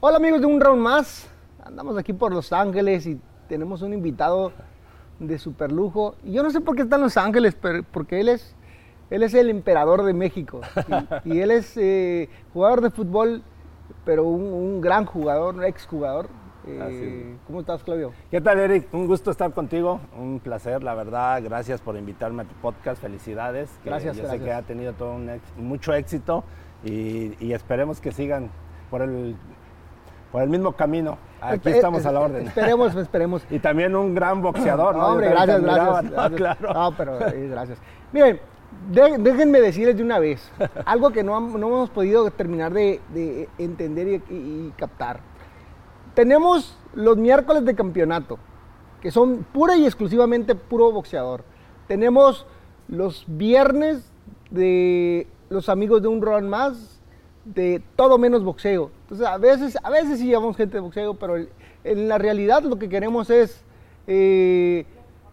Hola amigos de Un Round Más. Andamos aquí por Los Ángeles y tenemos un invitado de super lujo. Yo no sé por qué está en Los Ángeles, pero porque él es, él es el emperador de México. Y, y él es eh, jugador de fútbol, pero un, un gran jugador, un exjugador. Eh, Así ¿Cómo estás, Claudio? ¿Qué tal, Eric? Un gusto estar contigo, un placer, la verdad. Gracias por invitarme a tu podcast, felicidades. que Gracias, Yo gracias. sé que ha tenido todo un ex- mucho éxito y, y esperemos que sigan por el, por el mismo camino. Aquí estamos a la orden. Esperemos, esperemos. Y también un gran boxeador, ¿no? No, hombre, gracias, gracias. ¿no? gracias. Claro. No, pero eh, gracias. Miren, de- déjenme decirles de una vez, algo que no, no hemos podido terminar de, de entender y, y- y captar. Tenemos los miércoles de campeonato, que son pura y exclusivamente puro boxeador. Tenemos los viernes de los amigos de un ron más, de todo menos boxeo. Entonces, a veces, a veces sí llevamos gente de boxeo, pero el- en la realidad lo que queremos es eh,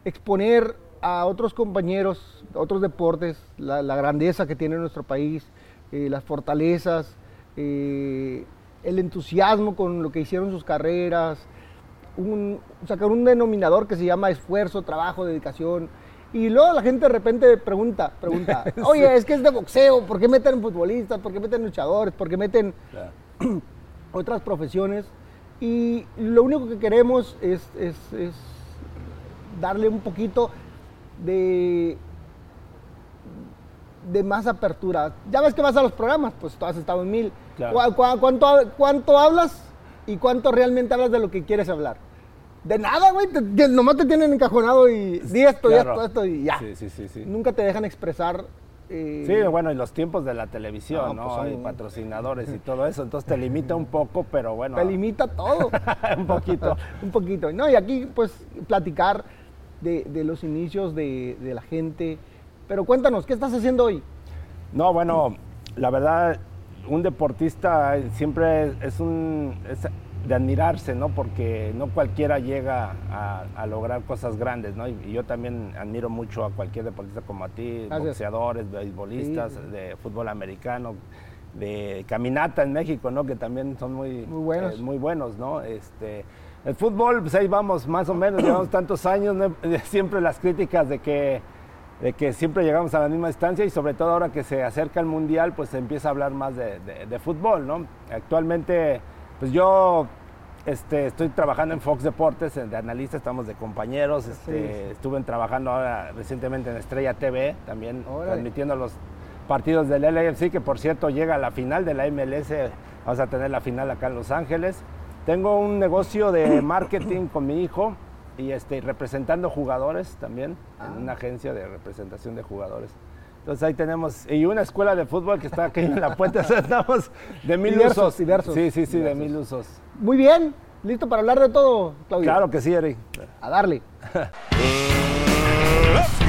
exponer a otros compañeros, a otros deportes, la, la grandeza que tiene nuestro país, eh, las fortalezas, eh, el entusiasmo con lo que hicieron sus carreras, un, sacar un denominador que se llama esfuerzo, trabajo, dedicación. Y luego la gente de repente pregunta, pregunta, oye, es que es de boxeo, ¿por qué meten futbolistas? ¿Por qué meten luchadores? ¿Por qué meten Claro. otras profesiones? Y lo único que queremos es, es- es darle un poquito de, de más apertura. Ya ves que vas a los programas, pues tú has estado en mil. Claro. ¿Cuá- cuá- cuánto, cuánto hablas y cuánto realmente hablas de lo que quieres hablar? De nada, güey. te- te- nomás te tienen encajonado y di esto, Claro. esto, esto y ya. Sí, sí, sí, sí. Nunca te dejan expresar. Eh, Sí, bueno, y los tiempos de la televisión, No, ¿no? pues son- Y patrocinadores y todo eso, entonces te limita un poco, pero bueno. Te limita todo. un poquito. un poquito. No, y aquí, pues, platicar de, de los inicios de, de la gente. Pero cuéntanos, ¿qué estás haciendo hoy? No, bueno, la verdad, un deportista siempre es un es de admirarse, ¿no? Porque no cualquiera llega a, a lograr cosas grandes, ¿no? Y, y yo también admiro mucho a cualquier deportista como a ti, Gracias. boxeadores, beisbolistas, Sí. de fútbol americano, de caminata en México, ¿no? Que también son muy, Muy buenos. eh, muy buenos, ¿no? Este, el fútbol, pues ahí vamos, más o menos, llevamos tantos años, ¿no? siempre las críticas de que de que siempre llegamos a la misma distancia y sobre todo ahora que se acerca el mundial, pues se empieza a hablar más de, de- de fútbol, ¿no? Actualmente, pues yo este, estoy trabajando en Fox Deportes, en- de analista, estamos de compañeros, este, estuve trabajando ahora recientemente en Estrella TV, también Órale. transmitiendo los partidos del LAFC, que por cierto llega a la final de la MLS, vamos a tener la final acá en Los Ángeles. Tengo un negocio de marketing con mi hijo y este, representando jugadores también, Ah. en una agencia de representación de jugadores. Entonces ahí tenemos, y una escuela de fútbol que está aquí en la puerta, o sea, estamos de mil Diversos, usos. diversos, Sí, sí, sí, de mil usos. Muy bien, listo para hablar de todo, Claudio. Claro que sí, Eric. A darle.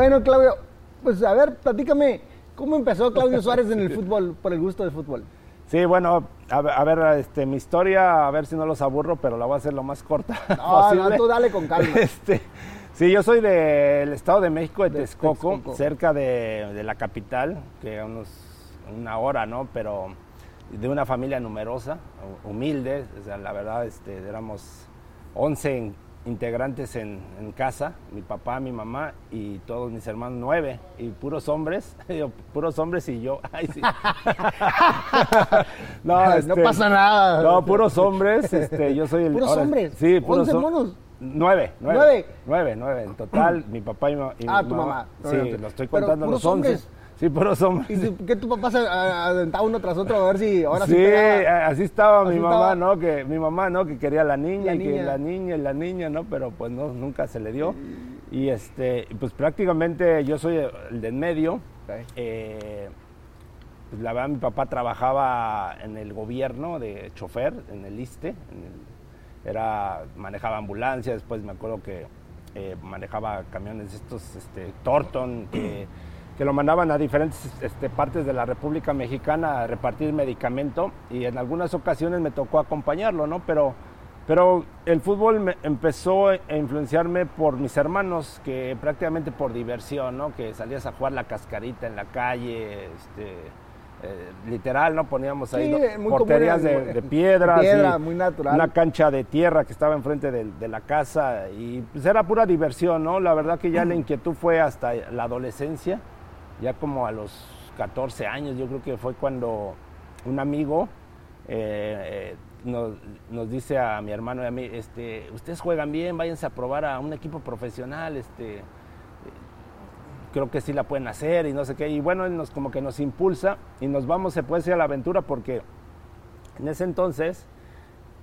Bueno, Claudio, pues a ver, platícame, ¿cómo empezó Claudio Suárez en el fútbol, por el gusto del fútbol? Sí, bueno, a ver, a ver, este, mi historia, a ver si no los aburro, pero la voy a hacer lo más corta No, posible. no, tú dale con calma. Este, sí, yo soy del Estado de México, de, De Texcoco, Texcoco. cerca de, de la capital, que a unos una hora, ¿no? Pero de una familia numerosa, hu- humilde, o sea, la verdad, este, éramos 11 in- integrantes en, en casa, mi papá, mi mamá y todos mis hermanos, nueve, y puros hombres, puros hombres y yo, ay, sí. No este, pasa nada. No, puros hombres, este, yo soy el... ¿Puros ahora- hombres? Sí, puros. Nueve, nueve. ¿Nueve? Nueve, nueve. En total, mi papá y, y Ah, mi tu mamá. Sí, lo estoy Pero contando puros los once. hombres. Sí, puros hombres. ¿Y tu- qué tu papá se aventaba uno tras otro a ver si ahora sí, sí, pegaba? así estaba Así mi mamá, estaba. ¿no? Que mi mamá, ¿no? Que quería la niña, La y que la niña y la niña, ¿no? Pero pues no, nunca se le dio. Y este, pues prácticamente yo soy el de en medio. Eh, pues la verdad mi papá trabajaba en el gobierno de chofer, en el ISTE, en el- era, manejaba ambulancia, después me acuerdo que eh, manejaba camiones estos, este, Torton, que, que lo mandaban a diferentes este, partes de la República Mexicana a repartir medicamento y en algunas ocasiones me tocó acompañarlo, ¿no? Pero, pero el fútbol me empezó a influenciarme por mis hermanos, que prácticamente por diversión, ¿no? Que salías a jugar la cascarita en la calle, este, eh, literal, ¿no? Poníamos ahí Sí, ¿no? muy común porterías de, de piedras. piedra, y muy natural. Una cancha de tierra que estaba enfrente de, de la casa y pues era pura diversión, ¿no? La verdad que ya la inquietud fue hasta la adolescencia, ya como a los 14 años, yo creo que fue cuando un amigo eh, eh, nos, dice a mi hermano y a mí, este, ustedes juegan bien, váyanse a probar a un equipo profesional, este, creo que sí la pueden hacer y no sé qué. Y bueno, él nos como que nos impulsa y nos vamos, se puede decir, a la aventura porque en ese entonces,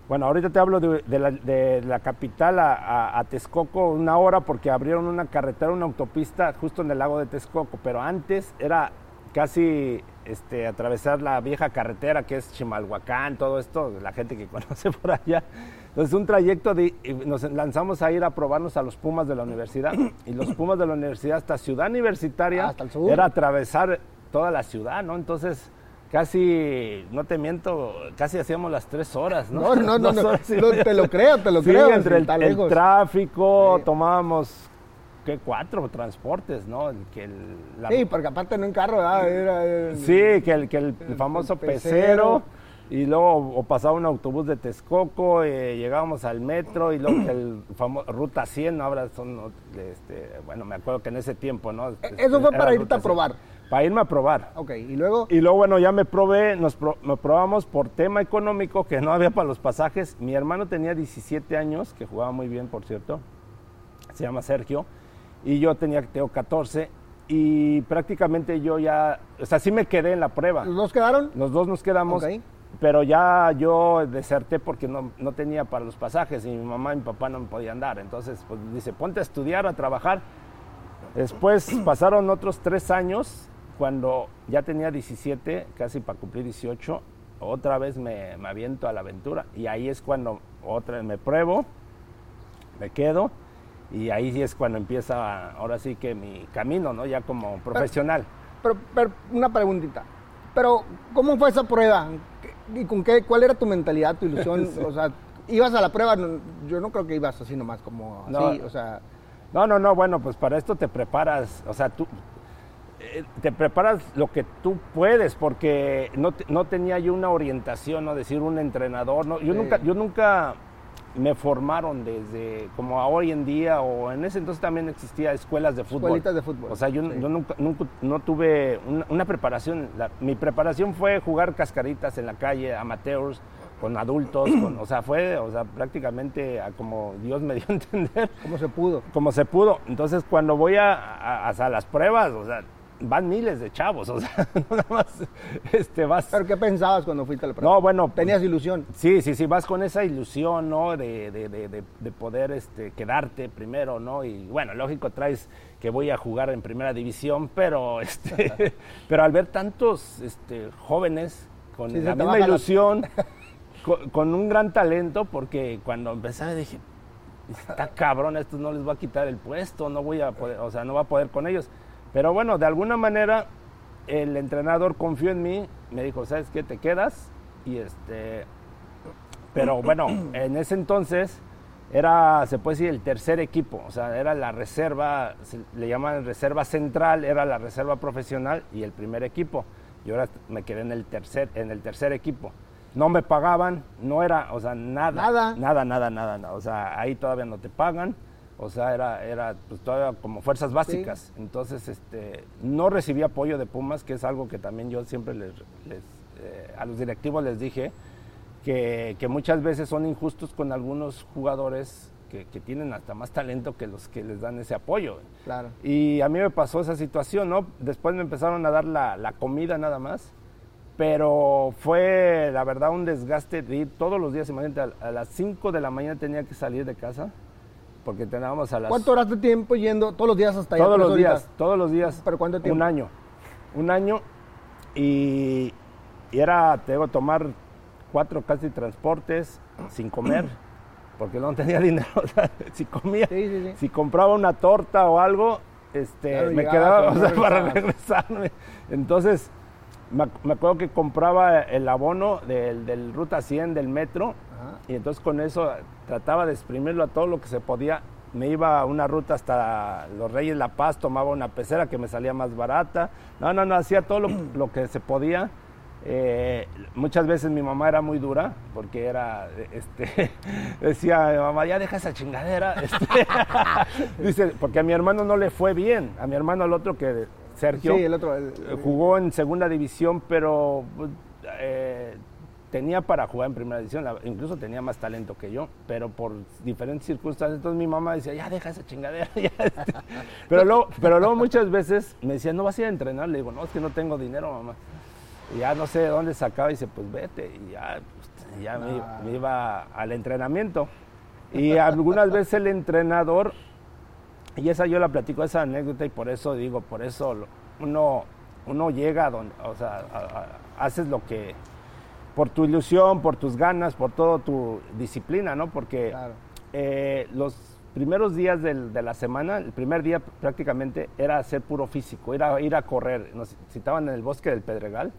bueno, ahorita te hablo de, de la, de la capital a, a- a Texcoco una hora porque abrieron una carretera, una autopista justo en el lago de Texcoco, pero antes era casi este, atravesar la vieja carretera que es Chimalhuacán, todo esto, la gente que conoce por allá. Entonces un trayecto de, y nos lanzamos a ir a probarnos a los Pumas de la universidad y los Pumas de la universidad hasta Ciudad Universitaria Hasta el sur. era atravesar toda la ciudad, ¿no? Entonces casi, no te miento, casi hacíamos las tres horas, ¿no? No, no, no, no, no, te lo creo, te lo Sí, creo. entre el, tráfico, Sí. tomábamos, ¿qué? Cuatro transportes, ¿no? Que el- la- Sí, porque aparte no en carro, ¿verdad? Era, Sí, que el, que el famoso pecero. pecero. Y luego o pasaba un autobús de Texcoco, eh, llegábamos al metro y luego que el famoso Ruta 100, ¿no? ahora son, este, bueno, me acuerdo que en ese tiempo, ¿no? E, Eso fue para irte a 100. Para irme a probar. Ok, y luego. Y luego, bueno, ya me probé, nos, pro- nos probamos por tema económico, que no había para los pasajes. Mi hermano tenía 17 años, que jugaba muy bien, por cierto. Se llama Sergio. Y yo tenía, tengo 14. Y prácticamente yo ya, o sea, sí me quedé en la prueba. ¿Los dos quedaron? Los dos nos quedamos, Ok. pero ya yo deserté porque no, no tenía para los pasajes y mi mamá y mi papá no me podían dar. Entonces, pues dice, ponte a estudiar, a trabajar. Después pasaron otros tres años, cuando ya tenía 17, casi para cumplir 18, otra vez me, me aviento a la aventura. Y ahí es cuando otra vez me pruebo, me quedo, y ahí sí es cuando empieza, ahora sí que mi camino, ¿no? Ya como profesional. Pero, pero una preguntita. Pero, ¿cómo fue esa prueba? ¿Qué- ¿Y con qué? ¿Cuál era tu mentalidad, tu ilusión? O sea, ibas a la prueba, no- yo no creo que ibas así nomás, como así, No. o sea. No, no, no, bueno, pues para esto te preparas, o sea, tú te preparas lo que tú puedes, porque no, no tenía yo una orientación, no decir un entrenador, no, yo Sí. nunca, yo nunca me formaron desde como a hoy en día o en ese entonces también existía escuelas de fútbol. Escuelitas de fútbol, O sea, yo, sí. yo nunca, nunca no tuve una, una preparación. La- mi preparación fue jugar cascaritas en la calle, amateurs, con adultos, con- o sea, fue, o sea, prácticamente a como Dios me dio a entender ¿Cómo se pudo? como se pudo. Entonces, cuando voy a, a- a las pruebas, o sea, van miles de chavos, o sea, nada más este, vas. ¿Pero qué pensabas cuando fuiste a la prueba? No, bueno, ¿Tenías ilusión? Sí, sí, sí, vas con esa ilusión, ¿no? De, de- de- de- de poder este, quedarte primero, ¿no? Y bueno, lógico, traes que voy a jugar en primera división, pero, este, pero al ver tantos este, jóvenes con Sí, la misma la- ilusión, con, con un gran talento, porque cuando empecé dije, está cabrón, estos no les va a quitar el puesto, no voy a poder, o sea, no va a poder con ellos. Pero bueno, de alguna manera el entrenador confió en mí, me dijo, ¿sabes qué? Te quedas y este... Pero bueno, en ese entonces era, se puede decir, el tercer equipo, o sea, era la reserva, se le llaman reserva central, era la reserva profesional y el primer equipo. Yo ahora me quedé en el tercer, en el tercer equipo. No me pagaban, no era, o sea, nada. Nada. Nada, nada, nada, nada. O sea, ahí todavía no te pagan. O sea, era, era pues, todavía como fuerzas básicas. Entonces, este, no recibí apoyo de Pumas, que es algo que también yo siempre les, les, eh, a los directivos les dije, que, que muchas veces son injustos con algunos jugadores que, que tienen hasta más talento que los que les dan ese apoyo. Claro. Y a mí me pasó esa situación, ¿no? Después me empezaron a dar la, la comida nada más, pero fue la verdad un desgaste de ir todos los días, imagínate, a, a las 5 de la mañana tenía que salir de casa, porque teníamos a las... ¿Cuánto horas de tiempo yendo todos los días hasta allá? Todos tres los días, horitas? todos los días. ¿Pero cuánto tiempo? Un año. Un año y, y era, te digo, tomar cuatro casi transportes sin comer. porque no tenía dinero. O sea, si comía, Sí, sí, sí. si compraba una torta o algo, este, Claro, me quedaba para o sea, para regresar. regresarme. Entonces, me, me acuerdo que compraba el abono del, del Ruta 100 del metro Ajá. y entonces con eso trataba de exprimirlo a todo lo que se podía. Me iba a una ruta hasta Los Reyes La Paz, tomaba una pecera que me salía más barata. No, no, no, hacía todo lo, lo que se podía. Eh, muchas veces mi mamá era muy dura porque era, este, decía, mamá, ya deja esa chingadera. este. Dice, porque a mi hermano no le fue bien. A mi hermano, al otro que Sergio, Sí, el otro. el- jugó en segunda división, pero eh, tenía para jugar en primera división, la- incluso tenía más talento que yo, pero por diferentes circunstancias, entonces mi mamá decía, ya deja esa chingadera. ya, este". pero, luego, pero luego muchas veces me decía, no vas a ir a entrenar, le digo, no, es que no tengo dinero, mamá. Y ya no sé de dónde sacaba y dice, pues vete, y ya, pues, ya me, Ah. me iba al entrenamiento. Y algunas veces el entrenador y esa yo la platico, esa anécdota, y por eso digo, por eso uno, uno llega a donde, o sea, a- a- haces lo que, por tu ilusión, por tus ganas, por toda tu disciplina, ¿no? Porque Claro. eh, los primeros días del- de la semana, el primer día prácticamente era hacer puro físico, era ir a correr. Nos citaban en el bosque del Pedregal,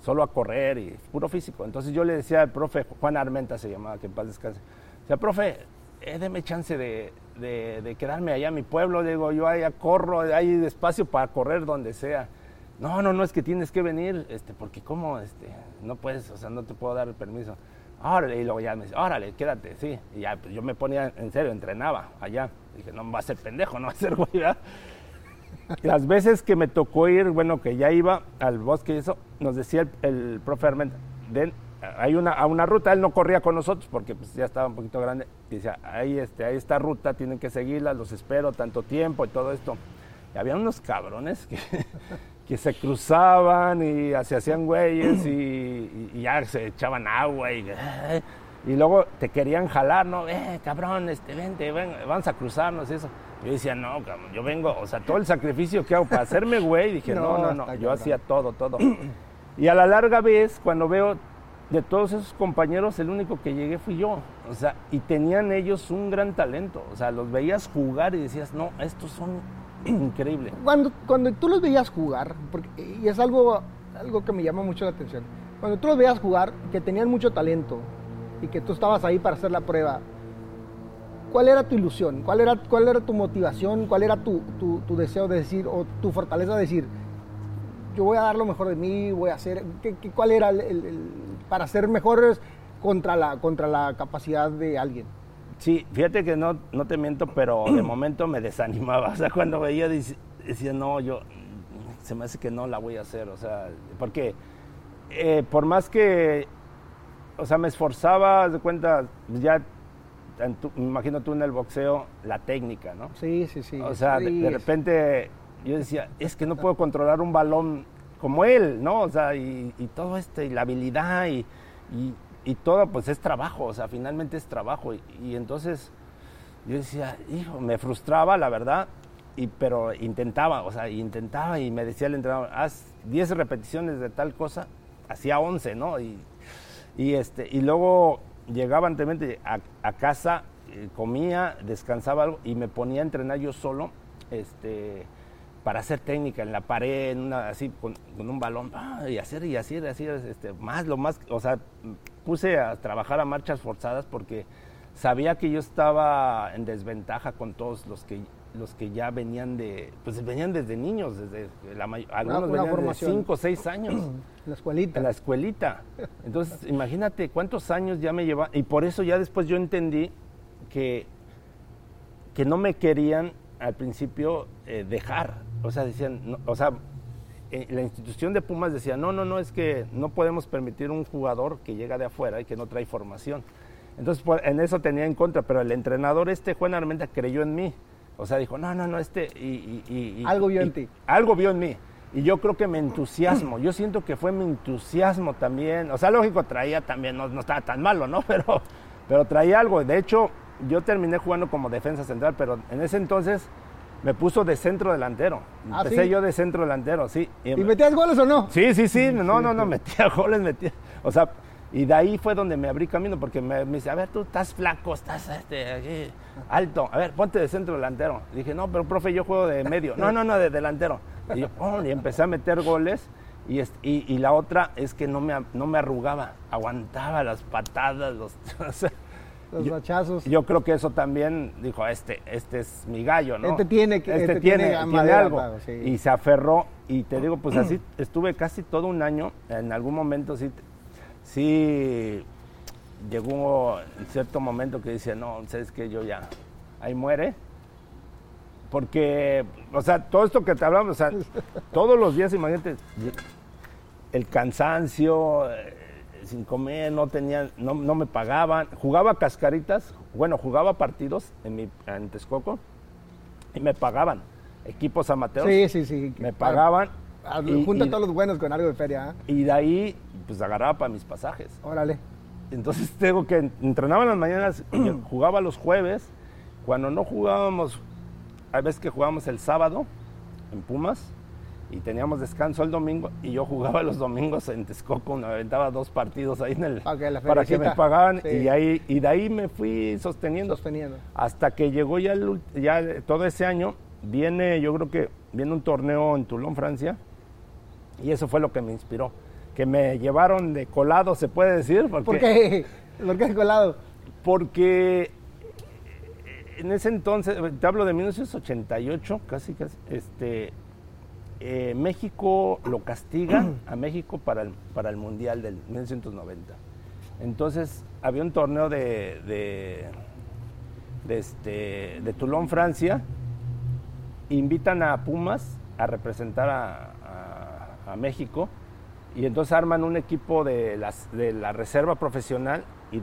solo a correr y puro físico. Entonces yo le decía al profe, Juan Armenta se llamaba, que en paz descanse, decía, profe, eh, deme chance de, de- de quedarme allá a mi pueblo, digo, yo allá corro, hay espacio para correr donde sea. No, no, no, es que tienes que venir, este, porque cómo, este, no puedes, o sea, no te puedo dar el permiso. Órale, y luego ya me dice, órale, quédate, sí. Y ya, pues yo me ponía, en serio, entrenaba allá. Dije, no va a ser pendejo, no va a ser güey, ¿verdad? Las veces que me tocó ir, bueno, que ya iba al bosque y eso, nos decía el, el profe "Den, hay una, a una ruta, él no corría con nosotros porque pues, ya estaba un poquito grande, y decía, ahí, este, ahí esta ruta, tienen que seguirla, los espero tanto tiempo y todo esto. Y había unos cabrones que, que se cruzaban y se hacían güeyes y, y- y ya se echaban agua y, "Ay", y luego te querían jalar, ¿no? Eh, cabrón, este, vente, ven, vamos a cruzarnos y eso. Yo decía, no, cabrón, yo vengo, o sea, todo el sacrificio que hago para hacerme güey, dije, no, No, no, no, yo hacía todo, todo. Y a la larga vez, cuando veo de todos esos compañeros, el único que llegué fui yo. O sea, y tenían ellos un gran talento. O sea, los veías jugar y decías, no, estos son increíbles. Cuando, cuando tú los veías jugar, porque, y es algo, algo que me llama mucho la atención, cuando tú los veías jugar, que tenían mucho talento y que tú estabas ahí para hacer la prueba, ¿cuál era tu ilusión? ¿Cuál era, cuál era tu motivación? ¿Cuál era tu, tu- tu deseo de decir, o tu fortaleza de decir, yo voy a dar lo mejor de mí, voy a hacer, ¿qué- qué- ¿cuál era el, el- el- para ser mejores contra la, contra la capacidad de alguien? Sí, fíjate que no, no te miento, pero de momento me desanimaba. O sea, cuando veía, decía, no, yo, se me hace que no la voy a hacer. O sea, porque eh, por más que, o sea, me esforzaba, de cuenta, ya, en tu- me imagino tú en el boxeo, la técnica, ¿no? Sí, sí, sí. O sea, de, Sí, de repente yo decía, es que no puedo controlar un balón como él, ¿no? O sea, y, y todo esto, y la habilidad, y, y- y todo, pues es trabajo, o sea, finalmente es trabajo. Y, y entonces yo decía, hijo, me frustraba, la verdad, y, pero intentaba, o sea, intentaba y me decía el entrenador, haz 10 repeticiones de tal cosa, hacía 11, ¿no? Y, y, este, y luego llegaba anteriormente a, casa, eh, comía, descansaba algo y me ponía a entrenar yo solo este, para hacer técnica en la pared, en una, así con, un balón, ¡pah! y hacer y hacer, así, este, más, lo más, o sea, puse a trabajar a marchas forzadas porque sabía que yo estaba en desventaja con todos los que los que ya venían de, pues venían desde niños, desde la algunos una venían de formación. 5 o 6 años la escuelita. en la escuelita. Entonces, imagínate cuántos años ya me lleva y por eso ya después yo entendí que, que no me querían al principio eh, dejar. O sea, decían, no, o sea, eh, la institución de Pumas decía, no, no, no, es que no podemos permitir un jugador que llega de afuera y que no trae formación. Entonces, en eso tenía en contra, pero el entrenador este, Juan Armenta, creyó en mí. O sea, dijo, no, no, no, este... Y, y- y- y- Algo vio en y- ti. Algo vio en mí. Y yo creo que mi entusiasmo, yo siento que fue mi entusiasmo también. O sea, lógico, traía también, no, no estaba tan malo, ¿no? Pero, pero traía algo. De hecho, yo terminé jugando como defensa central, pero en ese entonces me puso de centro delantero. ¿Ah, Empecé sí? yo de centro delantero, sí. ¿Y metías goles o no? Sí, sí, sí, no, no, no, metía goles, metía. O sea, Y de ahí fue donde me abrí camino, porque me, me dice, a ver, tú estás flaco, estás este, aquí, alto, a ver, ponte de centro delantero. dije, no, pero profe, yo juego de medio. No, no, no, de delantero. Y, yo, oh, y empecé a meter goles. Y, y, y la otra es que no me, no me arrugaba, aguantaba las patadas, los, o sea, Los yo- bachazos. yo creo que eso también dijo, este, este es mi gallo, ¿no? Este tiene que- este, este tiene, tiene algo. Pago, sí. Y se aferró y te digo, pues así estuve casi todo un año. En algún momento sí, sí llegó en cierto momento que decía, no, sabes que yo ya, ahí muere. Porque, o sea, todo esto que te hablamos, o sea, todos los días, imagínate, el cansancio, sin comer, no tenía, no, no me pagaban. Jugaba cascaritas, bueno, jugaba partidos en, mi, en Texcoco y me pagaban. Equipos amateurs Sí, sí, sí. me pagaban. Ah, y- Junta y- a todos los buenos con algo de feria. ¿ah? Y de ahí, pues agarraba para mis pasajes. Órale. Entonces tengo que entrenaba en las mañanas, jugaba los jueves. Cuando no jugábamos, hay veces que jugábamos el sábado en Pumas y teníamos descanso el domingo y yo jugaba los domingos en Texcoco, me aventaba dos partidos ahí en el Ok, la para que me pagaban Sí. y ahí y de ahí me fui sosteniendo Sosteniendo. hasta que llegó ya, el ya todo ese año viene yo creo que viene un torneo en Toulon, Francia y eso fue lo que me inspiró que me llevaron de colado se puede decir porque ¿Por qué? ¿Por qué colado? porque en ese entonces, te hablo de 1988, casi, casi, este, eh, México lo castiga a México para el, para el Mundial del 1990. Entonces, había un torneo de, de, este, de Toulon, Francia, invitan a Pumas a representar a, a- México y entonces arman un equipo de, las, de la reserva profesional y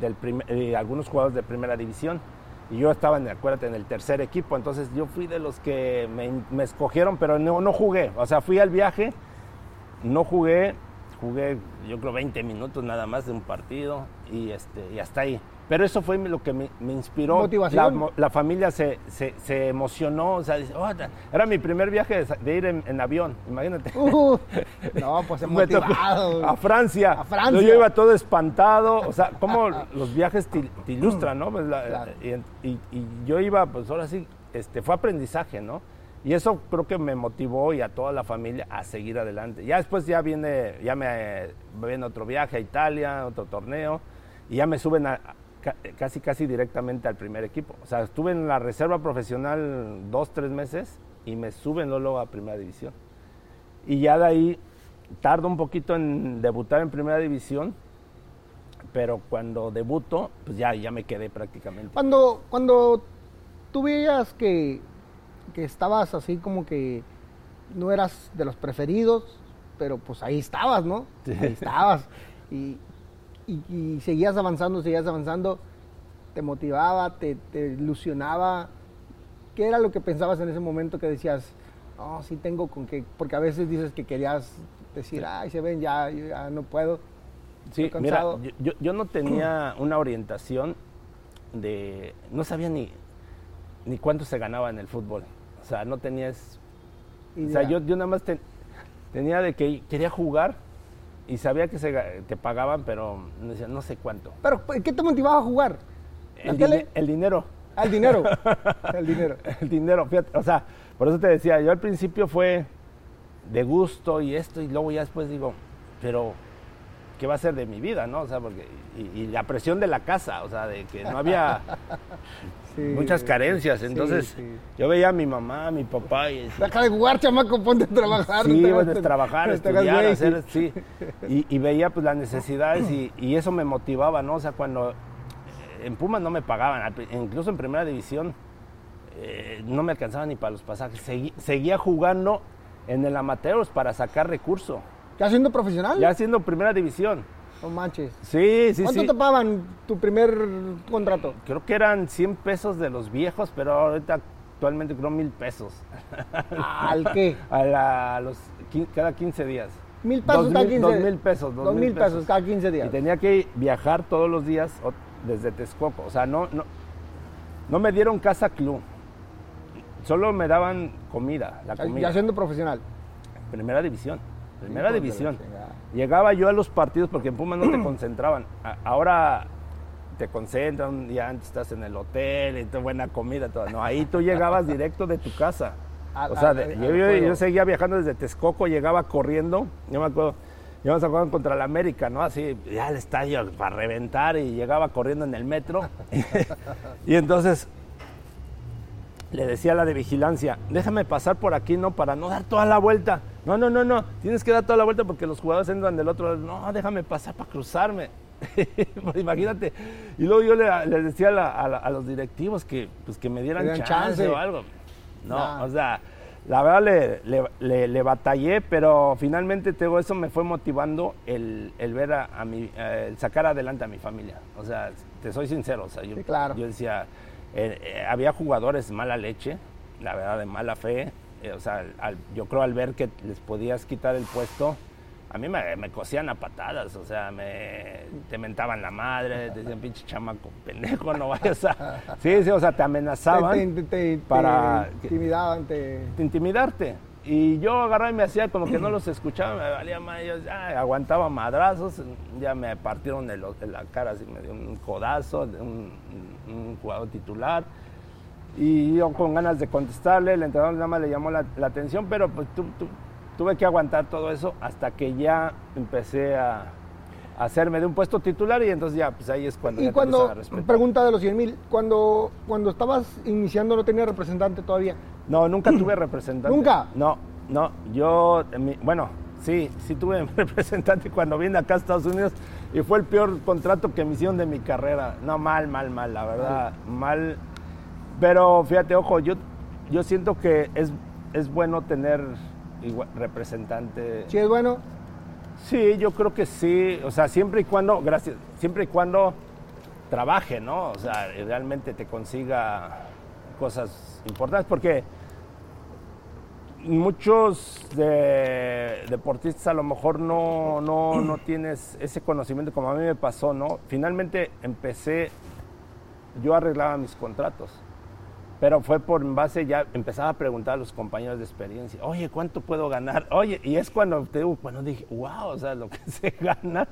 eh, algunos jugadores de primera división. Y yo estaba, en, acuérdate, en el tercer equipo, entonces yo fui de los que me, me escogieron, pero no, no jugué. O sea, fui al viaje, no jugué, jugué yo creo 20 minutos nada más de un partido y, este, y hasta ahí. Pero eso fue lo que me, me inspiró. Motivación. La, la familia se, se, se emocionó, o sea, dice, "Oh, era mi primer viaje de, ir en, en avión, imagínate. Uh, no, pues tocó motivado. a Francia. A Francia. Yo iba todo espantado. O sea, cómo los viajes te, te ilustran, ¿no? Pues la- Claro. y, y- y yo iba, pues ahora sí, este, fue aprendizaje, ¿no? Y eso creo que me motivó y a toda la familia a seguir adelante. Ya después ya viene, ya me, viene otro viaje a Italia, otro torneo, y ya me suben casi, casi directamente al primer equipo. O sea, estuve en la reserva profesional dos, tres meses y me suben luego a primera división. Y ya de ahí tardo un poquito en debutar en primera división, pero cuando debuto, pues ya, ya me quedé prácticamente. Cuando, cuando tú veías que, que estabas así como que no eras de los preferidos, pero pues ahí estabas, ¿no? Sí. Ahí estabas. Y, y- y seguías avanzando, seguías avanzando, te motivaba, te, te ilusionaba. ¿Qué era lo que pensabas en ese momento que decías, no, sí tengo con que, porque a veces dices que querías decir, ay, se ven, ya, ya no puedo. Sí, mira, yo- yo no tenía una orientación de... No sabía ni, ni cuánto se ganaba en el fútbol. O sea, no tenías... O sea, yo, yo nada más ten- tenía de que quería jugar y sabía que se, te pagaban, pero no, decía, no sé cuánto. Pero, ¿qué te motivaba a jugar? El dinero. Ah, el dinero. el dinero. el dinero, fíjate, o sea, por eso te decía, yo al principio fue de gusto y esto, y luego ya después digo, pero ¿qué va a ser de mi vida, no? O sea, porque, y, y la presión de la casa, o sea, de que no había Sí. muchas carencias, entonces sí. yo veía a mi mamá, a mi papá, y Deja de jugar, chamaco, ponte a trabajar. Sí, no hagas- es trabajar, no estudiar, hacer, sí. Y, y veía pues las necesidades y, y eso me motivaba, ¿no? O sea, cuando eh, en Pumas no me pagaban, incluso en primera división eh, no me alcanzaba ni para los pasajes. Seguía jugando en el Amateurs para sacar recurso, ¿Ya siendo profesional? ya haciendo primera división. No manches. Sí, sí, ¿Cuánto sí. te pagaban tu primer contrato? Creo que eran 100 pesos de los viejos, pero ahorita actualmente creo mil pesos. ¿Al qué? A, la- a los, cada 15 días. Mil pesos Dos cada mil- 15 Dos mil pesos. Dos mil pesos cada 15 días. Y tenía que viajar todos los días desde Texcoco. O sea, no, no, no me dieron casa club. Solo me daban comida, la comida. Ya siendo profesional. Primera división. Primera división. Llegaba yo a los partidos porque en Pumas no te concentraban. Ahora te concentran, ya antes estás en el hotel, y te- buena comida, todo. No, ahí tú llegabas directo de tu casa. Al- O sea, al- de- al yo, yo- juego. yo seguía viajando desde Texcoco, llegaba corriendo, yo me acuerdo, íbamos a jugar contra la América, ¿no? Así, ya el estadio para reventar y llegaba corriendo en el metro. y entonces le decía a la de vigilancia, déjame pasar por aquí, ¿no? Para no dar toda la vuelta. No, no, no, no, tienes que dar toda la vuelta porque los jugadores entran del otro lado. No, déjame pasar para cruzarme. Pues imagínate. Y luego yo le, les decía a, la- a la- a los directivos que, pues, que me dieran chance, chance. o algo. No, Nah. o sea, la verdad le, le- le- le batallé, pero finalmente te digo, eso me fue motivando el, el ver a, a mi, eh, el sacar adelante a mi familia. O sea, te soy sincero, o sea, yo, Sí, claro. yo decía, eh, eh, había jugadores mala leche, la verdad, de mala fe. Eh, o sea, al- yo creo al ver que les podías quitar el puesto, a mí me, me cosían a patadas, o sea, me, te mentaban la madre, te decían pinche chamaco pendejo, no vayas a... Sí, sí, o sea, te amenazaban Te, te- te- para te intimidaban, te... te intimidarte. Y yo agarraba y me hacía como que no los escuchaba, me valía más, yo ya, aguantaba madrazos, ya me partieron el- en la cara, así me dio un codazo, de un, un jugador titular. Y yo con ganas de contestarle, el entrenador nada más le llamó la, la atención, pero pues tu- tu- tuve que aguantar todo eso hasta que ya empecé a, a hacerme de un puesto titular y entonces ya, pues ahí es cuando ya Y te cuando, a pregunta de los 100 mil, cuando, cuando estabas iniciando no tenías representante todavía. No, nunca tuve representante. ¿Nunca? No, no. Yo, mi- bueno, sí, sí tuve representante cuando vine acá a Estados Unidos y fue el peor contrato que me hicieron de mi carrera. No, mal, mal, mal, la verdad, mal. Pero fíjate, ojo, yo, yo siento que es, es bueno tener igual- representante. Si es bueno, Sí, yo creo que sí. O sea, siempre y cuando, gracias, siempre y cuando trabaje, ¿no? O sea, realmente te consiga cosas importantes, porque muchos de- deportistas a lo mejor no, no, no tienes ese conocimiento como a mí me pasó, ¿no? Finalmente empecé, yo arreglaba mis contratos. Pero fue por base, ya empezaba a preguntar a los compañeros de experiencia, oye, ¿cuánto puedo ganar? Oye, y es cuando te digo, cuando dije, wow, o sea, lo que se gana.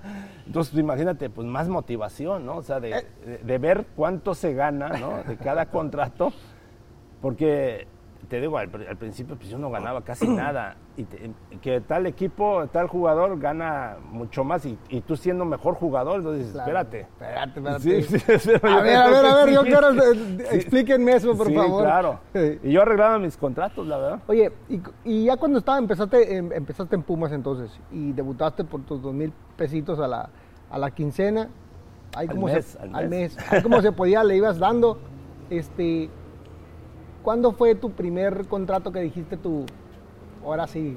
Entonces, pues, imagínate, pues más motivación, ¿no? O sea, de, de- de ver cuánto se gana, ¿no? De cada contrato. Porque, te digo, al, al principio, pues yo no ganaba casi nada. Y te- que tal equipo, tal jugador gana mucho más y, y tú siendo mejor jugador, entonces dices, Claro. espérate. Espérate, espérate. Sí, sí, espérame, A ver, a ver, a ver, yo quiero, eh, explíquenme eso, por Sí, favor. claro. Y yo arreglaba mis contratos, la verdad. Oye, y, y ya cuando estaba, empezaste, em- empezaste en Pumas entonces y debutaste por tus dos mil pesitos a la, a la quincena, ahí Al como mes, se, al al mes. mes, ahí como se podía, le ibas dando. Este, ¿Cuándo fue tu primer contrato que dijiste tú, ahora sí,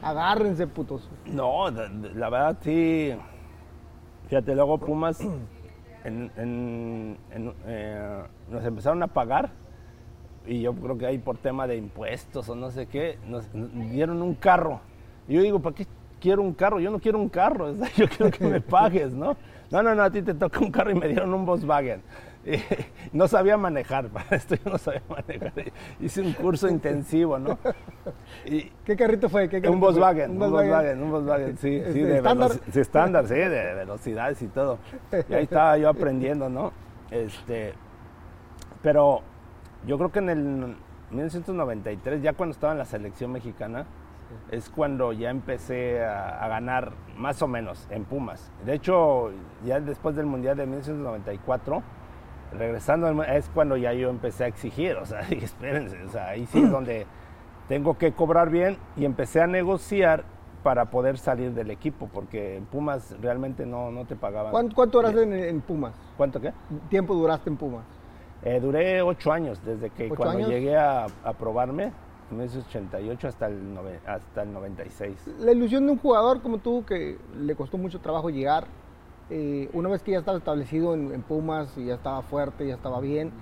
agárrense putos? No, la verdad sí. Fíjate, luego Pumas en- en- en- eh, nos empezaron a pagar y yo creo que ahí por tema de impuestos o no sé qué, nos, dieron un carro. Y yo digo, ¿para qué quiero un carro? Yo no quiero un carro, yo quiero que me pagues, ¿no? No, no, no, a ti te toca un carro y me dieron un Volkswagen. No sabía manejar, para esto yo no sabía manejar. Hice un curso intensivo, ¿no? Y, ¿Qué carrito fue? ¿Qué carrito un fue? Volkswagen, un Volkswagen, un Volkswagen, sí, sí, de estándar. sí, estándar, sí, de velocidades y todo. Y ahí estaba yo aprendiendo, ¿no? Este, pero yo creo que en el 1993, ya cuando estaba en la selección mexicana, es cuando ya empecé a, a ganar más o menos en Pumas. De hecho, ya después del Mundial de 1994, regresando es cuando ya yo empecé a exigir, o sea, dije, espérense, o sea, ahí sí es donde tengo que cobrar bien y empecé a negociar para poder salir del equipo, porque en Pumas realmente no, no te pagaban. ¿Cuánto, cuánto duraste en, en Pumas? ¿Cuánto qué? ¿Tiempo duraste en Pumas? Eh, duré ocho años, desde que ¿Ocho cuando años? llegué a, a probarme, en 1988 hasta el, nove- hasta el 96. La ilusión de un jugador como tú, que le costó mucho trabajo llegar, eh, una vez que ya estaba establecido en, Pumas y ya estaba fuerte, ya estaba bien,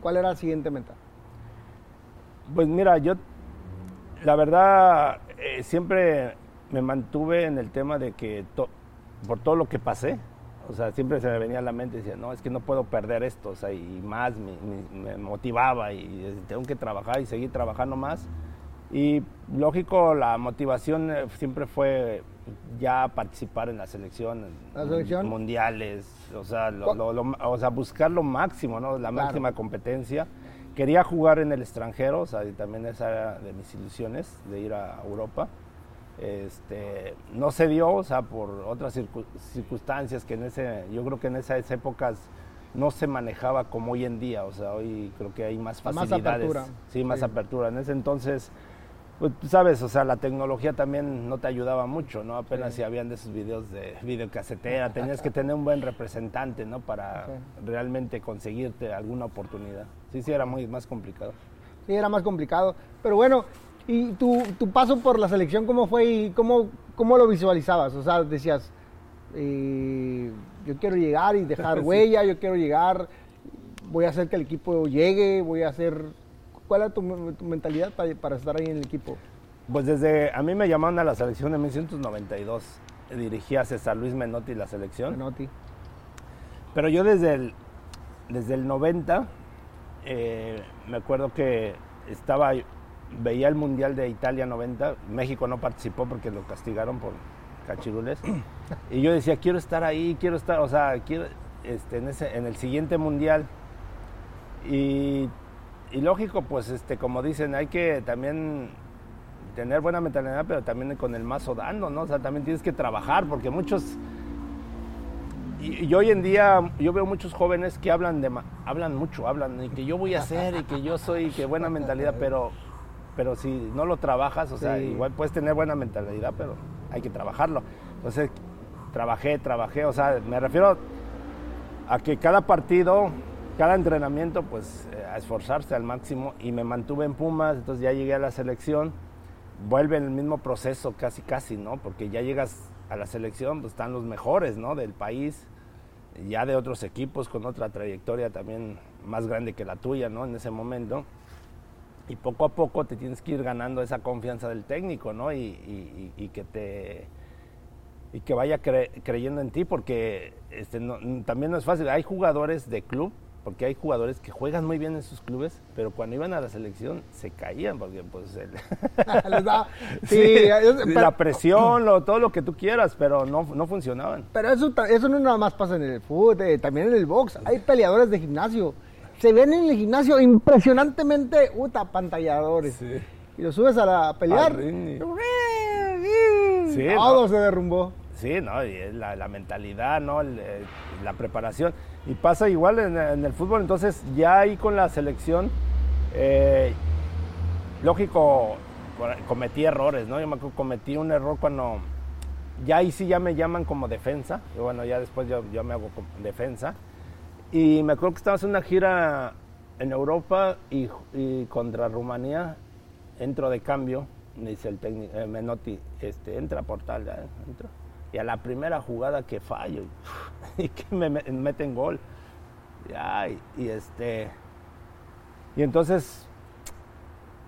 ¿cuál era la siguiente meta? Pues mira, yo la verdad eh, siempre me mantuve en el tema de que por todo lo que pasé, o sea, siempre se me venía a la mente y decía, no, es que no puedo perder esto, o sea, y más me, motivaba y tengo que trabajar y seguir trabajando más. Y lógico, la motivación eh, siempre fue ya participar en la selección, ¿La selección? mundiales, o sea, lo- ¿Cu- lo- lo- o sea, buscar lo máximo, ¿no? La Claro. máxima competencia. Quería jugar en el extranjero, o sea, y también esa era de mis ilusiones, de ir a Europa. Este, no se dio, o sea, por otras circu- circunstancias que en ese, yo creo que en esas épocas no se manejaba como hoy en día, o sea, hoy creo que hay más Más facilidades. apertura. Sí, más Sí. apertura. En ese entonces, pues sabes, o sea, la tecnología también no te ayudaba mucho, ¿no? Apenas Sí. si habían de esos videos de videocasetera, tenías que tener un buen representante, ¿no? Para Sí. realmente conseguirte alguna oportunidad. Sí, sí, era muy más complicado. Sí, era más complicado. Pero bueno, ¿y tu, tu paso por la selección cómo fue y cómo, cómo lo visualizabas? O sea, decías, eh, yo quiero llegar y dejar Sí. huella, yo quiero llegar, voy a hacer que el equipo llegue, voy a hacer... ¿Cuál era tu, tu mentalidad para, para estar ahí en el equipo? Pues desde, a mí me llamaron a la selección en 1992. Dirigía a César Luis Menotti la selección. Menotti. Pero yo desde el, desde el 90, eh, me acuerdo que estaba, veía el Mundial de Italia 90, México no participó porque lo castigaron por cachirules, y yo decía, quiero estar ahí, quiero estar, o sea, quiero, este, en, ese, en el siguiente Mundial. Y, y lógico, pues, este, como dicen, hay que también tener buena mentalidad, pero también con el mazo dando, ¿no? O sea, también tienes que trabajar, porque muchos y, y hoy en día yo veo muchos jóvenes que hablan de hablan mucho, hablan y que yo voy a hacer y que yo soy, que buena mentalidad, pero pero si no lo trabajas, o sea, Sí. igual puedes tener buena mentalidad, pero hay que trabajarlo. Entonces, trabajé, trabajé, o sea, me refiero a que cada partido, cada entrenamiento, pues eh, a esforzarse al máximo y me mantuve en Pumas, entonces ya llegué a la selección, vuelve el mismo proceso casi casi, ¿no? Porque ya llegas a la selección, pues están los mejores, ¿no? Del país, ya de otros equipos con otra trayectoria también más grande que la tuya, ¿no? En ese momento. Y poco a poco te tienes que ir ganando esa confianza del técnico, ¿no? Y, y- y- que te y que vaya cre- creyendo en ti, porque este, también no es fácil. Hay jugadores de club, porque hay jugadores que juegan muy bien en sus clubes, pero cuando iban a la selección se caían, porque pues el- Les da- Sí, sí, es- pero- la presión, lo- todo lo que tú quieras, pero no, no funcionaban. Pero eso, eso no nada más pasa en el fútbol, eh, también en el box. Hay peleadores de gimnasio. Se ven en el gimnasio impresionantemente, puta, pantalladores. Sí. Y lo subes a la a pelear. Sí, Todo no. se derrumbó. Sí, ¿no? Y la, la mentalidad, ¿no? El, eh, la preparación. Y pasa igual en, el fútbol. Entonces, ya ahí con la selección, eh, lógico, cometí errores, ¿no? Yo me cometí un error cuando. Ya ahí sí ya me llaman como defensa. Y bueno, ya después yo, yo me hago defensa. Y me acuerdo que estábamos en una gira en Europa y, contra Rumanía. Entro de cambio, me dice el técnico, eh, Menotti, este, entra por tal, ya, entro. Y a la primera jugada que fallo, y que me, me- meten gol. Ay, y este. Y entonces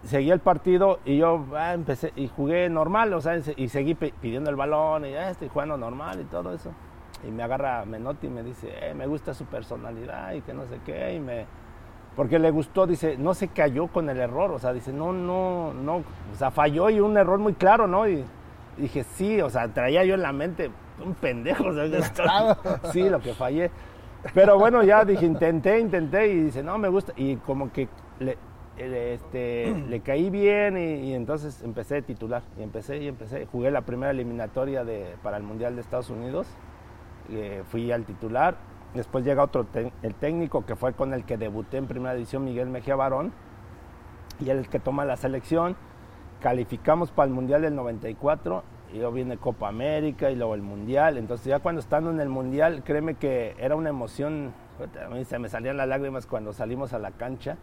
seguí el partido y yo ah, empecé y jugué normal, o sea, y seguí pi- pidiendo el balón y ya estoy jugando normal y todo eso. Y me agarra Menotti y me dice, "Eh, me gusta su personalidad y que no sé qué, y me porque le gustó, dice, no se cayó con el error, o sea, dice, no, no, no, o sea, falló y un error muy claro, ¿no? Y dije, sí, o sea, traía yo en la mente un pendejo, o sea, sí, lo que fallé. Pero bueno, ya dije, intenté, intenté y dice, no, me gusta. Y como que le, eh, este, le caí bien y, y entonces empecé a titular. Y empecé y empecé. Jugué la primera eliminatoria de, para el Mundial de Estados Unidos. eh, fui al titular. Después llega otro, te- el técnico que fue con el que debuté en primera división, Miguel Mejía Barón. Y él el que toma la selección. Calificamos para el Mundial del 94 y luego viene Copa América y luego el Mundial. Entonces ya cuando estando en el Mundial, créeme que era una emoción, a mí se me salían las lágrimas cuando salimos a la cancha,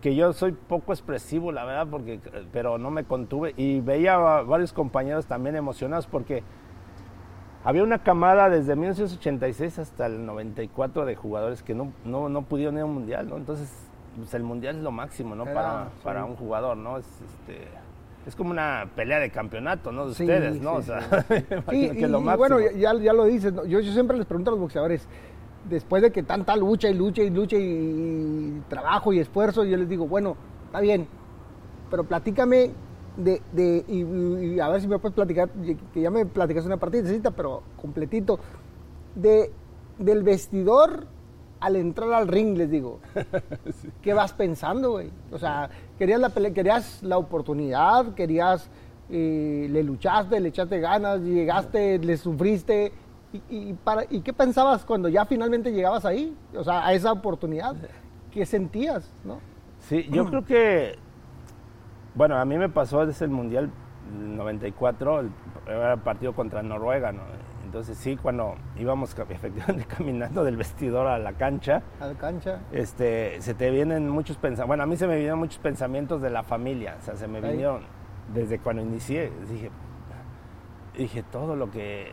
que yo soy poco expresivo, la verdad, porque, pero no me contuve y veía a varios compañeros también emocionados porque había una camada desde 1986 hasta el 94 de jugadores que no, no, no pudieron ir a un Mundial, ¿no? Entonces, pues el Mundial es lo máximo, ¿no? Para, sí. para un jugador, ¿no? Es, este, es como una pelea de campeonato, ¿no? De Sí, ustedes, ¿no? sí, o sea, y, que lo y máximo. bueno, ya, ya lo dices, ¿no? yo, yo siempre les pregunto a los boxeadores, después de que tanta lucha y lucha y lucha y, y trabajo y esfuerzo, yo les digo, bueno, está bien, pero platícame de, de- y, a ver si me puedes platicar, que ya me platicaste una partidita, pero completito, de, del vestidor al entrar al ring, les digo. ¿Qué vas pensando, güey? O sea, querías la, querías la oportunidad, querías, eh, le luchaste, le echaste ganas, llegaste, le sufriste. Y, y para, ¿Y qué pensabas cuando ya finalmente llegabas ahí? O sea, a esa oportunidad. ¿Qué sentías, no? Sí, yo creo que, bueno, a mí me pasó desde el Mundial 94, el, era el partido contra Noruega, ¿no? Entonces sí, cuando íbamos efectivamente caminando del vestidor a la cancha, A la cancha. este, se te vienen muchos pensamientos, bueno, a mí se me vinieron muchos pensamientos de la familia, o sea, se me Ahí. vinieron desde cuando inicié, dije, dije todo lo que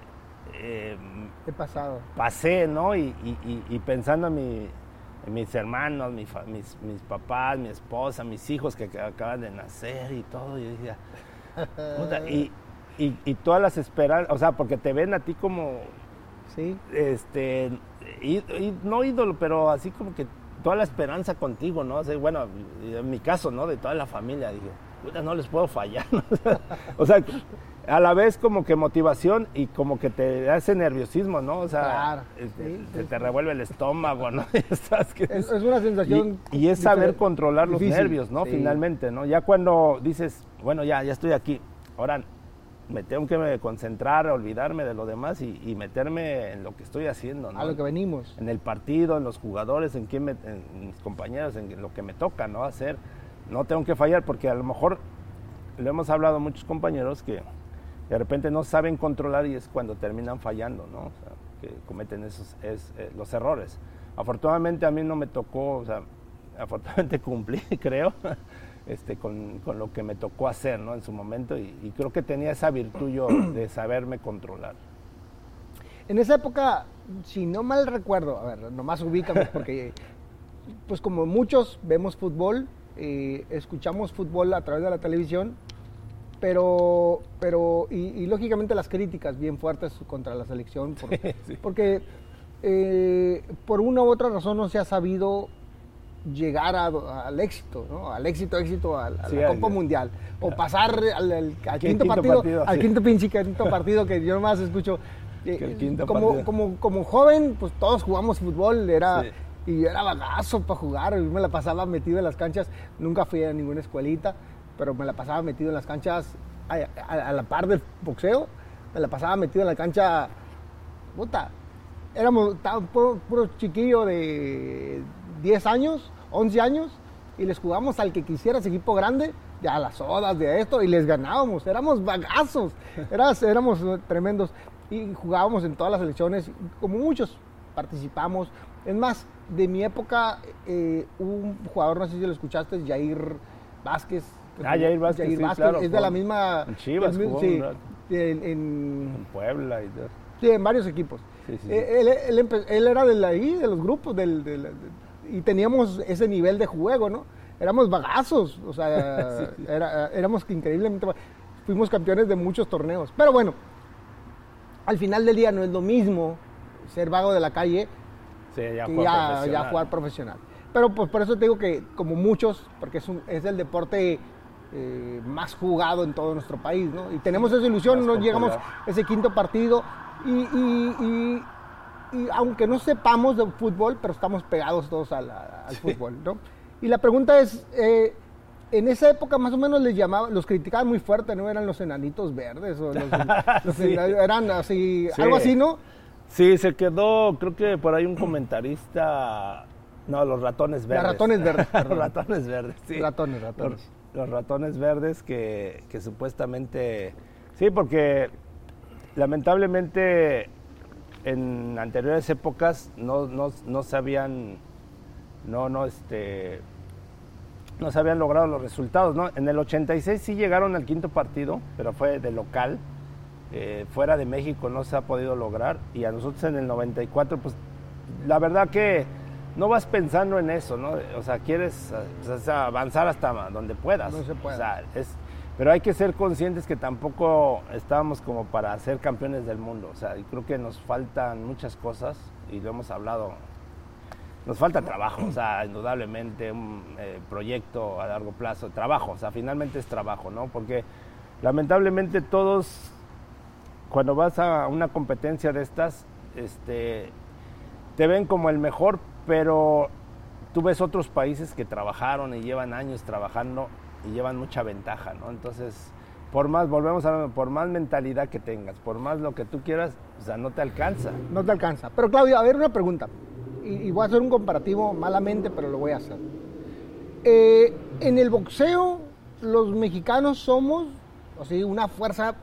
eh, ¿Qué pasado? pasé, ¿no? Y, y- y- y pensando en, mi- en mis hermanos, mi mis, mis papás, mi esposa, mis hijos que, ac- acaban de nacer y todo, yo decía, puta, y, y- y todas las esperanzas, o sea, porque te ven a ti como, Sí. este, no ídolo, pero así como que toda la esperanza contigo, ¿no? O sea, bueno, en mi caso, ¿no? De toda la familia, dije, no les puedo fallar. o sea, a la vez como que motivación y como que te ese nerviosismo, ¿no? O sea, Claro, este, sí, se sí, te revuelve el estómago, ¿no? Que Es, es una sensación. y, y es saber controlar los difícil. nervios, ¿no? Sí. Finalmente, ¿no? Ya cuando dices, bueno, ya, ya estoy aquí, ahora me tengo que concentrar, olvidarme de lo demás y, y meterme en lo que estoy haciendo, ¿no? A lo que venimos. En el partido, en los jugadores, en, quién me- en mis compañeros, en lo que me toca, ¿no? Hacer. No tengo que fallar porque a lo mejor lo hemos hablado a muchos compañeros que de repente no saben controlar y es cuando terminan fallando, ¿no? O sea, que cometen esos es, eh, los errores. Afortunadamente a mí no me tocó, o sea, afortunadamente cumplí, creo, este, con, con lo que me tocó hacer, ¿no? En su momento y, y creo que tenía esa virtud yo de saberme controlar. En esa época, si no mal recuerdo, a ver, nomás ubícame porque, pues como muchos vemos fútbol, eh, escuchamos fútbol a través de la televisión, pero, pero y, y lógicamente las críticas bien fuertes contra la selección, por- Sí. porque eh, por una u otra razón no se ha sabido llegar a- al éxito, ¿no? Al éxito, éxito, al- a Sí, la Copa Mundial. O pasar al, al- al Al quinto, quinto partido, partido, al sí. quinto pinche quinto partido que yo nomás escucho. eh, como, como, como joven, pues todos jugamos fútbol, era, Sí. y era bagazo para jugar, yo me la pasaba metido en las canchas, nunca fui a ninguna escuelita, pero me la pasaba metido en las canchas a, a- a la par del boxeo, me la pasaba metido en la cancha, puta, éramos puro, puro chiquillo de 10 años, 11 años, y les jugamos al que quisieras, equipo grande, ya a las sodas, de esto, y les ganábamos, éramos bagazos, éramos eh, tremendos, y jugábamos en todas las elecciones, como muchos participamos. Es más, de mi época, eh, un jugador, no sé si lo escuchaste, Jair Vázquez. que Ah, Jair Vázquez, sí, claro, es de la misma... en Chivas jugó sí, en- en, En Puebla y todo. Sí, en varios equipos. Sí, sí, sí. Eh, Él, él era de, ahí, de los grupos, del, del- de- y teníamos ese nivel de juego, ¿no? Éramos bagazos, o sea, era- éramos increíblemente... Fuimos campeones de muchos torneos. Pero bueno, al final del día no es lo mismo ser vago de la calle Sí, ya que fue ya, ya profesional. jugar profesional. Pero pues por eso te digo que como muchos, porque es, un- es el deporte eh, más jugado en todo nuestro país, ¿no? Y tenemos esa ilusión, no llegamos a ese quinto partido y, y- y- y aunque no sepamos de fútbol, pero estamos pegados todos al, al fútbol, ¿no? Y la pregunta es, eh, en esa época más o menos les llamaban, los criticaban muy fuerte, ¿no? Eran los enanitos verdes o los, los Sí. eran así, Sí. algo así, ¿no? Sí, se quedó, creo que por ahí un comentarista. No, los ratones verdes. ratones verdes, los ratones verdes, sí. Ratones, ratones. Los, los ratones verdes que, que supuestamente. Sí, porque lamentablemente en anteriores épocas no, no, no se habían. No, no, este. No se habían logrado los resultados, ¿no? En el 86 sí llegaron al quinto partido, pero fue de local. Eh, fuera de México no se ha podido lograr y a nosotros en el 94 pues la verdad que no vas pensando en eso, ¿no? O sea, quieres eh, sea, avanzar hasta donde puedas. No se puede. O sea, es- pero hay que ser conscientes que tampoco estábamos como para ser campeones del mundo. O sea, creo que nos faltan muchas cosas y lo hemos hablado nos falta trabajo, o sea, indudablemente un eh, proyecto a largo plazo, trabajo, o sea, finalmente es trabajo, ¿no? Porque lamentablemente todos, cuando vas a una competencia de estas, este, te ven como el mejor, pero tú ves otros países que trabajaron y llevan años trabajando y llevan mucha ventaja, ¿no? Entonces, por más, volvemos a ver, por más mentalidad que tengas, por más lo que tú quieras, o sea, no te alcanza. No te alcanza. Pero Claudio, a ver una pregunta. Y, y voy a hacer un comparativo malamente, pero lo voy a hacer. Eh, en el boxeo, los mexicanos somos, o sea, una fuerza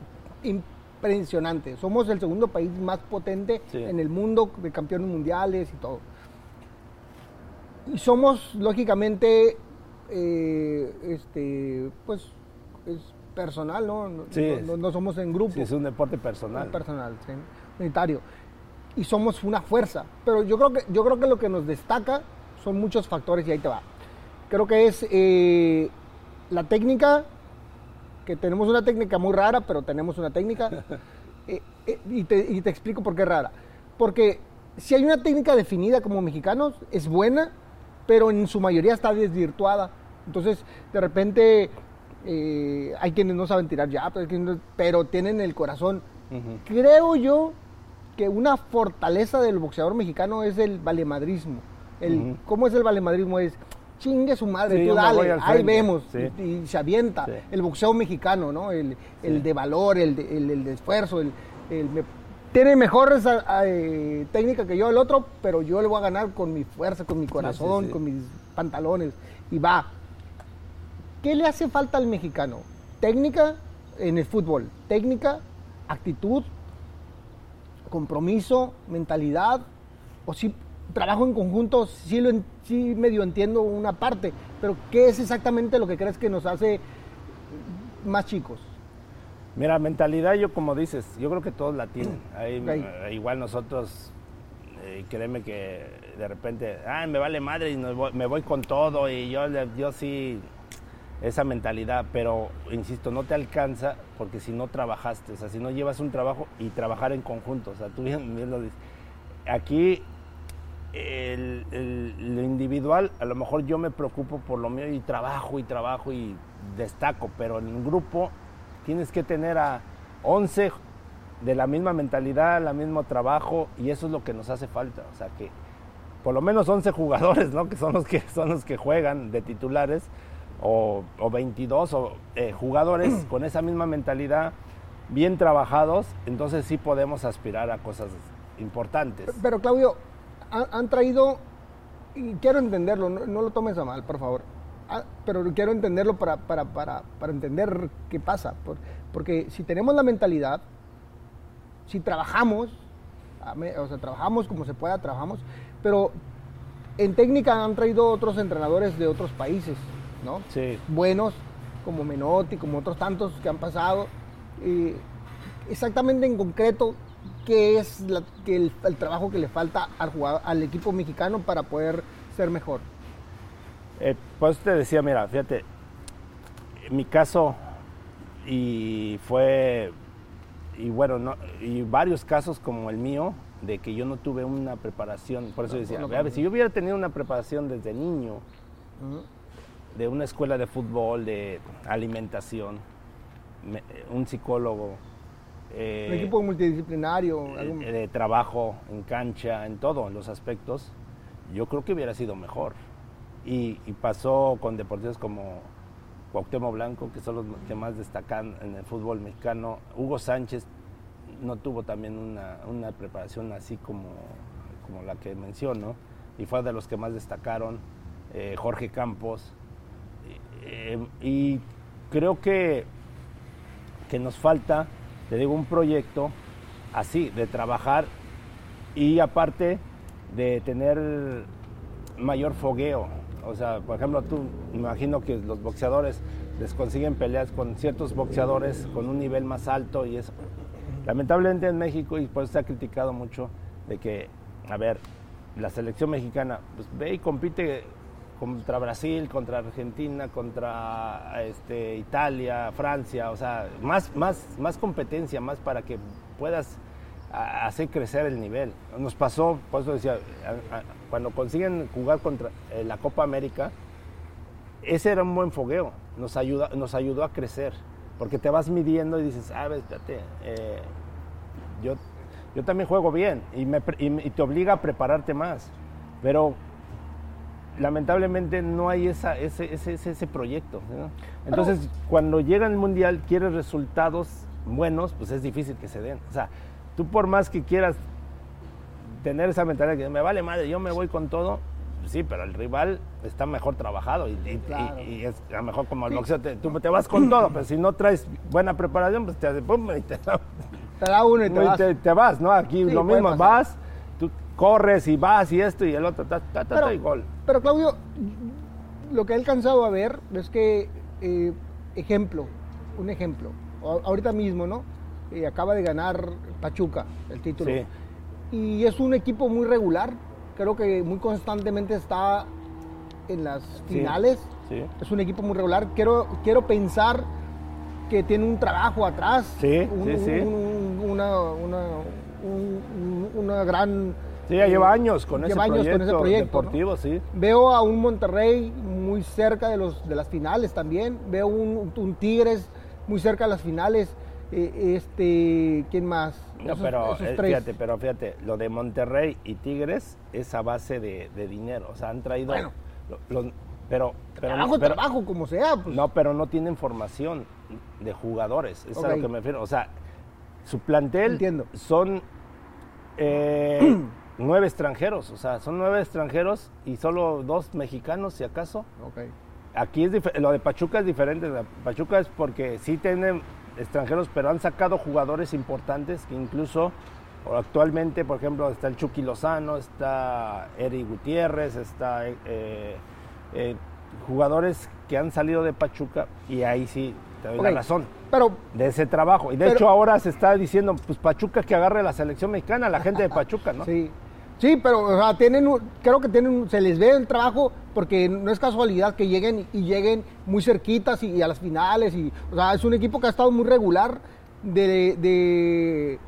impresionante. Somos el segundo país más potente Sí. en el mundo de campeones mundiales y todo. Y somos, lógicamente, eh, este, pues, es personal, ¿no? No, Sí. no- no somos en grupo Sí, es un deporte personal. personal, sí, unitario. Y somos una fuerza. Pero yo creo que, yo creo que lo que nos destaca son muchos factores y ahí te va. Creo que es eh, la técnica, que tenemos una técnica muy rara, pero tenemos una técnica. Eh, eh, y, te, y te explico por qué es rara. Porque si hay una técnica definida como mexicanos, es buena, pero en su mayoría está desvirtuada. Entonces, de repente, eh, hay quienes no saben tirar ya, pero, tienen el corazón. Creo yo que una fortaleza del boxeador mexicano es el valemadrismo. El. ¿Cómo es el valemadrismo? Es chingue su madre, Sí, tú dale, ahí vemos. sí. Y, y se avienta. Sí. El boxeo mexicano, ¿no? El, el de valor, el de, el- el de esfuerzo. El, el me- tiene mejor esa, eh, técnica que yo el otro, pero yo le voy a ganar con mi fuerza, con mi corazón, sí. con mis pantalones. Y va. ¿Qué le hace falta al mexicano? Técnica en el fútbol. Técnica, actitud, compromiso, mentalidad. O si trabajo en conjunto, sí, lo sí medio entiendo una parte. Pero ¿qué es exactamente lo que crees que nos hace más chicos? Mira, mentalidad, yo como dices, yo creo que todos la tienen. Ahí, eh, igual nosotros, eh, créeme que de repente, ah, me vale madre y voy- me voy con todo y yo, le- yo sí, esa mentalidad, pero insisto, no te alcanza porque si no trabajaste, o sea, si no llevas un trabajo y trabajar en conjunto, o sea, tú bien, bien lo dices. Aquí, el- el- lo individual, a lo mejor yo me preocupo por lo mío y trabajo y trabajo y destaco, pero en un grupo tienes que tener a 11 de la misma mentalidad, el mismo trabajo y eso es lo que nos hace falta, o sea que por lo menos 11 jugadores, ¿no? Que son los que son los que juegan de titulares o, o 22 o, eh, jugadores con esa misma mentalidad bien trabajados, entonces sí podemos aspirar a cosas importantes. Pero Claudio, han, han traído, y quiero entenderlo, no, no lo tomes a mal, por favor. Ah, pero quiero entenderlo para, para, para, para entender qué pasa. por- porque si tenemos la mentalidad, si trabajamos, o sea, trabajamos como se pueda, trabajamos, pero en técnica han traído otros entrenadores de otros países, ¿no? Sí. buenos, como Menotti, como otros tantos que han pasado. Y exactamente en concreto, ¿qué es la- que el, el trabajo que le falta al, jugador, al equipo mexicano para poder ser mejor? Eh, pues te decía, mira, fíjate, mi caso, y fue, y bueno, no- y varios casos como el mío, de que yo no tuve una preparación, por eso decía, ver, si yo hubiera tenido una preparación desde niño, de una escuela de fútbol, de alimentación, me- un psicólogo, eh, Un equipo multidisciplinario. eh, de trabajo en cancha, en todo, en los aspectos, yo creo que hubiera sido mejor. Y, pasó con deportistas como Cuauhtémoc Blanco, que son los que más destacan en el fútbol mexicano. Hugo Sánchez no tuvo también una, una preparación así como, como la que menciono, y fue de los que más destacaron. Eh, Jorge Campos. Eh, y creo que que nos falta, te digo, un proyecto así, de trabajar y aparte de tener mayor fogueo. O sea, por ejemplo, tú me imagino que los boxeadores les consiguen peleas con ciertos boxeadores con un nivel más alto y eso. Lamentablemente en México, y por eso se ha criticado mucho, de que, a ver, la selección mexicana, pues ve y compite contra Brasil, contra Argentina, contra este, Italia, Francia, o sea, más, más, más competencia, más para que puedas a- hacer crecer el nivel. Nos pasó, por decía, cuando consiguen jugar contra eh, la Copa América, ese era un buen fogueo, nos, ayuda, nos ayudó a crecer, porque te vas midiendo y dices, ah, espérate, eh, yo, yo también juego bien y, te obliga a prepararte más, pero lamentablemente no hay ese, ese, ese, proyecto. Entonces, cuando llega el Mundial, quieres resultados buenos, pues es difícil que se den. O sea, tú por más que quieras tener esa mentalidad que me vale madre, yo me voy con todo, sí, pero el rival está mejor trabajado y, y- Claro. y- y es a lo mejor como el boxeo, te- tú te vas con todo, pero si no traes buena preparación, pues te hace pum y te, Te da uno y te vas. te- te vas, ¿no? Aquí Sí, lo mismo, vas, tú corres y vas y esto y el otro, ta, ta, ta, Pero- y gol. Pero Claudio, lo que he alcanzado a ver es que, eh, ejemplo, un ejemplo, ahorita mismo, ¿no? Eh, acaba de ganar Pachuca el título. Sí. Y es un equipo muy regular, creo que muy constantemente está en las finales. Sí. Es un equipo muy regular. Quiero, quiero pensar que tiene un trabajo atrás. Un- un- una, una, un- un- una gran... Sí, ya eh, lleva años con ese lleva años proyecto, con ese proyecto, ¿no? deportivo, sí. Veo a un Monterrey muy cerca de, los, de las finales también. Veo un, un Tigres muy cerca de las finales. Eh, este, ¿Quién más? No, Esos- pero esos eh, tres. fíjate, pero fíjate, lo de Monterrey y Tigres es a base de, de dinero. O sea, han traído. Bueno. los- pero, pero, trabajo, no, pero- trabajo, como sea. Pues. no, pero no tienen formación de jugadores. Es a lo que me refiero. O sea, su plantel Entiendo. son eh, nueve extranjeros. O sea, son nueve extranjeros y solo dos mexicanos, si acaso. Ok. Aquí es lo de Pachuca es diferente. Pachuca es porque sí tienen extranjeros, pero han sacado jugadores importantes que incluso actualmente, por ejemplo, está el Chucky Lozano, está Eric Gutiérrez, está eh, eh, jugadores que han salido de Pachuca y ahí sí te doy la razón Pero de ese trabajo. Y de Pero- hecho ahora se está diciendo, pues Pachuca que agarre la selección mexicana, la gente de Pachuca, ¿no? Sí, sí, pero o sea, tienen, creo que tienen, se les ve el trabajo porque no es casualidad que lleguen y lleguen muy cerquitas y, y a las finales y, o sea, es un equipo que ha estado muy regular de, de,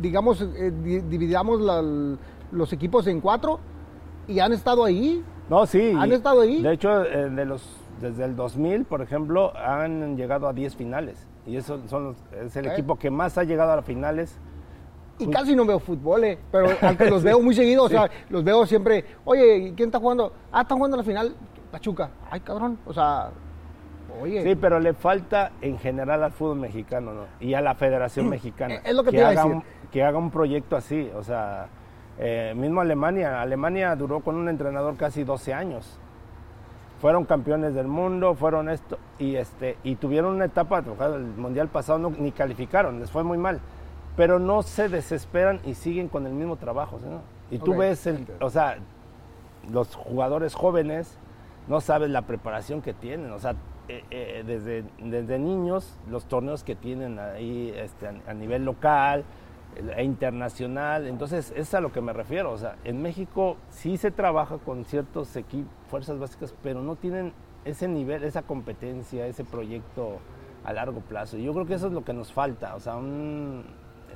digamos, eh, di- dividamos la- los equipos en cuatro y han estado ahí. No, sí. ¿Han estado ahí? De hecho, eh, de los, desde el 2000, por ejemplo, han llegado a 10 finales. Y eso son los- es el equipo que más ha llegado a las finales. Y casi no veo fútbol, eh, pero aunque los veo muy seguido, o sea, los veo siempre, oye, ¿quién está jugando? Ah, está jugando la final, Pachuca. Ay, cabrón, o sea, oye. Sí, pero le falta en general al fútbol mexicano ¿no? y a la Federación Mexicana. Es lo que te iba a haga decir. Un, que haga un proyecto así. O sea, eh, mismo Alemania. Alemania duró con un entrenador casi 12 años. Fueron campeones del mundo, fueron esto, y este, y tuvieron una etapa, el mundial pasado no, ni calificaron, les fue muy mal. Pero no se desesperan y siguen con el mismo trabajo. ¿sí, no? Y tú ves, el, o sea, los jugadores jóvenes no sabes la preparación que tienen, o sea, eh, eh, desde, desde niños los torneos que tienen ahí este, a, a nivel local e internacional, entonces es a lo que me refiero, o sea, en México sí se trabaja con ciertos equipos, fuerzas básicas, pero no tienen ese nivel, esa competencia, ese proyecto a largo plazo. Y yo creo que eso es lo que nos falta, o sea, un-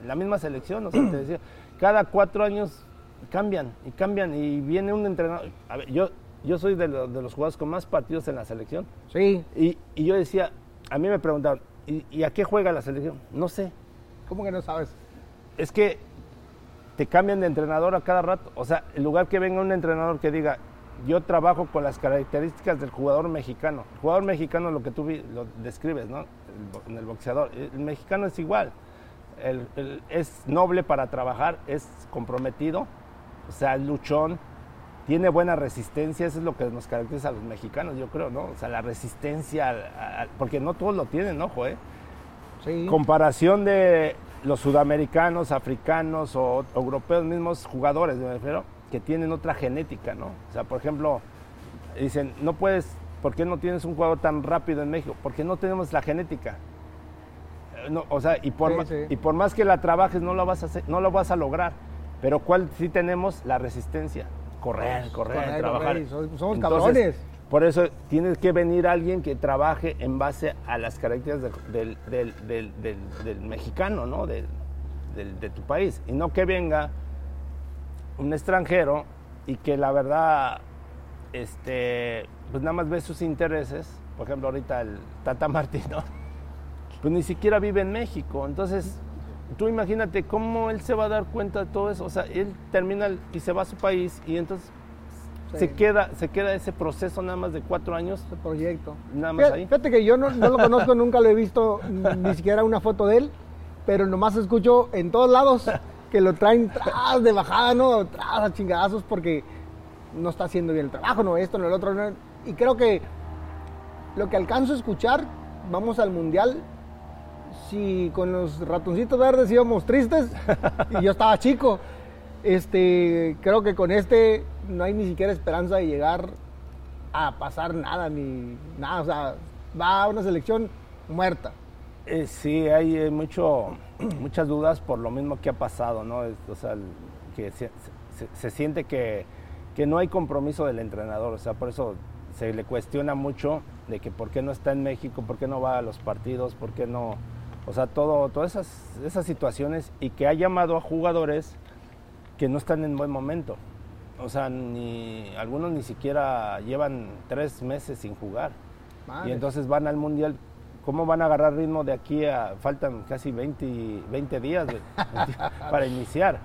la misma selección, o sea, te decía, cada cuatro años cambian y cambian y viene un entrenador. A ver, yo, yo soy de, lo- de los jugadores con más partidos en la selección. Sí, Y, y yo decía, a mí me preguntaban, ¿y, y a qué juega la selección? No sé. ¿cómo que no sabes? Es que te cambian de entrenador a cada rato. O sea, en lugar que venga un entrenador que diga, yo trabajo con las características del jugador mexicano. El jugador mexicano, lo que tú vi- lo describes, ¿no? El en el boxeador. El mexicano es igual. El- el- es noble para trabajar, es comprometido, o sea, es luchón, tiene buena resistencia, eso es lo que nos caracteriza a los mexicanos, yo creo, ¿no? O sea, la resistencia, porque no todos lo tienen, ojo, ¿eh? Sí. comparación de los sudamericanos, africanos o, o europeos mismos jugadores, me refiero, que tienen otra genética, ¿no? O sea, por ejemplo, dicen, no puedes, ¿por qué no tienes un jugador tan rápido en México? Porque no tenemos la genética. No, o sea, y por, Sí, ma- sí. y por más que la trabajes, no lo vas a hacer, no lo vas a lograr. Pero ¿cuál sí tenemos? La resistencia. Correr, correr, Correr, trabajar. correr, somos- somos Entonces, cabrones. Por eso tiene que venir alguien que trabaje en base a las características del, del- del- mexicano, ¿no? De tu país. Y no que venga un extranjero y que la verdad, este, pues nada más ve sus intereses. Por ejemplo, ahorita el Tata Martino, pues ni siquiera vive en México. Entonces, tú imagínate cómo él se va a dar cuenta de todo eso. O sea, él termina y se va a su país y entonces Sí. se, queda, se queda ese proceso nada más de cuatro años. Este proyecto. Nada más Fíjate, ahí. fíjate que yo no, no lo conozco, nunca lo he visto, ni siquiera una foto de él, pero nomás escucho en todos lados que lo traen tras de bajada, ¿no? Tras a chingadazos porque no está haciendo bien el trabajo, no esto, no el otro. no. Y creo que lo que alcanzo a escuchar, vamos al mundial. Si con los ratoncitos verdes íbamos tristes y yo estaba chico, este, creo que con este no hay ni siquiera esperanza de llegar a pasar nada, ni nada. O sea, va a una selección muerta. Eh, sí, hay eh, mucho, muchas dudas por lo mismo que ha pasado, ¿no? O sea, que se, se- se siente que, que no hay compromiso del entrenador, o sea, por eso se le cuestiona mucho de que por qué no está en México, por qué no va a los partidos, por qué no, o sea, todo, todas esas, esas situaciones y que ha llamado a jugadores que no están en buen momento. O sea, ni, algunos ni siquiera llevan tres meses sin jugar. Madre. Y entonces van al mundial. ¿Cómo van a agarrar ritmo de aquí a. Faltan casi 20, 20 días de- para iniciar?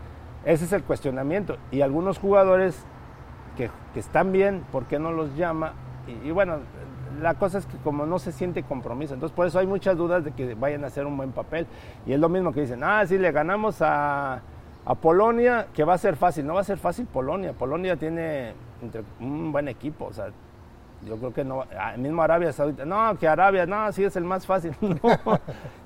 Ese es el cuestionamiento. Y algunos jugadores que, que están bien, ¿por qué no los llama? Y, y bueno, la cosa es que como no se siente compromiso, entonces por eso hay muchas dudas de que vayan a hacer un buen papel. Y es lo mismo que dicen, ah, sí, le ganamos a, a Polonia, que va a ser fácil. No va a ser fácil Polonia. Polonia tiene entre- un buen equipo, o sea, yo creo que no, ah, mismo Arabia Saudita, no, que Arabia, no, sí es el más fácil. No.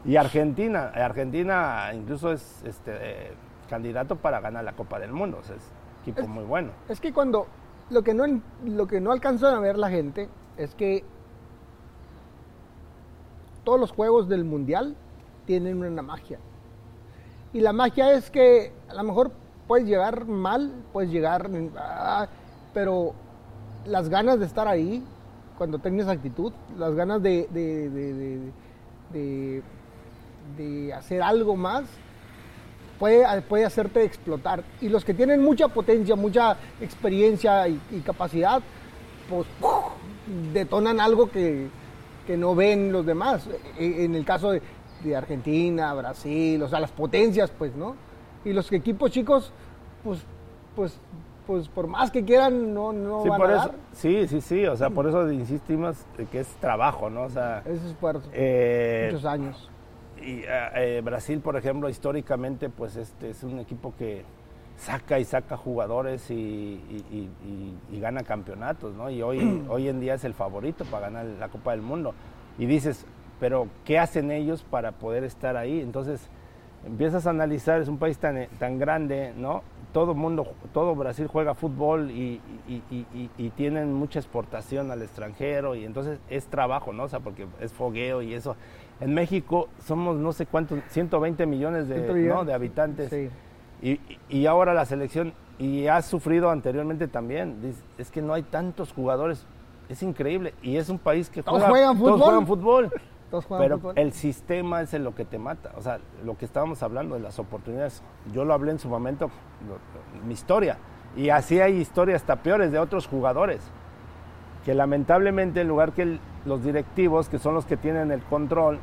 Y Argentina, Argentina incluso es este, eh, candidato para ganar la Copa del Mundo, o sea, es equipo Es- muy bueno. Es que cuando lo que no lo que no alcanzan a ver la gente es que todos los juegos del mundial tienen una magia. Y la magia es que a lo mejor puedes llegar mal, puedes llegar, ah, pero las ganas de estar ahí, cuando tengas actitud, las ganas de, de- de- hacer algo más, puede, puede hacerte explotar. Y los que tienen mucha potencia, mucha experiencia y, capacidad, pues detonan algo que, que no ven los demás. E- En el caso de, de Argentina, Brasil, o sea, las potencias, pues, ¿no? Y los equipos chicos, pues, pues, pues por más que quieran, no, no Sí, van por a eso, dar sí, sí, sí, o sea, por eso insistimos que es trabajo, ¿no? O sea, ese esfuerzo. eh, muchos años. Y eh, eh, Brasil, por ejemplo, históricamente, pues este es un equipo que saca y saca jugadores y, y- y- y- y gana campeonatos, ¿no? Y hoy, hoy en día es el favorito para ganar la Copa del Mundo. Y dices, pero ¿qué hacen ellos para poder estar ahí? Entonces empiezas a analizar, es un país tan, tan grande, ¿no? Todo mundo, todo Brasil juega fútbol y, tienen mucha exportación al extranjero y entonces es trabajo, ¿no? O sea, porque es fogueo y eso. En México somos no sé cuántos, 120 millones de, ¿no? de habitantes. Sí. Y, y ahora la selección, y ha sufrido anteriormente también, es que no hay tantos jugadores, es increíble. Y es un país que Todos juega, juegan todos fútbol. juegan fútbol. Todos juegan Pero fútbol. el sistema es lo que te mata. O sea, lo que estábamos hablando de las oportunidades, yo lo hablé en su momento, lo- mi historia. Y así hay historias hasta peores de otros jugadores. Que lamentablemente en lugar que el- los directivos, que son los que tienen el control,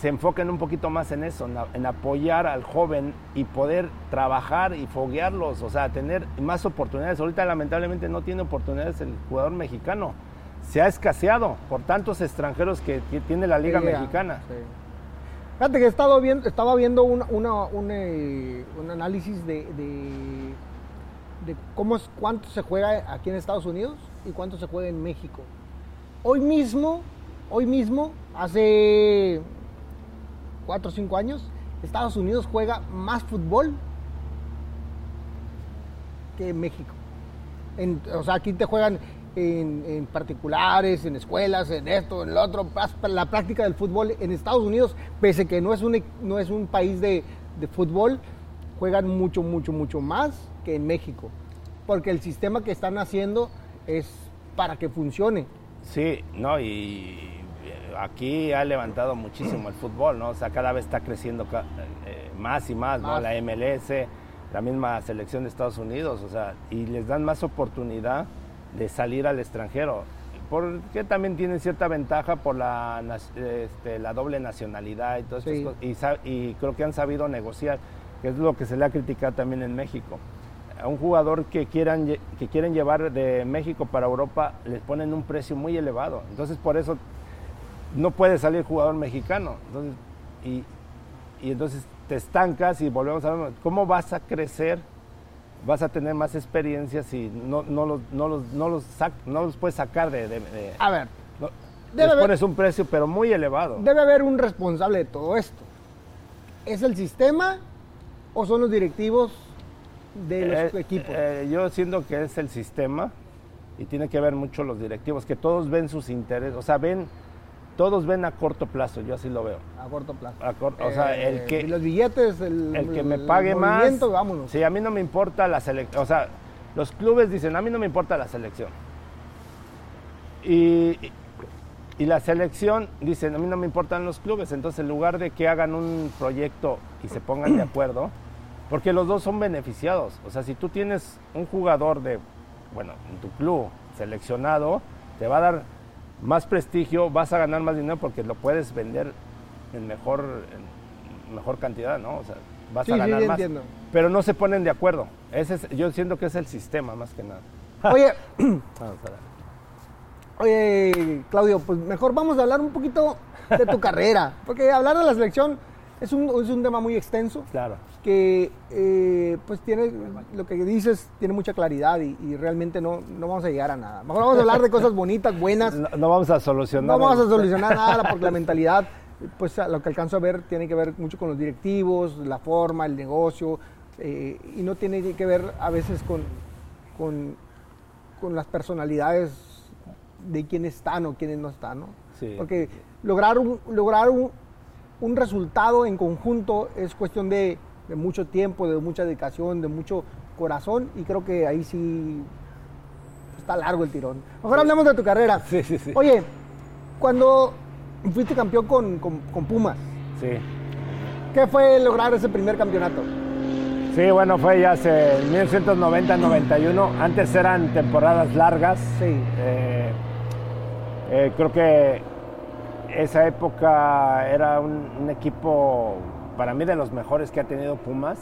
se enfoquen un poquito más en eso, en, apoyar al joven y poder trabajar y foguearlos, o sea, tener más oportunidades. Ahorita lamentablemente no tiene oportunidades el jugador mexicano. Se ha escaseado por tantos extranjeros que ti- tiene la Liga Sí, Mexicana. sí. Fíjate que he estado viendo, estaba viendo una- un, eh, un análisis de, de, de cómo es, cuánto se juega aquí en Estados Unidos y cuánto se juega en México. Hoy mismo, hoy mismo, hace cuatro o cinco años, Estados Unidos juega más fútbol que México. O sea, aquí te juegan en, particulares, en escuelas, en esto, en lo otro. La práctica del fútbol en Estados Unidos, pese que no es un, no es un país de, de fútbol, juegan mucho, mucho, mucho más que en México. Porque el sistema que están haciendo es para que funcione. Sí, no, y aquí ha levantado muchísimo el fútbol, ¿no? O sea, cada vez está creciendo eh, más y más, ¿no? Más. La MLS, la misma selección de Estados Unidos, o sea, y les dan más oportunidad de salir al extranjero. Porque también tienen cierta ventaja por la, este, la doble nacionalidad y todas estas Sí. cosas. Y, y creo que han sabido negociar, que es lo que se le ha criticado también en México. A un jugador que, quieran, que quieren llevar de México para Europa les ponen un precio muy elevado. Entonces por eso no puede salir jugador mexicano. Entonces, y, y entonces te estancas y volvemos a ver, ¿cómo vas a crecer? Vas a tener más experiencias si no, no, los, no, los, no, los sac- no los puedes sacar de... de- de- A ver, no- debe les haber- pones un precio, pero muy elevado. debe haber un responsable de todo esto. ¿Es el sistema o son los directivos de los Eh, equipos? eh, yo siento que es el sistema y tiene que ver mucho los directivos, que todos ven sus intereses, o sea, ven, todos ven a corto plazo, yo así lo veo. a corto plazo. a cor- o sea, el Eh, que- los billetes, el, el que me pague más. vámonos. Sí, a mí no me importa la selección. O sea, los clubes dicen, a mí no me importa la selección. Y, y la selección dicen, a mí no me importan los clubes. Entonces, en lugar de que hagan un proyecto y se pongan de acuerdo, porque los dos son beneficiados. O sea, si tú tienes un jugador de, bueno, en tu club seleccionado, te va a dar más prestigio, vas a ganar más dinero porque lo puedes vender en mejor, en mejor cantidad, ¿no? O sea, vas Sí, a ganar sí, más. entiendo. Pero no se ponen de acuerdo. Ese es- yo siento que es el sistema más que nada. Oye, Vamos a ver. oye, Claudio, pues mejor vamos a hablar un poquito de tu carrera, porque hablar de la selección es un, es un tema muy extenso. Claro. que eh, pues tiene, lo que dices tiene mucha claridad y, y realmente no, no vamos a llegar a nada. Mejor vamos a hablar de cosas bonitas, buenas. No, no vamos a solucionar. No vamos a solucionar nada porque la mentalidad, pues a lo que alcanzo a ver, tiene que ver mucho con los directivos, la forma, el negocio, eh, y no tiene que ver a veces con, con, con las personalidades de quiénes están o quiénes no están, ¿no? Sí. Porque lograr un, lograr un, un resultado en conjunto es cuestión de, de mucho tiempo, de mucha dedicación, de mucho corazón, y creo que ahí sí está largo el tirón. Mejor hablemos de tu carrera. Sí, sí, sí. Oye, cuando fuiste campeón con, con- con Pumas, Sí. ¿qué fue lograr ese primer campeonato? Sí, bueno, fue ya hace 1990-91. Antes eran temporadas largas. Sí. Eh, eh, creo que esa época era un, equipo, para mí, de los mejores que ha tenido Pumas,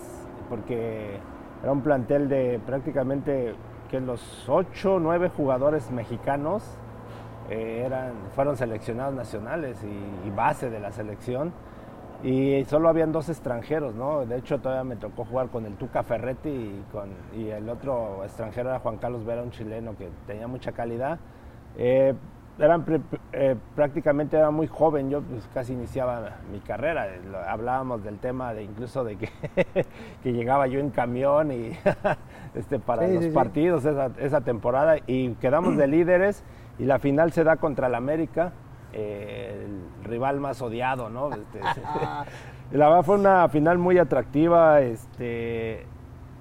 porque era un plantel de prácticamente que los ocho o nueve jugadores mexicanos eh, eran, fueron seleccionados nacionales y, y base de la selección. Y solo habían dos extranjeros, ¿no? De hecho, todavía me tocó jugar con el Tuca Ferretti y, con, y el otro extranjero era Juan Carlos Vera, un chileno que tenía mucha calidad. Eh, eran pre- eh, prácticamente era muy joven, yo pues, casi iniciaba mi carrera. Hablábamos del tema de incluso de que, que llegaba yo en camión y este, para Sí, los sí, sí. partidos esa, esa temporada y quedamos de líderes y la final se da contra el América, eh, el rival más odiado, ¿no? Este, la verdad fue una final muy atractiva este,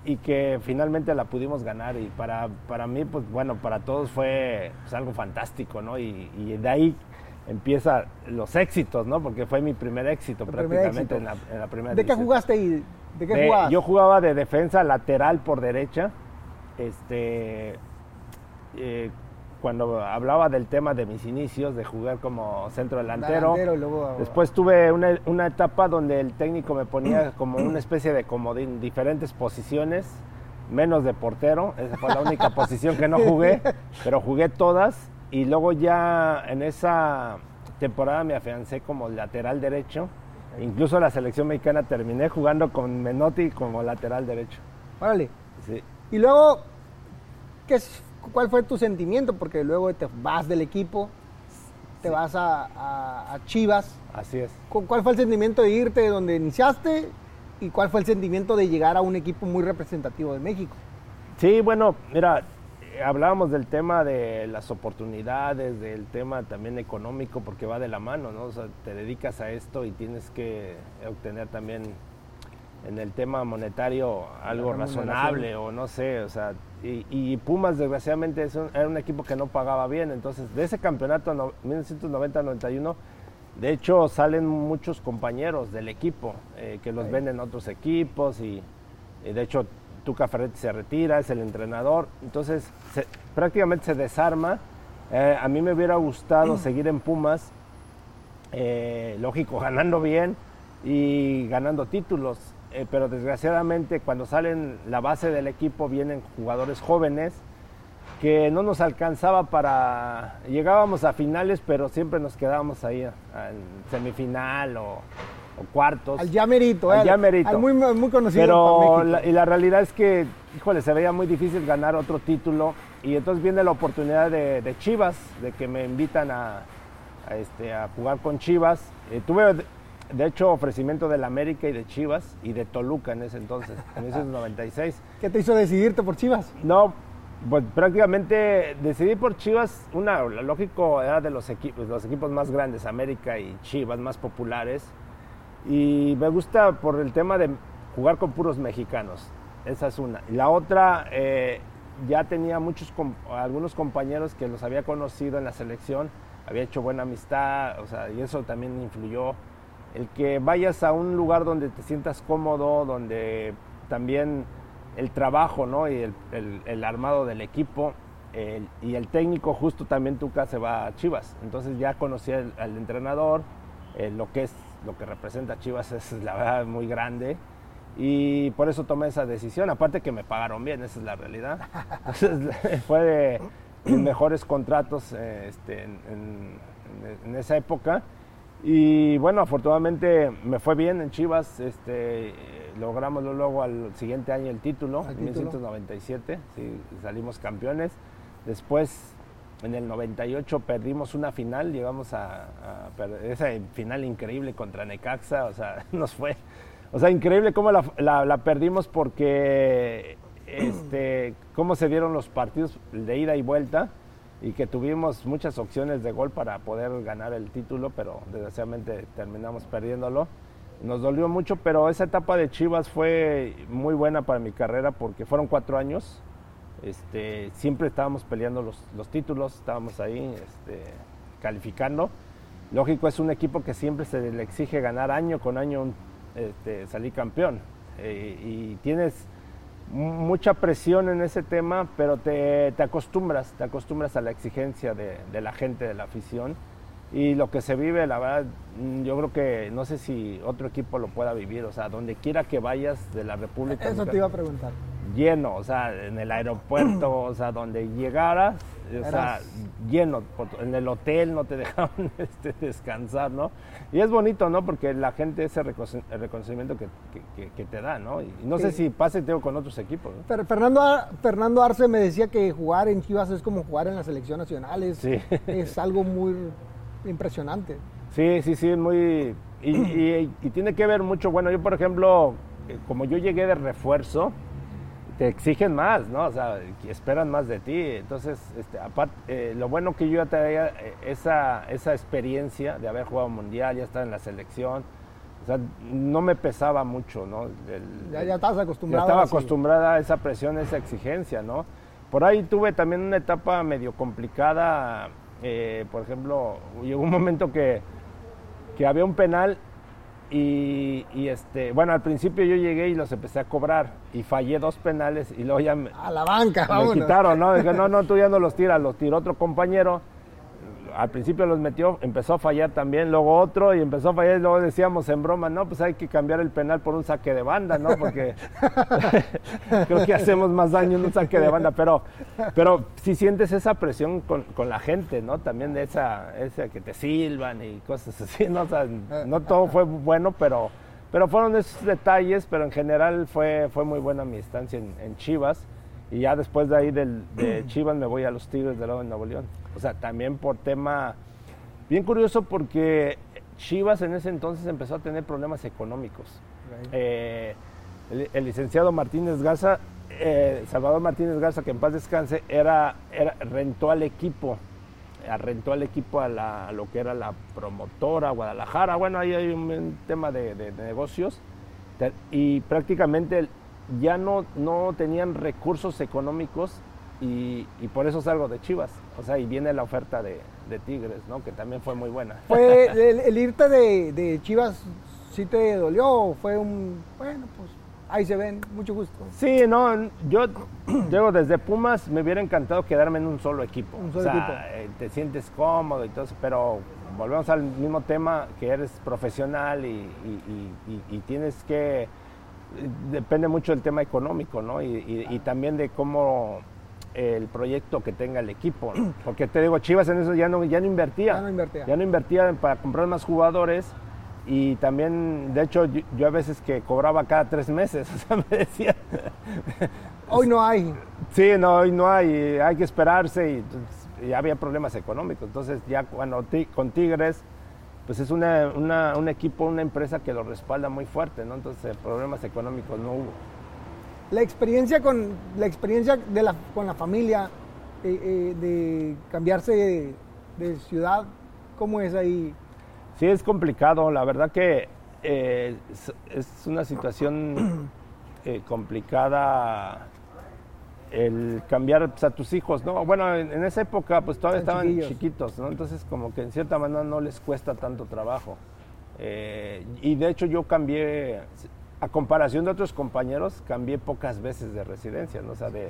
y que finalmente la pudimos ganar y para, para mí, pues bueno, para todos fue pues, algo fantástico, ¿no? Y, y de ahí empiezan los éxitos, ¿no? Porque fue mi primer éxito primer prácticamente éxito. En, la, en la primera ¿De qué jugaste ahí? ¿De qué De- jugabas? Yo jugaba de defensa lateral por derecha. Este, eh, cuando hablaba del tema de mis inicios, de jugar como centro delantero. Luego- Después tuve una, una etapa donde el técnico me ponía como una especie de comodín, diferentes posiciones, menos de portero. Esa fue la única posición que no jugué, pero jugué todas. Y luego ya en esa temporada me afiancé como lateral derecho. Incluso la selección mexicana terminé jugando con Menotti como lateral derecho. Órale. Sí. Y luego, ¿qué es- ¿cuál fue tu sentimiento? Porque luego te vas del equipo, te vas a, a- a Chivas. Así es. ¿Cu- ¿Cuál fue el sentimiento de irte de donde iniciaste? ¿Y cuál fue el sentimiento de llegar a un equipo muy representativo de México? Sí, bueno, mira, eh, hablábamos del tema de las oportunidades, del tema también económico, porque va de la mano, ¿no? O sea, te dedicas a esto y tienes que obtener también en el tema monetario algo razonable o no sé, o sea, y, y Pumas desgraciadamente es un- era un equipo que no pagaba bien, entonces de ese campeonato no- 1990-91 De hecho, salen muchos compañeros del equipo eh, que los Ok. ven en otros equipos y, y de hecho Tuca Ferretti se retira, es el entrenador. Entonces, se- prácticamente se desarma. Eh, a mí me hubiera gustado seguir en Pumas, eh, lógico, ganando bien y ganando títulos. Eh, pero desgraciadamente cuando salen la base del equipo vienen jugadores jóvenes que no nos alcanzaba para... Llegábamos a finales, pero siempre nos quedábamos ahí en semifinal o, o cuartos. Al ya merito, Al eh, ya merito. al muy, muy conocido Pero la, y la realidad es que, híjole, se veía muy difícil ganar otro título. Y entonces viene la oportunidad de, de Chivas, de que me invitan a, a, este, a jugar con Chivas. Eh, tuve, de, hecho, ofrecimiento del América y de Chivas y de Toluca en ese entonces, en 1996. ¿Qué te hizo decidirte por Chivas? No, pues prácticamente decidí por Chivas, una, lógico era de los equipos, los equipos más grandes, América y Chivas, más populares. Y me gusta por el tema de jugar con puros mexicanos. Esa es una. La otra, eh, ya tenía muchos, algunos compañeros que los había conocido en la selección, había hecho buena amistad, o sea, y eso también influyó. El que vayas a un lugar donde te sientas cómodo, donde también el trabajo ¿no? y el, el- el armado del equipo el- y el técnico, justo también Tuca se va a Chivas. Entonces ya conocí al, al entrenador, eh, lo que es lo que representa Chivas es la verdad muy grande y por eso tomé esa decisión. Aparte que me pagaron bien, esa es la realidad. Entonces fue de mis mejores contratos eh, este, en, en- en esa época. Y bueno, afortunadamente me fue bien en Chivas. Este, logramos luego al siguiente año el título, ¿El en título? 1997. Sí, salimos campeones. Después, en el 98, perdimos una final. Llegamos a, a perder esa final increíble contra Necaxa. O sea, nos fue. O sea, increíble cómo la, la- la perdimos porque este, cómo se dieron los partidos de ida y vuelta y que tuvimos muchas opciones de gol para poder ganar el título, pero desgraciadamente terminamos perdiéndolo. Nos dolió mucho, pero esa etapa de Chivas fue muy buena para mi carrera porque fueron cuatro años. Este, siempre estábamos peleando los, los títulos, estábamos ahí este, calificando. Lógico, es un equipo que siempre se le exige ganar año con año este, salir campeón. Eh, y tienes mucha presión en ese tema, pero te, te acostumbras, te acostumbras a la exigencia de, de la gente, de la afición. Y lo que se vive, la verdad, mm, yo creo que no sé si otro equipo lo pueda vivir. O sea, donde quiera que vayas de la República Eso te iba a preguntar. Lleno, o sea, en el aeropuerto, o sea, donde llegaras, o sea, lleno, en el hotel no te dejaban este, descansar, ¿no? Y es bonito, ¿no? Porque la gente ese reconocimiento que, que- que- te da, ¿no? Y no sé Sí. si pase, tengo con otros equipos, ¿no? Fer- Fernando, Ar- Fernando Arce me decía que jugar en Chivas es como jugar en la selección nacional. Es, Sí. es algo muy impresionante. Sí, sí, sí, muy... Y, y- y tiene que ver mucho, bueno, yo por ejemplo, eh, como yo llegué de refuerzo, te exigen más, ¿no? O sea, esperan más de ti. Entonces, este, aparte, lo bueno que yo ya traía eh, esa, esa experiencia de haber jugado mundial, ya estar en la selección, o sea, no me pesaba mucho, ¿no? El- Ya, ya estabas ya acostumbrado. estaba acostumbrada a esa presión, a esa exigencia, ¿no? Por ahí tuve también una etapa medio complicada, eh, por ejemplo, llegó un momento que, que había un penal y, y, este, bueno, al principio yo llegué y los empecé a cobrar y fallé dos penales y luego ya me, A la banca, me vámonos. quitaron, ¿no? Dije, no, no, tú ya no los tiras, los tiró otro compañero. Al principio los metió, empezó a fallar también, luego otro y empezó a fallar y luego decíamos en broma, no, pues hay que cambiar el penal por un saque de banda, ¿no? Porque creo que hacemos más daño en un saque de banda, pero, pero si sientes esa presión con, con la gente, ¿no? También de esa, esa que te silban y cosas así, ¿no? No todo fue bueno, pero, pero fueron esos detalles, pero en general fue, fue muy buena mi estancia en Chivas. Y ya después de ahí del, de Chivas me voy a los Tigres de Lado de Nuevo León. O sea, también por tema bien curioso porque Chivas en ese entonces empezó a tener problemas económicos. Eh, el, el licenciado Martínez Garza, eh, Salvador Martínez Garza, que en paz descanse, era, era, rentó al equipo, eh, rentó al equipo a, la- a lo que era la promotora Guadalajara. Bueno, ahí hay un, un tema de, de- de negocios y prácticamente ya no, no tenían recursos económicos y, y por eso salgo de Chivas. O sea, y viene la oferta de, de Tigres, ¿no? Que también fue muy buena. Fue el, el irte de, de Chivas, ¿sí te dolió o fue un, bueno, pues ahí se ven, mucho gusto? Sí, no, yo llego desde Pumas, me hubiera encantado quedarme en un solo equipo. Un solo o sea, equipo. eh, te sientes cómodo y todo eso, pero volvemos al mismo tema, que eres profesional y- y tienes que, depende mucho del tema económico, ¿no? Y, y- y también de cómo el proyecto que tenga el equipo, ¿no? Porque te digo, Chivas en eso ya no, ya no invertía. Ya no invertía. Ya no invertía para comprar más jugadores y también, de hecho, yo, yo a veces que cobraba cada tres meses, o sea, me decía, Hoy no hay. sí, no, hoy no hay, hay que esperarse y, y había problemas económicos. Entonces ya cuando con Tigres, pues es una, una- un equipo, una empresa que lo respalda muy fuerte, ¿no? Entonces problemas económicos no hubo. La experiencia con la experiencia de la, con la familia, eh, eh, de cambiarse de, de ciudad, ¿cómo es ahí? Sí, es complicado. La verdad que eh, es, es una situación eh, complicada el cambiar pues, a tus hijos, ¿no? Bueno, en, en esa época pues todavía Están estaban chiquillos. chiquitos, ¿no? Entonces como que en cierta manera no les cuesta tanto trabajo. Eh, y de hecho yo cambié, a comparación de otros compañeros, cambié pocas veces de residencia, ¿no? O sea, de,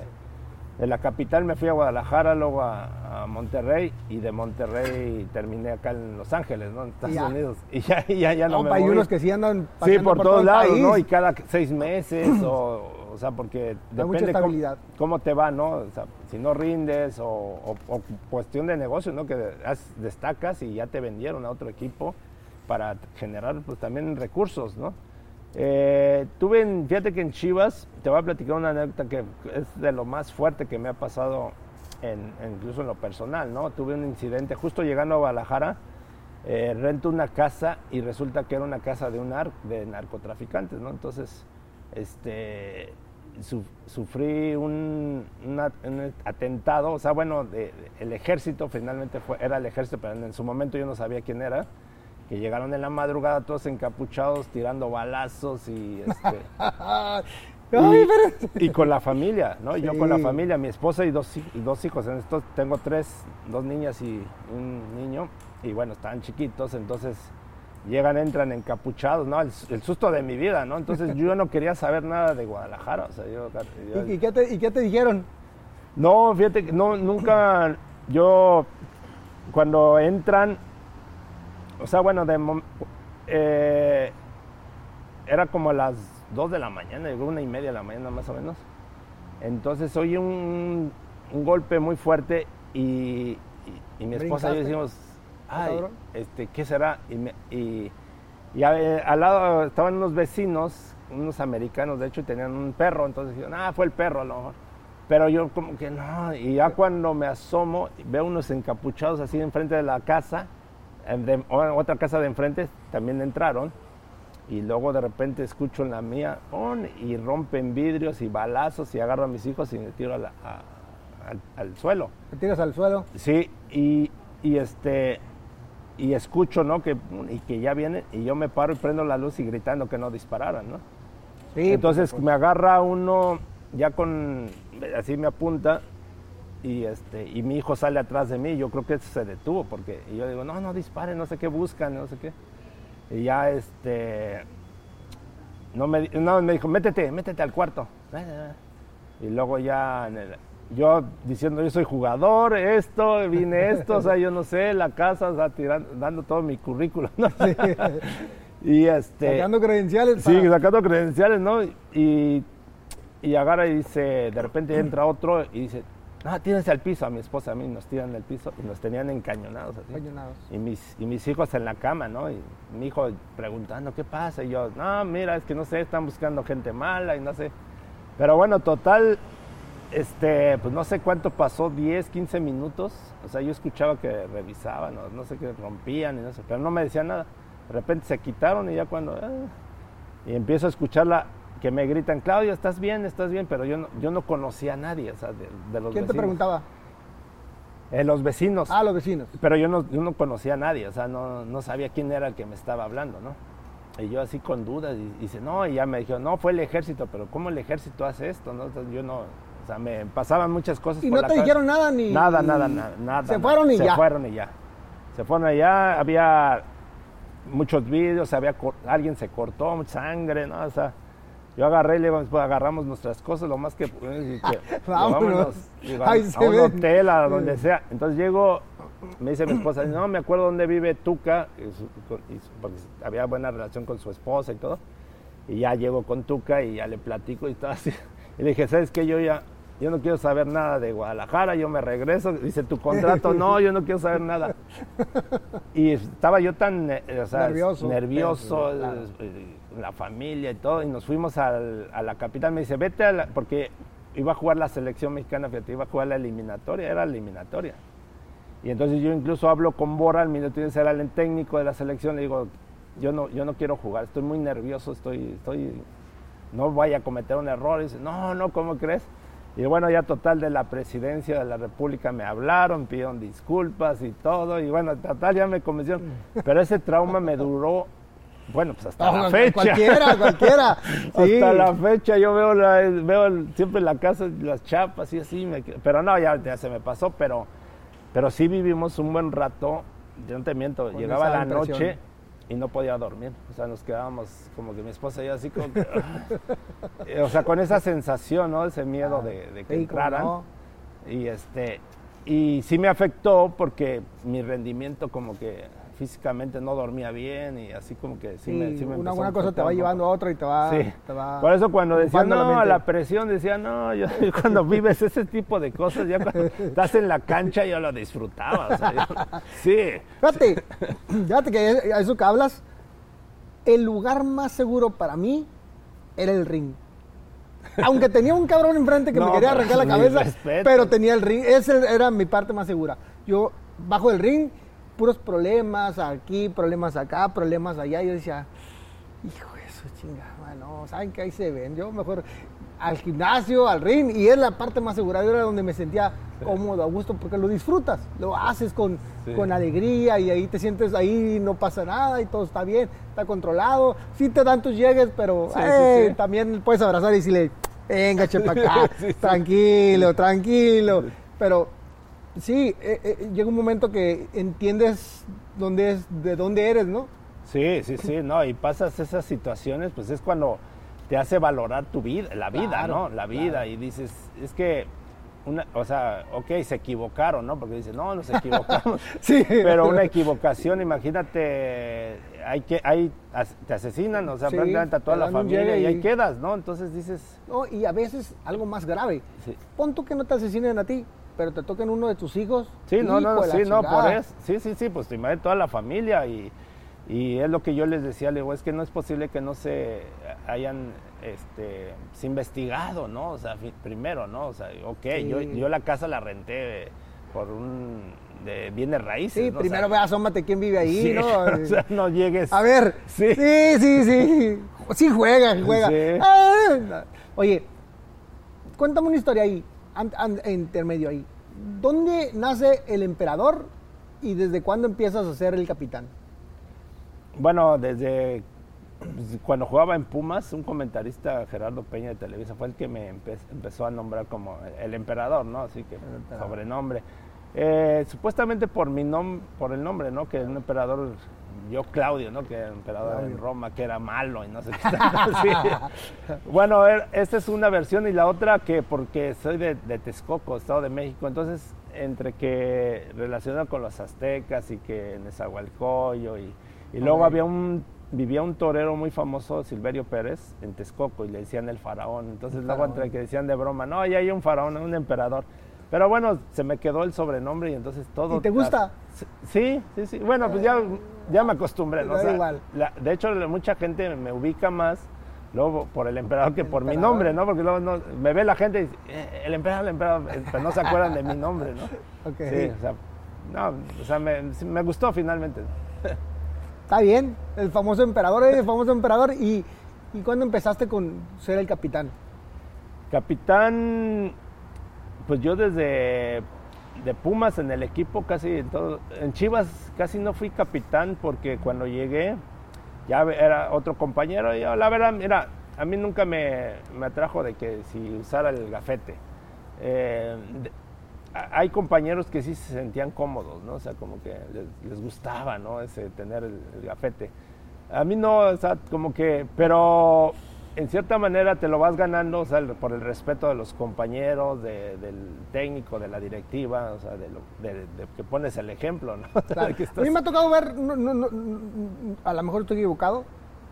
de la capital me fui a Guadalajara, luego a, a Monterrey y de Monterrey terminé acá en Los Ángeles, ¿no? En Estados ya. Unidos. Y ya, y ya, ya no, No, me hay moví. unos que sí andan Sí, por, todo todos lados. ¿no? Y cada seis meses, o, o sea, porque mucha depende cómo, estabilidad. cómo te va, ¿no? O sea, si no rindes, o, o- o cuestión de negocio, ¿no? Que destacas y ya te vendieron a otro equipo para generar, pues, también recursos, ¿no? Eh, tuve, en- fíjate que en Chivas, te voy a platicar una anécdota que es de lo más fuerte que me ha pasado, en, incluso en lo personal, ¿no? Tuve un incidente justo llegando a Guadalajara, eh, rento una casa y resulta que era una casa de un de narcotraficantes, ¿no? Entonces, este, su- sufrí un, una- un atentado, o sea, bueno, de- de- el ejército finalmente fue, era el ejército, pero en su momento yo no sabía quién era, que llegaron en la madrugada todos encapuchados, tirando balazos y, este, y, con la familia, ¿no? Yo con la familia, mi esposa y dos, y dos hijos. En esto tengo tres, dos niñas y un niño. Y bueno, estaban chiquitos, entonces llegan, entran encapuchados, ¿no? El, el susto de mi vida, ¿no? Entonces yo no quería saber nada de Guadalajara. O sea, yo, yo- ¿Y, y qué te, ¿Y qué te dijeron? no, fíjate que no, nunca, yo, cuando entran, o sea, bueno, de, eh, era como a las 2 de la mañana, llegó una y media de la mañana más o menos. Entonces oí un, un golpe muy fuerte y, y- y mi esposa y yo decimos, ay, cabrón? este, ¿qué será? Y, me- y- y a- eh, al lado estaban unos vecinos, unos americanos, de hecho, y tenían un perro, entonces dijeron, ah, fue el perro a lo mejor. Pero yo como que no, y ya cuando me asomo, veo unos encapuchados así enfrente de la casa, en de- otra casa de enfrente también entraron, y luego de repente escucho en la mía, ¡pum! y rompen vidrios y balazos, y agarro a mis hijos y me tiro a la- a- al- al suelo. Te tiras al suelo. Sí, y, y este y escucho, ¿no? Que y que ya viene y yo me paro y prendo la luz y gritando que no dispararan, ¿no? Sí, Entonces me agarra uno ya con así me apunta y este y mi hijo sale atrás de mí, yo creo que se detuvo porque y yo digo, "No, no disparen, no sé qué buscan, no sé qué." Y ya este no me, no, me dijo, métete, métete al cuarto. Y luego ya, en el- yo diciendo, yo soy jugador, esto, vine esto, o sea, yo no sé, la casa, o sea, tirando, dando todo mi currículum, ¿no? y este... Sacando credenciales. Sí, para- sacando credenciales, ¿no? Y, y agarra y dice, de repente entra otro y dice, ah, tírense al piso, a mi esposa, a mí nos tiran al piso y nos tenían encañonados así. Encañonados. Y mis, y mis hijos en la cama, ¿no? Y mi hijo preguntando, ¿qué pasa? Y yo, no, mira, es que no sé, están buscando gente mala y no sé. Pero bueno, total, este, pues no sé cuánto pasó, 10, 15 minutos. O sea, yo escuchaba que revisaban, no, no sé qué rompían y no sé, pero no me decían nada. De repente se quitaron y ya cuando... ah, y empiezo a escucharla que me gritan, Claudio, ¿estás bien? ¿Estás bien? Pero yo no, yo no conocía a nadie, o sea, de, de los ¿Quién te preguntaba? Eh, los vecinos. Ah, los vecinos. Pero yo no, yo no conocía a nadie, o sea, no, no sabía quién era el que me estaba hablando, ¿no? Y yo así con dudas, y, y dice, no, y ya me dijo, no, fue el ejército, pero ¿cómo el ejército hace esto? No? Entonces, yo no, o sea, me pasaban muchas cosas Y por no la te cabeza. dijeron nada ni. Nada, nada, nada, nada. Se nada. fueron y Se ya. fueron y ya. Se fueron allá, había muchos vídeos, había alguien se cortó, mucha sangre, ¿no? O sea, yo agarré y le pues agarramos nuestras cosas, lo más que, que Vámonos. llevámonos, digo, a, a se un hotel, a donde sea. Entonces llego, me dice mi esposa, no, me acuerdo dónde vive Tuca, y su- con- y su- porque había buena relación con su esposa y todo. Y ya llego con Tuca y ya le platico y todo así. Y le dije, ¿sabes qué? Yo ya, yo no quiero saber nada de Guadalajara, yo me regreso. Dice, ¿tu contrato? No, yo no quiero saber nada. Y estaba yo tan eh, o sea, Nervioso. nervioso, Claro. eh, la familia y todo, y nos fuimos al- a la capital. Me dice, vete a la, porque iba a jugar la selección mexicana, fíjate, iba a jugar la eliminatoria, era la eliminatoria. Y entonces yo incluso hablo con Bora, el minuto de ser el técnico de la selección, le digo, yo no, yo no quiero jugar, estoy muy nervioso, estoy, estoy, no vaya a cometer un error. Y dice, no, no, ¿cómo crees? Y bueno, ya total de la presidencia de la República me hablaron, pidieron disculpas y todo, y bueno, total ya me convencieron. Pero ese trauma me duró, bueno, pues hasta No, la fecha. Cualquiera, cualquiera. Sí. Hasta la fecha yo veo, la, veo el- siempre en la casa las chapas y así, me pero no, ya, ya se me pasó, pero, pero sí vivimos un buen rato, yo no te miento, Con llegaba la impresión. noche y no podía dormir, o sea, nos quedábamos como que mi esposa y yo así como que, eh, o sea, con esa sensación, ¿no? Ese miedo de, de que Sí, entraran. no. Y este y sí me afectó porque mi rendimiento como que físicamente no dormía bien y así como que sí, Sí, me, sí me una, cosa te va llevando a otra y te va. Sí. te va Por eso cuando la no, mente". la, presión, decía, no, yo cuando vives ese tipo de cosas, ya cuando estás en la cancha, yo lo disfrutaba. o sea, yo- sí. Fíjate, fíjate que a eso que hablas, el lugar más seguro para mí era el ring. Aunque tenía un cabrón enfrente que me quería arrancar la cabeza, respetos. pero tenía el ring. Esa era mi parte más segura. Yo, bajo el ring, puros problemas aquí, problemas acá, problemas allá. Yo decía, hijo de su chingada, no, ¿saben que ahí se ven? Yo mejor al gimnasio, al ring, y es la parte más segura. Yo era donde me sentía cómodo, a gusto, porque lo disfrutas, lo haces con, Sí. con alegría y ahí te sientes, ahí no pasa nada y todo está bien, está controlado. Sí te dan tus llegues, pero Sí, eh, también puedes abrazar y decirle, venga, chepa acá, tranquilo, tranquilo. Pero sí, eh, eh, llega un momento que entiendes dónde es, de dónde eres, ¿no? Sí, sí, sí, no, y pasas esas situaciones, pues es cuando te hace valorar tu vida, la vida, Claro, ¿no? La vida, claro. y dices, es que, una, o sea, ok, se equivocaron, ¿no? Porque dices, no, nos equivocamos. Sí. Pero una equivocación, imagínate, hay que, hay, te asesinan, o sea, Sí, prácticamente a toda la familia y ahí quedas, ¿no? Entonces dices, No, y a veces algo más grave. sí, Pon tú que no te asesinen a ti, pero te toquen uno de tus hijos. Sí, no, no, sí, no, por eso. Sí, sí, sí, pues te imagínate toda la familia y, y es lo que yo les decía, le digo, es que no es posible que no se hayan este, se investigado, ¿no? O sea, primero, ¿no? O sea, ok, yo, Sí. yo la casa la renté por un de bienes raíces. Sí, ¿no? O primero sea, ve, asómate quién vive ahí, sí, ¿no? o sea, no llegues. A ver, Sí. sí, sí, sí. Sí juega, juega. Sí. Ah, Oye, cuéntame una historia ahí, an- an- intermedio ahí. ¿Dónde nace el emperador y desde cuándo empiezas a ser el capitán? Bueno, desde pues, cuando jugaba en Pumas, un comentarista, Gerardo Peña de Televisa, fue el que me empe- empezó a nombrar como el emperador, ¿no? Así que sobrenombre. Eh, supuestamente por mi nom por el nombre, ¿no? Que un emperador, yo Claudio, ¿no? Que era emperador Claudio. en Roma, que era malo y no sé qué. tanto, sí. Bueno, esta es una versión y la otra que porque soy de, de Texcoco, Estado de México, entonces entre que relacionado con los aztecas y que Nezahualcóyotl y, y luego había un vivía un torero muy famoso, Silverio Pérez, en Texcoco y le decían el faraón. Entonces luego faraón. entre que decían de broma, no, ya hay un faraón, un emperador. Pero bueno, se me quedó el sobrenombre y entonces todo. ¿Y te gusta? Sí, sí, sí. Bueno, pues ya, ya me acostumbré. ¿no? Da O sea, igual. la- de hecho, mucha gente me ubica más luego por el emperador que El por mi nombre, ¿no? Porque luego no- me ve la gente y dice, "Eh, el emperador, el emperador, eh, pero no se acuerdan de mi nombre, ¿no? Ok. Sí, o sea, no, o sea, me, me gustó finalmente. Está bien, el famoso emperador, el famoso emperador. ¿Y, y cuándo empezaste con ser el capitán? Capitán, pues yo desde de Pumas en el equipo casi en todo, en Chivas casi no fui capitán porque cuando llegué ya era otro compañero y yo, la verdad, mira, a mí nunca me, me atrajo de que si usara el gafete. Eh, hay compañeros que sí se sentían cómodos, ¿no? O sea, como que les, gustaba, ¿no? Ese tener el gafete. A mí no, o sea, como que, pero en cierta manera te lo vas ganando, o sea, por el respeto de los compañeros, de- del técnico, de la directiva, o sea, de, lo, de, de que pones el ejemplo, ¿no? Claro. A mí me ha tocado ver, no- no- a lo mejor estoy equivocado,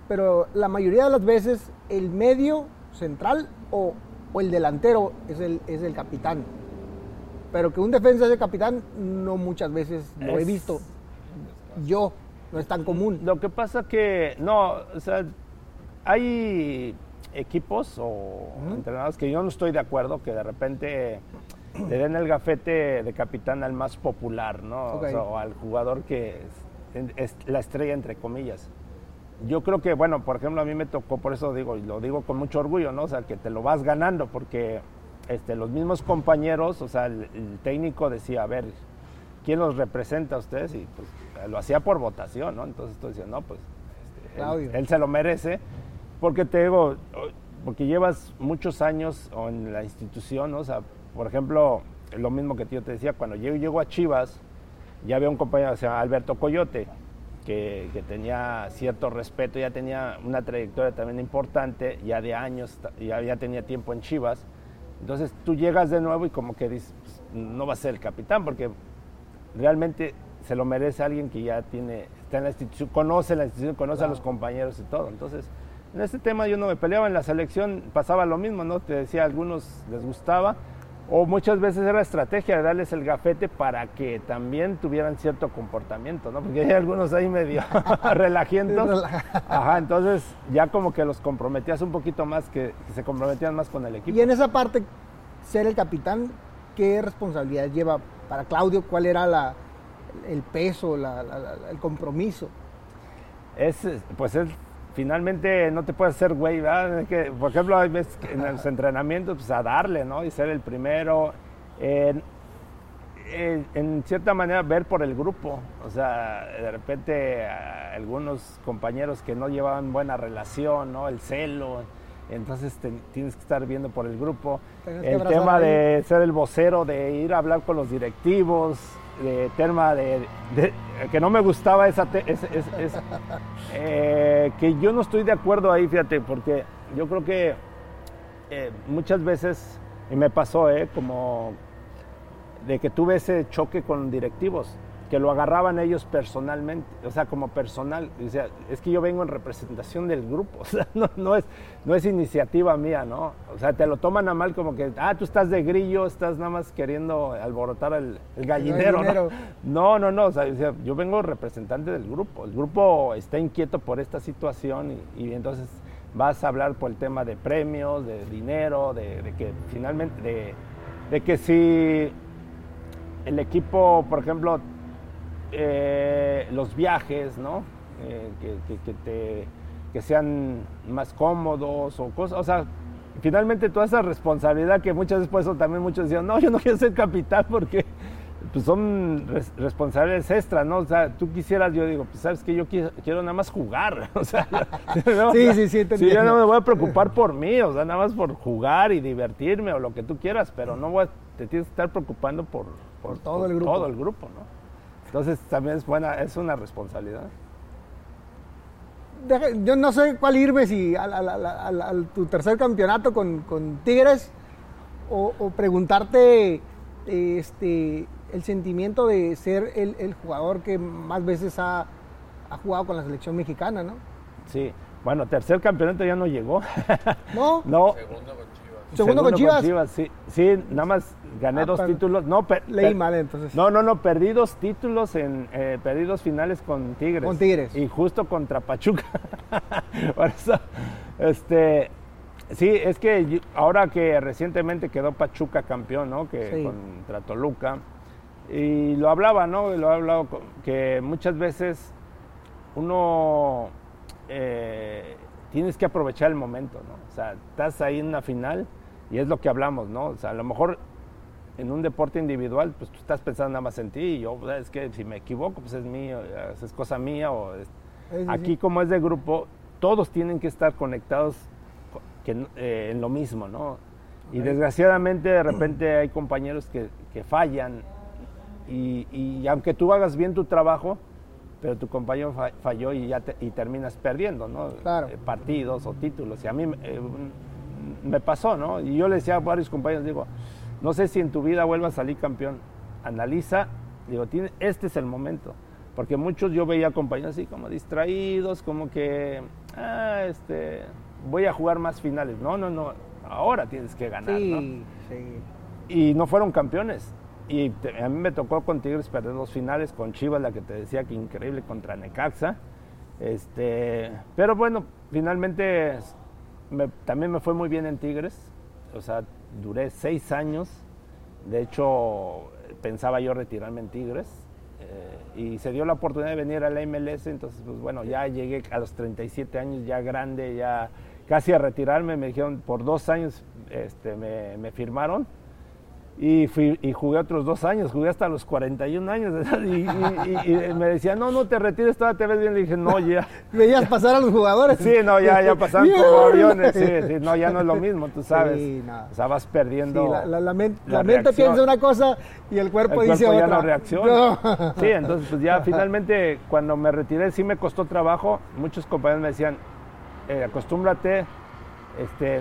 pero la mayoría de las veces el medio central o, o el delantero es el, es el capitán. Pero que un defensa sea capitán, no muchas veces lo he visto. Yo, no es tan común. Lo que pasa que, no, o sea, hay equipos o entrenadores que yo no estoy de acuerdo que de repente le den el gafete de capitán al más popular, ¿no? O Ok. sea, o al jugador que es, es la estrella, entre comillas. Yo creo que, bueno, por ejemplo, a mí me tocó, por eso digo, y lo digo con mucho orgullo, ¿no? O sea, que te lo vas ganando, porque este, los mismos compañeros, o sea, el, el técnico decía, a ver, ¿quién los representa a ustedes? Y pues lo hacía por votación, ¿no? Entonces tú decías, no, pues este, él, se lo merece, porque te digo, o- porque llevas muchos años o en la institución, ¿no? O sea, por ejemplo, lo mismo que yo te decía, cuando yo llego a Chivas, ya había un compañero que se llama Alberto Coyote, que, que tenía cierto respeto, ya tenía una trayectoria también importante, ya de años, ya tenía tiempo en Chivas. Entonces tú llegas de nuevo y como que dices, pues, no va a ser el capitán, porque realmente se lo merece alguien que ya tiene, está en la institución, conoce la institución, conoce a los compañeros y todo. Entonces, en este tema yo no me peleaba, en la selección pasaba lo mismo, ¿no? Te decía, a algunos les gustaba, o muchas veces era estrategia de darles el gafete para que también tuvieran cierto comportamiento, ¿no? Porque hay algunos ahí medio relajientos. Ajá, entonces ya como que los comprometías un poquito más, que, que se comprometían más con el equipo. Y en esa parte, ser el capitán, ¿qué responsabilidad lleva para Claudio? ¿Cuál era la, el peso, la- el compromiso? es, pues es, finalmente no te puedes hacer güey, ¿verdad? Es que, por ejemplo, hay veces que en los entrenamientos, pues a darle, ¿no? Y ser el primero. En, cierta manera, ver por el grupo. O sea, de repente algunos compañeros que no llevaban buena relación, ¿no? El celo. Entonces te- tienes que estar viendo por el grupo. El tema de ser el vocero, de ir a hablar con los directivos, de tema de, que no me gustaba esa, te- es- eh, que yo no estoy de acuerdo ahí, fíjate, porque yo creo que eh, muchas veces, y me pasó, eh, como de que tuve ese choque con directivos, que lo agarraban ellos personalmente, o sea, como personal. O sea, es que yo vengo en representación del grupo, o sea, no, no, es, no es iniciativa mía, ¿no? O sea, te lo toman a mal como que, ah, tú estás de grillo, estás nada más queriendo alborotar el, el gallinero, gallinero. ¿no? No, no, no, o sea, o sea, yo vengo representante del grupo, el grupo está inquieto por esta situación y, y entonces vas a hablar por el tema de premios, de dinero, de, de que finalmente, de, de que si el equipo, por ejemplo, eh, los viajes, ¿no? Eh, que, que- que te- que sean más cómodos o cosas, o sea, finalmente toda esa responsabilidad que muchas veces por eso también muchos decían, no, yo no quiero ser capitán porque pues son res- responsabilidades extras, ¿no? O sea, tú quisieras, yo digo, pues sabes que yo quiero, quiero nada más jugar, o sea, ¿no? Sí, sí, sí, te yo entiendo. no me voy a preocupar por mí, o sea, nada más por jugar y divertirme o lo que tú quieras, pero no voy a- te tienes que estar preocupando por, Por todo el grupo. todo el grupo, ¿no? Entonces también es buena, es una responsabilidad. Deja- yo no sé cuál irme, si al, al- al- al- al tu tercer campeonato con, con Tigres o, o preguntarte este, el sentimiento de ser el, el jugador que más veces ha, ha jugado con la selección mexicana, ¿no? Sí. Bueno, tercer campeonato ya no llegó. ¿No? no. Segundo con Chivas. ¿Segundo con Chivas? sí. Sí, nada más gané Ah, dos títulos. No, per- Leí per- mal entonces. No, no, no, perdí dos títulos en eh, perdí dos finales con Tigres. Con Tigres. Y justo contra Pachuca. Por eso, este, sí, es que ahora que recientemente quedó Pachuca campeón, ¿no? Que Sí. contra Toluca. Y lo hablaba, ¿no? Lo he hablado con- que muchas veces uno eh, tienes que aprovechar el momento, ¿no? O sea, estás ahí en una final y es lo que hablamos, ¿no? O sea, a lo mejor en un deporte individual, pues tú estás pensando nada más en ti y yo, pues, es que si me equivoco, pues es mío, es cosa mía o es- Sí, aquí sí. como es de grupo, todos tienen que estar conectados co- que, eh, en lo mismo, ¿no? Y desgraciadamente de repente hay compañeros que, que fallan y, y aunque tú hagas bien tu trabajo, pero tu compañero fa- falló y ya te- y terminas perdiendo, ¿no? Claro. Eh, Partidos o títulos. Y a mí eh, me pasó, ¿no? Y yo le decía a varios compañeros, digo, no sé si en tu vida vuelvas a salir campeón. Analiza, digo, tiene, este es el momento. Porque muchos yo veía compañeros así como distraídos, como que, ah, este, voy a jugar más finales. No, no, no, ahora tienes que ganar, ¿no? Sí, sí. y no fueron campeones. Y te- a mí me tocó con Tigres perder dos finales, con Chivas, la que te decía que increíble, contra Necaxa. Este, pero bueno, finalmente también me fue muy bien en Tigres. O sea, duré seis años. De hecho, pensaba yo retirarme en Tigres. eh, y se dio la oportunidad de venir a la MLS. Entonces, pues bueno, ya llegué a los 37 años, ya grande, ya casi a retirarme. Me dijeron, por dos años este, me firmaron. Y, fui, y jugué otros dos años, jugué hasta los 41 años. Y, y- y- y me decía, no, no te retires, todavía te ves bien. Le dije, no, ya. Veías pasar a los jugadores. Sí, no, ya, ya pasaban como aviones. Sí, sí, no, ya no es lo mismo, tú sabes. Sí, no. O sea, vas perdiendo. Sí, la, la- la men- la la mente piensa una cosa y el cuerpo el dice cuerpo ya otra. no reacciona. No. Sí, entonces pues ya finalmente cuando me retiré sí me costó trabajo. Muchos compañeros me decían, eh, acostúmbrate, este,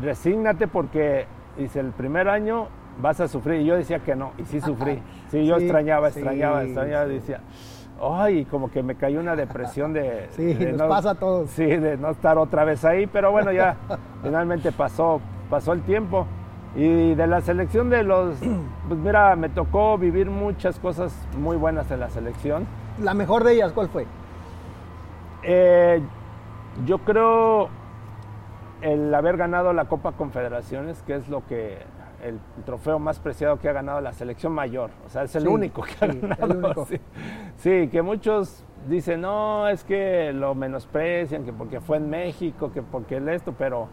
resígnate porque dice el primer año vas a sufrir. Y yo decía que no, y sí sufrí. Sí, yo Sí, extrañaba, sí, extrañaba, extrañaba. sí. Decía, ay, como que me cayó una depresión de... Sí, de nos pasa a todos. Sí, de no estar otra vez ahí, pero bueno, ya finalmente pasó, pasó el tiempo. Y de la selección de los, pues mira, me tocó vivir muchas cosas muy buenas en la selección. La mejor de ellas, ¿cuál fue? Eh, yo creo el haber ganado la Copa Confederaciones, que es lo que el trofeo más preciado que ha ganado la selección mayor. O sea, es el Sí, único que ha sí, el ganado. único. Sí. Sí, que muchos dicen, no, es que lo menosprecian, que porque fue en México, que porque el esto, pero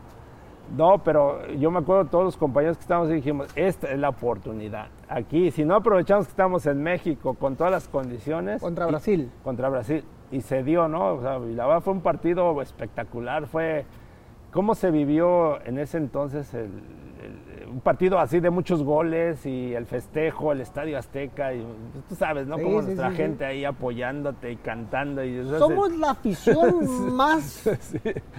no, pero yo me acuerdo todos los compañeros que estábamos y dijimos, esta es la oportunidad. Aquí, si no aprovechamos que estamos en México con todas las condiciones. Contra y- Brasil. contra Brasil. Y se dio, ¿no? O sea, y la verdad fue un partido espectacular. Fue cómo se vivió en ese entonces el- el- un partido así de muchos goles y el festejo, el Estadio Azteca. Y, pues, tú sabes, ¿no? Sí, Como sí, nuestra sí, sí. gente ahí apoyándote y cantando. Y, eso Somos la afición más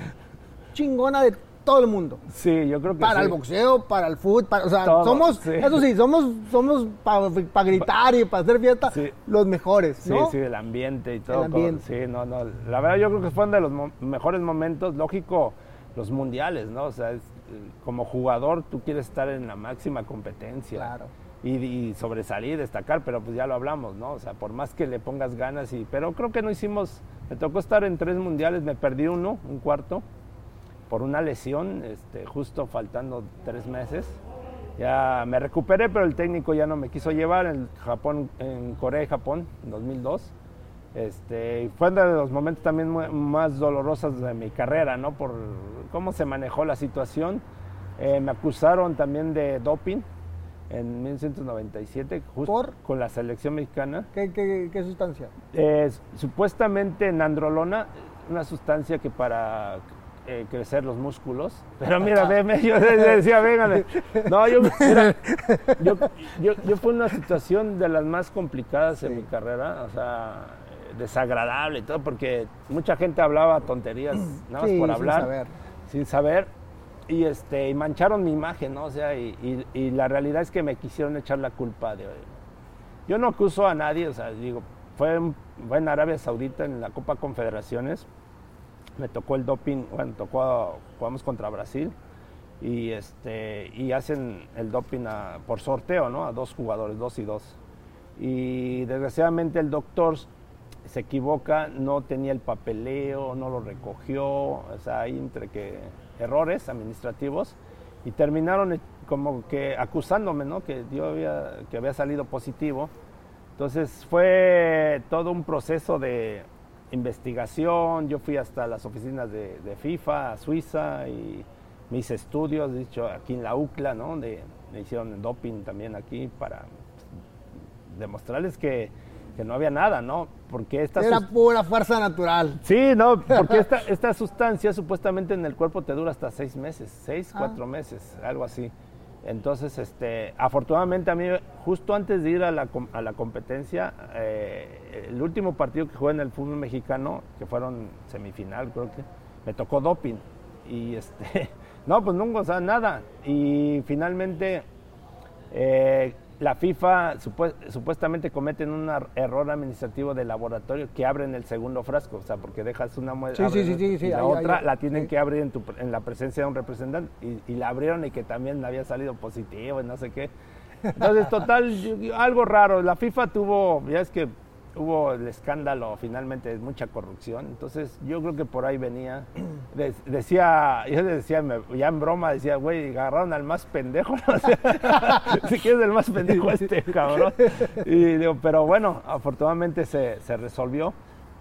chingona de todo el mundo. Sí, yo creo que Para sí. el boxeo, para el fútbol, para- o sea, Todo, somos, sí. eso sí, somos, somos para gritar y para hacer fiesta, Sí. los mejores, Sí, ¿no? sí, el ambiente y todo. El ambiente. Sí, no, no. La verdad yo creo que fueron de los mo- mejores momentos, lógico, los mundiales, ¿no? O sea, es, eh, como jugador tú quieres estar en la máxima competencia. Claro. Y, y sobresalir, destacar, pero pues ya lo hablamos, ¿no? O sea, por más que le pongas ganas y... Pero creo que no hicimos... Me tocó estar en tres mundiales, me perdí uno, un cuarto, por una lesión, este, justo faltando tres meses. Ya me recuperé, pero el técnico ya no me quiso llevar en Japón, en Corea y Japón, en 2002. Este, fue uno de los momentos también más dolorosos de mi carrera, ¿no? Por cómo se manejó la situación. Eh, me acusaron también de doping en 1997, justo ¿Por? con la selección mexicana. ¿Qué, qué- qué sustancia? Eh, supuestamente nandrolona, una sustancia que para eh, crecer los músculos. Pero mira, veme, yo decía, véngale. No, yo, mira, yo, yo, yo fue una situación de las más complicadas en mi carrera, o sea, desagradable y todo, porque mucha gente hablaba tonterías, nada más Sí, por sin hablar. saber. Sin saber. Y, este, y mancharon mi imagen, ¿no? O sea, y, y- y la realidad es que me quisieron echar la culpa de, yo no acuso a nadie, o sea, digo, fue, fue en Arabia Saudita en la Copa Confederaciones, me tocó el doping, bueno, tocó, jugamos contra Brasil y este y hacen el doping a- por sorteo, ¿no? A dos jugadores, dos y dos. Y desgraciadamente el doctor se equivoca, no tenía el papeleo, no lo recogió, o sea, hay entre que errores administrativos y terminaron eh, como que acusándome, ¿no? Que yo había, que había salido positivo. Entonces fue todo un proceso de investigación. Yo fui hasta las oficinas de, FIFA, a Suiza, y hice estudios, dicho aquí en la UCLA, ¿no? De, me hicieron doping también aquí para demostrarles que que no había nada, ¿no? Porque esta Era pura fuerza natural. Sí, no, porque esta, esta sustancia supuestamente en el cuerpo te dura hasta seis meses, seis, Ah. cuatro meses, algo así. Entonces, este, afortunadamente a mí, justo antes de ir a la, a la competencia, eh, el último partido que jugué en el fútbol mexicano, que fueron semifinal, creo que, me tocó doping. Y este, no, pues nunca, o sea, nada. Y finalmente, eh, la FIFA supue- supuestamente cometen un error administrativo de laboratorio que abren el segundo frasco, o sea, porque dejas una muestra Sí, sí, sí, y la ahí, otra ahí, la tienen que abrir en, tu en la presencia de un representante y, y la abrieron y que también había salido positivo y no sé qué. Entonces, total, algo raro. La FIFA tuvo, ya es que hubo el escándalo finalmente de mucha corrupción, entonces yo creo que por ahí venía. De- decía, yo le decía, me- ya en broma, decía, güey, agarraron al más pendejo, ¿no? O sea, si quieres el más pendejo este cabrón. Y digo, pero bueno, afortunadamente se, se resolvió.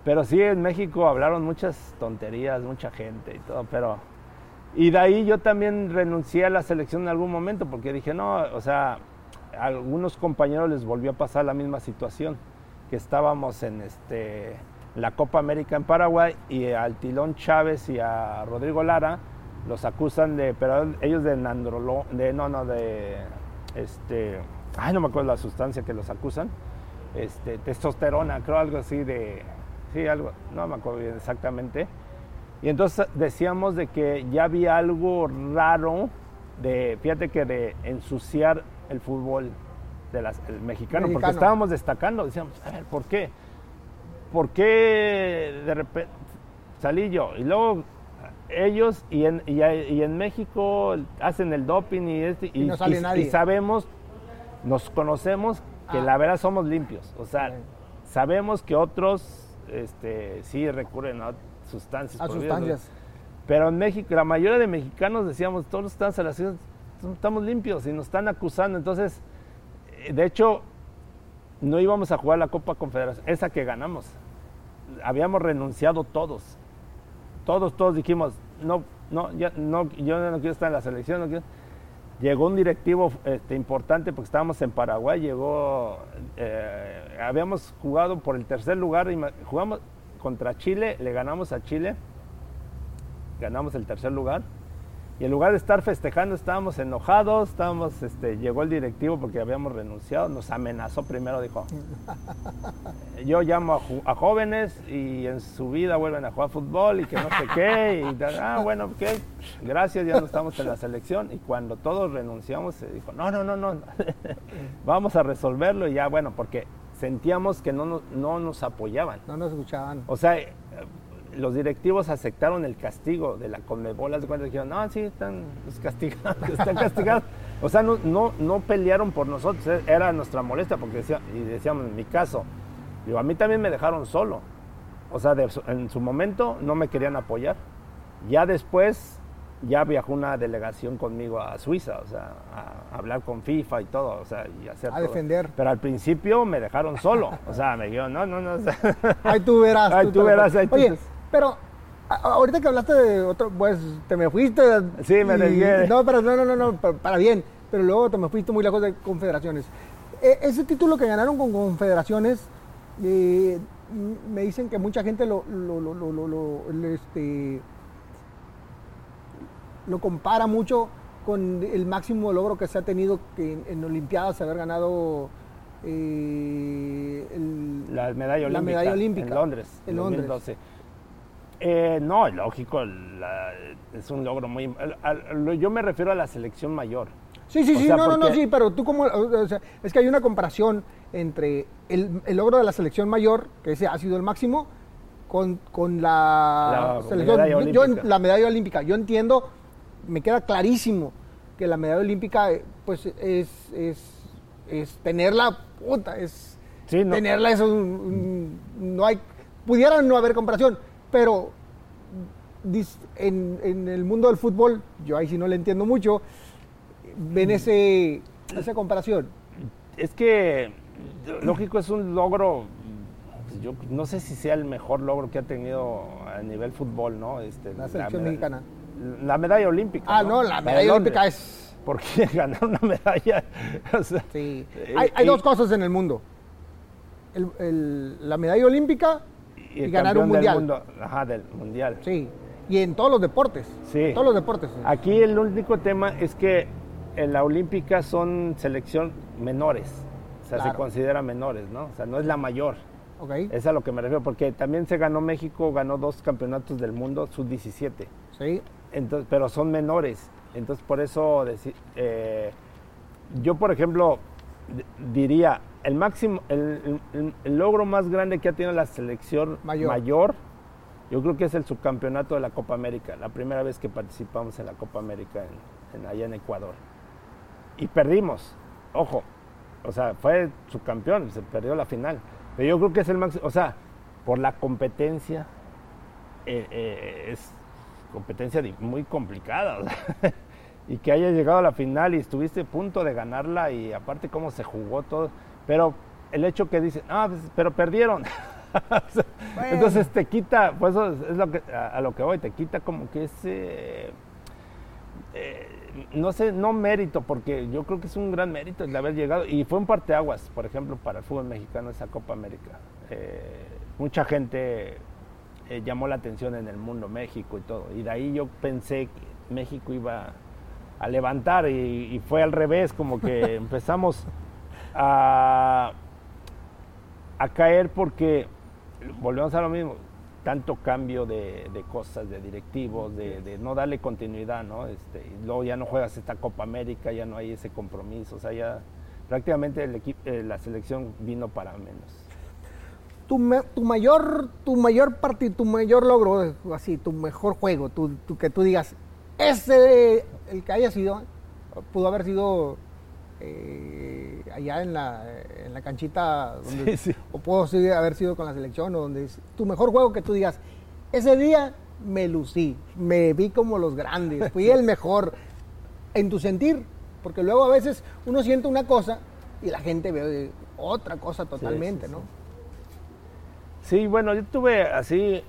Pero sí, en México hablaron muchas tonterías, mucha gente y todo, pero... Y de ahí yo también renuncié a la selección en algún momento porque dije, no, o sea, a algunos compañeros les volvió a pasar la misma situación, que estábamos en este, la Copa América en Paraguay y al Tilón Chávez y a Rodrigo Lara los acusan de, pero ellos de nandrolo, de, no, no, de, este, ay, no me acuerdo la sustancia que los acusan, este, testosterona, creo algo así de, sí, algo, no me acuerdo bien exactamente. Y entonces decíamos de que ya había algo raro de, fíjate que de ensuciar el fútbol de las, el mexicano, porque Mexicano. estábamos destacando, decíamos, a ver, ¿por qué? ¿Por qué de repente salí yo? Y luego ellos y en, y, y en México hacen el doping y, este, Y no sale y- nadie. y sabemos, nos conocemos que Ah. la verdad somos limpios. O sea, sabemos que otros este, sí recurren a sustancias. A sustancias. Pero en México, la mayoría de mexicanos decíamos, todos están ciudad, estamos limpios y nos están acusando. Entonces, de hecho, no íbamos a jugar la Copa Confederación, esa que ganamos. Habíamos renunciado todos. Todos, todos dijimos, no, no, yo no quiero estar en la selección. no quiero". Llegó un directivo este, importante porque estábamos en Paraguay, llegó, eh, habíamos jugado por el tercer lugar, jugamos contra Chile, le ganamos a Chile, ganamos el tercer lugar. Y en lugar de estar festejando, estábamos enojados, estábamos, este, llegó el directivo porque habíamos renunciado, nos amenazó primero, dijo, yo llamo a, jóvenes y en su vida vuelven a jugar fútbol y que no sé qué, y ah, bueno, ok, gracias, ya no estamos en la selección. Y cuando todos renunciamos, se dijo, no, no, no, no, vamos a resolverlo y ya, bueno, porque sentíamos que no nos, no nos apoyaban. No nos escuchaban. O sea, los directivos aceptaron el castigo de la Conmebol, haz de cuenta, dijeron, no, sí, están castigados, están castigados. O sea, no, no, no pelearon por nosotros, eh, era nuestra molestia, porque decía, y decíamos, en mi caso, digo, a mí también me dejaron solo. O sea, de en su momento no me querían apoyar. Ya después, ya viajó una delegación conmigo a Suiza, o sea, a hablar con FIFA y todo, o sea, y hacer A todo. defender. Pero al principio me dejaron solo, o sea, me dijeron, no, no, no. o sea, Ahí tú verás. Ahí tú verás, ahí tú- Oye, pero ahorita que hablaste de otro, pues te me fuiste. Sí, me desvié. No, pero no, no, no, no, pa- para bien. Pero luego te me fuiste muy lejos de confederaciones. E- ese título que ganaron con confederaciones, eh, me dicen que mucha gente lo, lo, lo, lo, este, lo compara mucho con el máximo logro que se ha tenido que en, en Olimpiadas haber ganado eh, el- La medalla La olímpica. medalla olímpica. En Londres, En en Londres. 2012. Eh, no, lógico, la- es un logro muy... lo- yo me refiero a la selección mayor. Sí, sí, O sí, sea, no, no, no, sí, pero tú como, o sea, es que hay una comparación entre el, el logro de la selección mayor, que ese ha sido el máximo, con, con la, La selección, medalla yo- yo la medalla olímpica. Yo entiendo, me queda clarísimo que la medalla olímpica, eh, pues, es, es, es tenerla, puta, es Sí, no. tenerla, eso, no hay, pudiera no haber comparación, pero en, en el mundo del fútbol, yo ahí sí no le entiendo mucho, ven ese, esa comparación. Es que, lógico, es un logro... Yo no sé si sea el mejor logro que ha tenido a nivel fútbol, ¿no? Este, La selección mexicana. La medalla olímpica. Ah, no, la medalla olímpica es... Porque ganar una medalla. o sea, Sí. eh, Hay, hay y- dos cosas en el mundo. el- el- la medalla olímpica y, ganar un campeón del mundial. mundo, ajá, del mundial. Sí, y en todos los deportes. Sí. En todos los deportes. Aquí el único tema es que en la olímpica son selección menores, o sea, Claro. se considera menores, ¿no? O sea, no es la mayor. Ok, Es a lo que me refiero, porque también se ganó México, ganó dos campeonatos del mundo, sub-17. sí. Entonces, pero son menores. Entonces, por eso eh, yo, por ejemplo, diría, el máximo, el, el- el logro más grande que ha tenido la selección Mayor. mayor. yo creo que es el subcampeonato de la Copa América, la primera vez que participamos en la Copa América en- en- allá en Ecuador. Y perdimos, ojo, o sea, fue subcampeón, se perdió la final. Pero yo creo que es el máximo, o sea, por la competencia, eh, eh, es competencia muy complicada. o sea, y que haya llegado a la final y estuviste a punto de ganarla y aparte cómo se jugó todo. Pero el hecho que dicen, ah, pues, pero perdieron. Bueno. Entonces te quita, pues eso es lo que, a, a lo que voy, te quita como que ese, eh, no sé, no mérito, porque yo creo que es un gran mérito el haber llegado. Y fue un parteaguas, por ejemplo, para el fútbol mexicano esa Copa América. Eh, mucha gente eh, llamó la atención en el mundo, México y todo. Y de ahí yo pensé que México iba a levantar y, y fue al revés, como que empezamos a, caer porque volvemos a lo mismo, tanto cambio de, de cosas, de directivos, de, no darle continuidad, ¿no? Este, luego ya no juegas esta Copa América, ya no hay ese compromiso, o sea, ya prácticamente el equipo, eh, la selección vino para menos. Tu, mayor, tu mayor partido, tu mayor logro, así, tu mejor juego, que tú digas, ese, el que haya sido, pudo haber sido eh, allá en la, en la canchita, donde, Sí, sí. o pudo sí haber sido con la selección, o donde es- tu mejor juego que tú digas, ese día me lucí, me vi como los grandes, fui el mejor en tu sentir, porque luego a veces uno siente una cosa y la gente ve otra cosa totalmente, ¿no? Sí, bueno, yo tuve así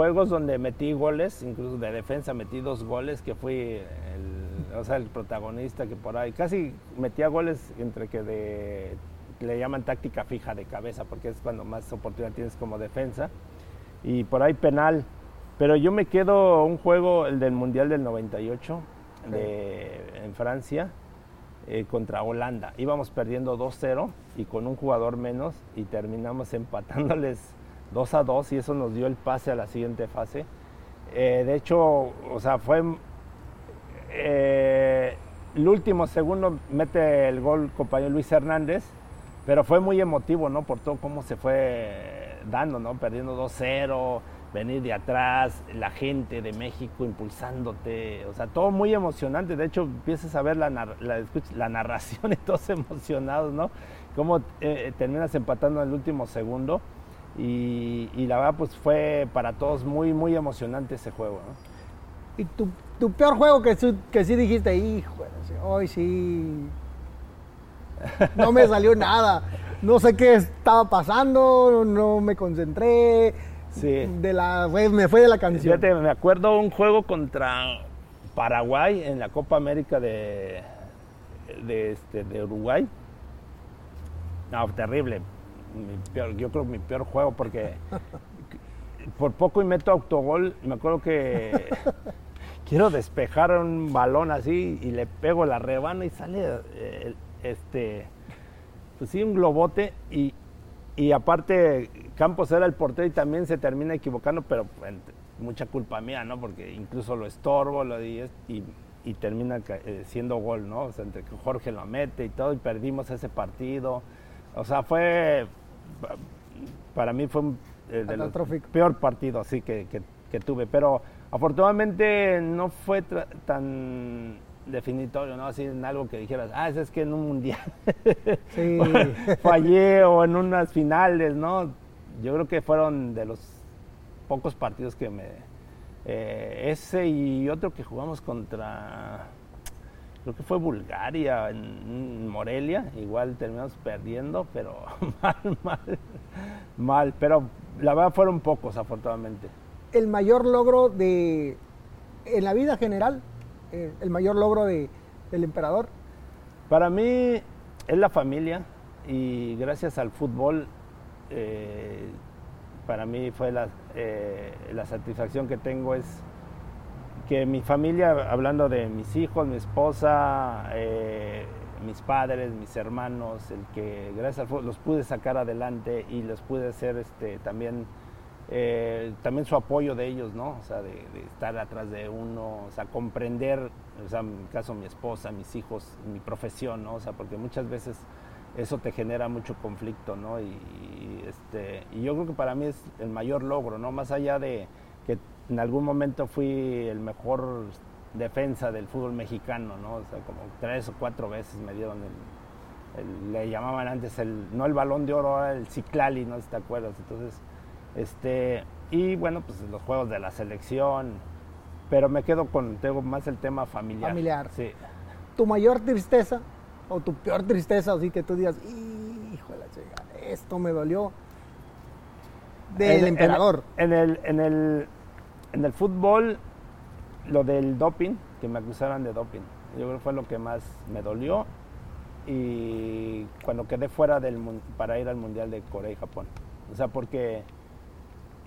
juegos donde metí goles, incluso de defensa metí dos goles, que fui el, o sea, el protagonista que por ahí, casi metía goles entre que de, le llaman táctica fija de cabeza, porque es cuando más oportunidad tienes como defensa, y por ahí penal, pero yo me quedo un juego, el del Mundial del 98, de, en Francia, eh, contra Holanda. Íbamos perdiendo 2-0 y con un jugador menos y terminamos empatándoles 2 a 2 y eso nos dio el pase a la siguiente fase. Eh, de hecho, o sea, fue eh, el último segundo mete el gol compañero Luis Hernández, pero fue muy emotivo, ¿no? Por todo cómo se fue dando, ¿no? Perdiendo 2-0, venir de atrás, la gente de México impulsándote, o sea, todo muy emocionante. De hecho, empiezas a ver la, la, la narración y todos emocionados, ¿no? Cómo eh, terminas empatando en el último segundo. Y, y la verdad, pues fue para todos muy, muy emocionante ese juego, ¿no? Y tu, tu peor juego que, que sí dijiste, hijo, hoy sí. No me salió nada. No sé qué estaba pasando, no me concentré. Sí. De la, me fue de la canción. Fíjate, me acuerdo un juego contra Paraguay en la Copa América de, de, este, de Uruguay. No, terrible. Mi peor- yo creo que mi peor juego porque por poco y meto autogol. Me acuerdo que quiero despejar un balón así y le pego la rebana y sale eh, este, pues sí, un globote y, y aparte Campos era el portero y también se termina equivocando, pero mucha culpa mía, ¿no? Porque incluso lo estorbo lo di- y, y termina eh, siendo gol, ¿no? O sea, entre que Jorge lo mete y todo y perdimos ese partido. O sea, fue, para mí fue un, eh, de los Catastrófico. peor partido así que, que- que tuve, pero afortunadamente no fue tan definitorio, ¿no? Así en algo que dijeras, ah, es que en un mundial Sí. fallé o en unas finales, ¿no? Yo creo que fueron de los pocos partidos que me... eh, ese y otro que jugamos contra, creo que fue Bulgaria, en Morelia, igual terminamos perdiendo, pero mal, mal, mal, pero la verdad fueron pocos afortunadamente. El mayor logro de. En la vida general, eh, el mayor logro de, del emperador. Para mí es la familia, y gracias al fútbol eh, para mí fue la, eh, la satisfacción que tengo es que mi familia, hablando de mis hijos, mi esposa, eh, mis padres, mis hermanos, el que gracias al fútbol los pude sacar adelante y les pude hacer este, también, eh, también su apoyo de ellos, ¿no? O sea, de, estar atrás de uno, o sea, comprender, o sea, en mi caso mi esposa, mis hijos, mi profesión, ¿no? O sea, porque muchas veces eso te genera mucho conflicto, ¿no? Y, este, y yo creo que para mí es el mayor logro, ¿no? Más allá de en algún momento fui el mejor defensa del fútbol mexicano, ¿no? O sea, como tres o cuatro veces me dieron el, el- le llamaban antes el, no el balón de oro, ahora el Ciclali, no sé si te acuerdas. Entonces, este, y bueno, pues los juegos de la selección, pero me quedo con, tengo más el tema familiar. Familiar. Sí. Tu mayor tristeza o tu peor tristeza, así que tú digas, hijo de la chica, esto me dolió. Del En- en- emperador. En, el, en, el, en el fútbol, lo del doping, que me acusaran de doping, yo creo que fue lo que más me dolió. Y cuando quedé fuera del, para ir al Mundial de Corea y Japón. O sea, porque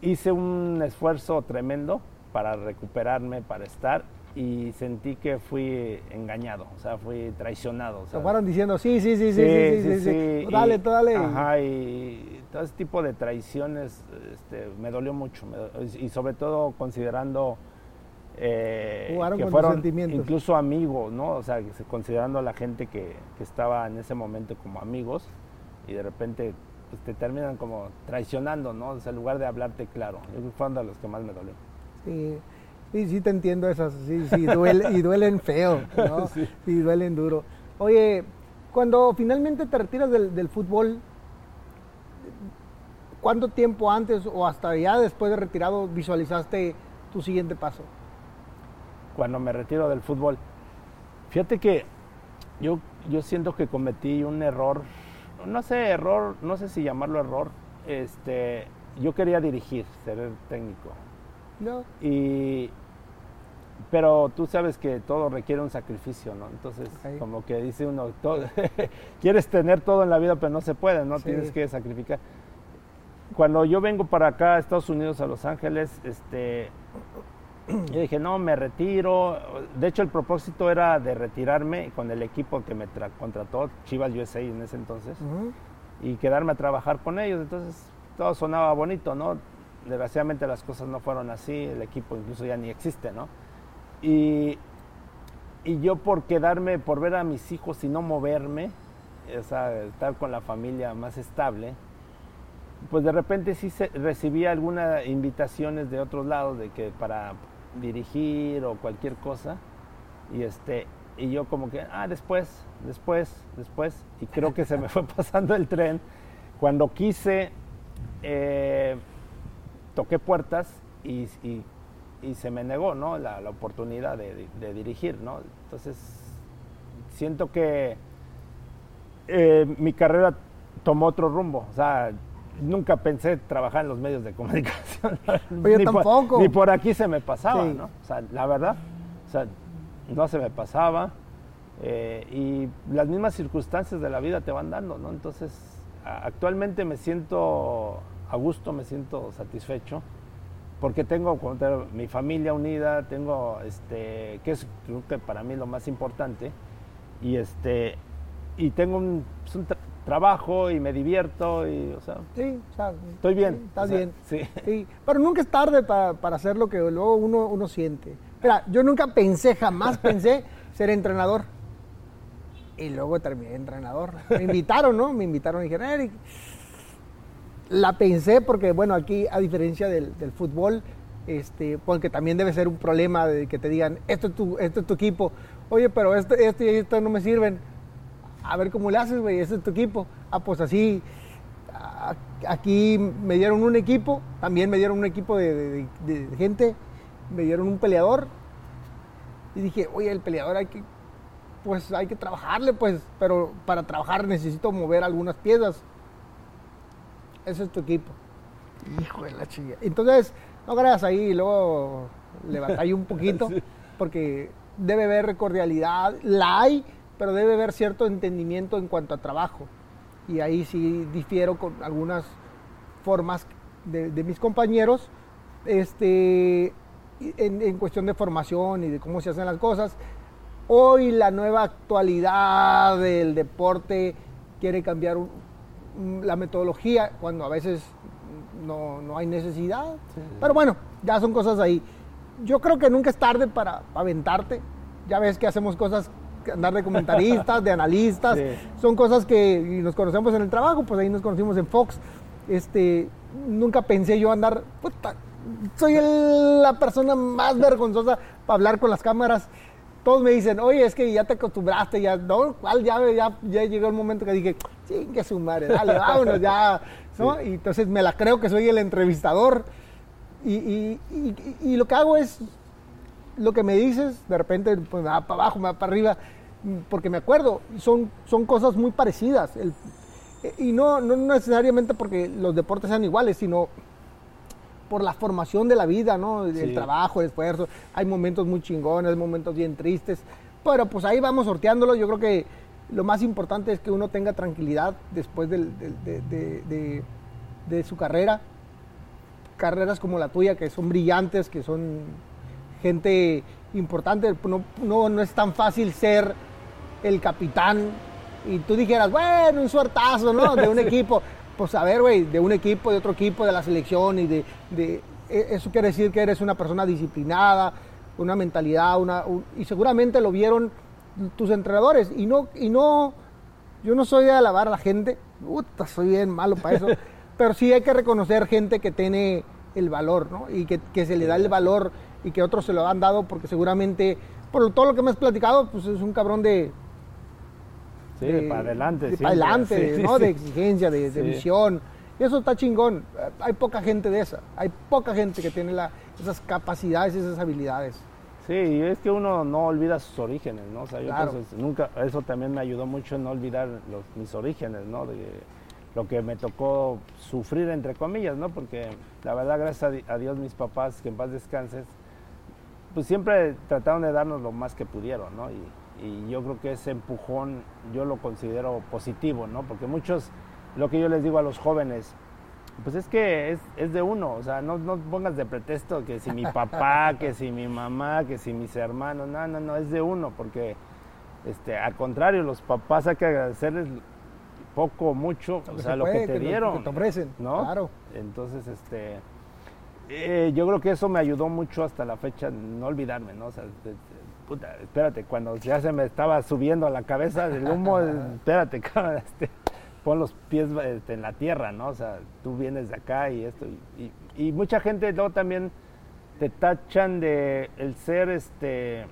hice un esfuerzo tremendo para recuperarme, para estar, y sentí que fui engañado, o sea, fui traicionado. sea, fueron diciendo, sí, sí, sí, sí, sí, sí, sí, sí. Dale, dale. Ajá, y todo ese tipo de traiciones este, me dolió mucho. me y sobre todo considerando eh, Jugaron que fueron sentimientos. incluso amigos, ¿no? O sea, considerando a la gente que, que estaba en ese momento como amigos y de repente pues, te terminan como traicionando, ¿no? O sea, en lugar de hablarte claro. Que fueron de los que más me dolió. Sí, sí, sí te entiendo esas, sí, sí, duele, y duelen feo, ¿no? Sí. Sí. duelen duro. Oye, cuando finalmente te retiras del, del fútbol, ¿cuánto tiempo antes o hasta ya después de retirado visualizaste tu siguiente paso? cuando me retiro del fútbol. Fíjate que yo, yo siento que cometí un error, no sé, error, no sé si llamarlo error. Este, yo quería dirigir, ser técnico. ¿No? Y, pero tú sabes que todo requiere un sacrificio, ¿no? Entonces, como que dice uno, todo- quieres tener todo en la vida, pero no se puede, ¿no? Sí. Tienes que sacrificar. Cuando yo vengo para acá, a Estados Unidos, a Los Ángeles, este, yo dije, no, me retiro. De hecho, el propósito era de retirarme con el equipo que me tra- contrató, Chivas USA en ese entonces y quedarme a trabajar con ellos. Entonces todo sonaba bonito, ¿no? Desgraciadamente las cosas no fueron así, el equipo incluso ya ni existe, ¿no? Y, y yo por quedarme, por ver a mis hijos y no moverme, o sea, estar con la familia más estable, pues de repente sí se- recibía algunas invitaciones de otros lados de que para dirigir o cualquier cosa. Y este y yo como que ah después después después y creo que se me fue pasando el tren. Cuando quise eh, toqué puertas y, se me negó no la, oportunidad de dirigir no entonces siento que eh, mi carrera tomó otro rumbo. O sea, nunca pensé trabajar en los medios de comunicación. Oye, ni, por, tampoco. ni por aquí se me pasaba, Sí. ¿no? O sea, la verdad, o sea, no se me pasaba. eh, y las mismas circunstancias de la vida te van dando, ¿no? Entonces, actualmente me siento a gusto, me siento satisfecho porque tengo como te digo, mi familia unida, tengo este que es creo que para mí lo más importante y este y tengo un, trabajo y me divierto y o sea, Sí, o sea, estoy bien. sí, estás o sea, bien. Sí. Sí, pero nunca es tarde para, para hacer lo que luego uno, uno siente. Mira, yo nunca pensé, jamás pensé ser entrenador. Y luego terminé entrenador. Me invitaron, ¿no? Me invitaron y dijeron, Eric, la pensé porque, bueno, aquí a diferencia del, del fútbol, este, porque también debe ser un problema de que te digan, esto es tu, esto es tu equipo. Oye, pero esto, esto y esto no me sirven. A ver cómo le haces, güey, este es tu equipo. Ah, pues así, a- aquí me dieron un equipo, también me dieron un equipo de, de- de- de gente, me dieron un peleador. Y dije, oye, el peleador hay que, pues hay que trabajarle, pues, pero para trabajar necesito mover algunas piezas. Ese es tu equipo. Hijo de la chica. Entonces, no creas ahí, y luego le batallé un poquito, porque debe haber cordialidad, la hay, pero debe haber cierto entendimiento en cuanto a trabajo. y ahí sí difiero con algunas formas de, de mis compañeros, este, en, en cuestión de formación y de cómo se hacen las cosas. Hoy la nueva actualidad del deporte quiere cambiar la metodología cuando a veces no, no hay necesidad. Pero bueno, ya son cosas ahí. Yo creo que nunca es tarde para aventarte. Ya ves que hacemos cosas, andar de comentaristas, de analistas. Sí. Son cosas que nos conocemos en el trabajo, pues ahí nos conocimos en Fox. Este, nunca pensé yo andar, puta, soy el- la persona más vergonzosa para hablar con las cámaras. Todos me dicen, oye, es que ya te acostumbraste, ya, no, ¿cuál? Ya, ya, ya llegó el momento que dije, chingue su madre, dale, vámonos, ya, ¿no? Y entonces me la creo que soy el entrevistador. Y, y- y- y lo que hago es, lo que me dices, de repente pues, me va para abajo, me va para arriba, porque me acuerdo, son, son cosas muy parecidas. El- y no, no necesariamente porque los deportes sean iguales, sino por la formación de la vida, ¿no? El Sí. trabajo, el esfuerzo. Hay momentos muy chingones, hay momentos bien tristes, pero pues ahí vamos sorteándolo. Yo creo que lo más importante es que uno tenga tranquilidad después del- del- de, de- de- de su carrera. Carreras como la tuya, que son brillantes, que son gente importante. No, no, no es tan fácil ser el capitán y tú dijeras, bueno, un suertazo, ¿no? De un equipo. Pues a ver, güey, de un equipo, de otro equipo, de la selección y de, de- e- Eso quiere decir que eres una persona disciplinada, una mentalidad, una, un- y seguramente lo vieron tus entrenadores. Y no, y no, yo no soy de alabar a la gente, puta, soy bien malo para eso, pero sí hay que reconocer gente que tiene el valor, ¿no? Y que, que se le da el valor y que otros se lo han dado porque seguramente, por todo lo que me has platicado, pues es un cabrón de... Sí, de- para adelante. de para adelante, Sí, ¿no? sí. De exigencia, de, de visión. Y eso está chingón. Hay poca gente de esa. Hay poca gente que tiene la- esas capacidades y esas habilidades. Sí, y es que uno no olvida sus orígenes, ¿no? O sea, yo Claro. entonces nunca, eso también me ayudó mucho en no olvidar los- mis orígenes, ¿no? De lo que me tocó sufrir, entre comillas, ¿no? Porque la verdad, gracias a Dios, mis papás, que en paz descanses, pues siempre trataron de darnos lo más que pudieron, ¿no? Y, y yo creo que ese empujón yo lo considero positivo, ¿no? Porque muchos, lo que yo les digo a los jóvenes, pues es que es, es de uno, o sea, no, no pongas de pretexto que si mi papá, que si mi mamá, que si mis hermanos, no, no, no, es de uno, porque este, al contrario, los papás hay que agradecerles poco o mucho, Lo o sea, se lo que te que lo- dieron. que te ofrecen, ¿no? claro. Entonces, este, eh, yo creo que eso me ayudó mucho hasta la fecha, no olvidarme, ¿no? O sea, de- de- puta, espérate, cuando ya se me estaba subiendo a la cabeza del humo, espérate, cabrón, este, pon los pies este, en la tierra, ¿no? O sea, tú vienes de acá y esto. Y, y- y mucha gente luego también te tachan de el ser este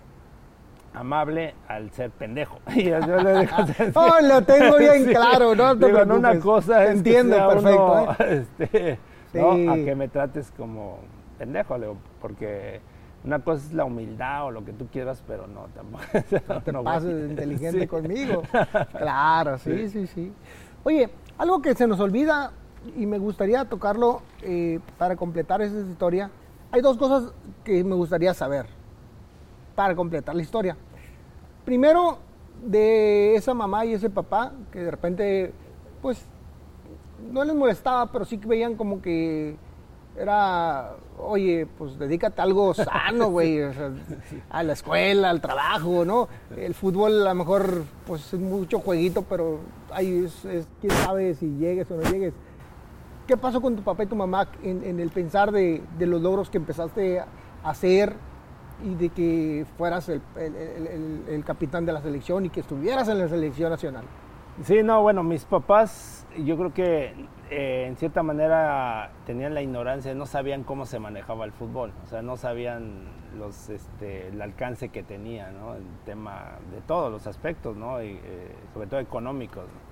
amable al ser pendejo. Y yo le Oh, lo tengo bien Sí. claro, no te Digo, una cosa es entiendo perfecto, uno, ¿eh? este, ¿no? A que me trates como pendejo, Leo, porque una cosa es la humildad o lo que tú quieras, pero no, tampoco. No te no, pases de inteligente Sí. conmigo. Claro, sí, sí, sí, Oye, algo que se nos olvida y me gustaría tocarlo eh, para completar esa historia. Hay dos cosas que me gustaría saber para completar la historia. Primero, de esa mamá y ese papá que de repente, pues, no les molestaba, pero sí que veían como que era, oye, pues dedícate a algo sano, güey, o sea, a la escuela, al trabajo, ¿no? El fútbol a lo mejor, pues es mucho jueguito, pero ahí es, es- quién sabe si llegues o no llegues. ¿Qué pasó con tu papá y tu mamá en, en el pensar de, de los logros que empezaste a hacer y de que fueras el, el- el- el- el capitán de la selección y que estuvieras en la selección nacional? Sí, no, bueno, mis papás, yo creo que eh, en cierta manera tenían la ignorancia, no sabían cómo se manejaba el fútbol, o sea, no sabían los, este, el alcance que tenía, ¿no? El tema de todos los aspectos, ¿no? Eh, sobre todo económicos. ¿no?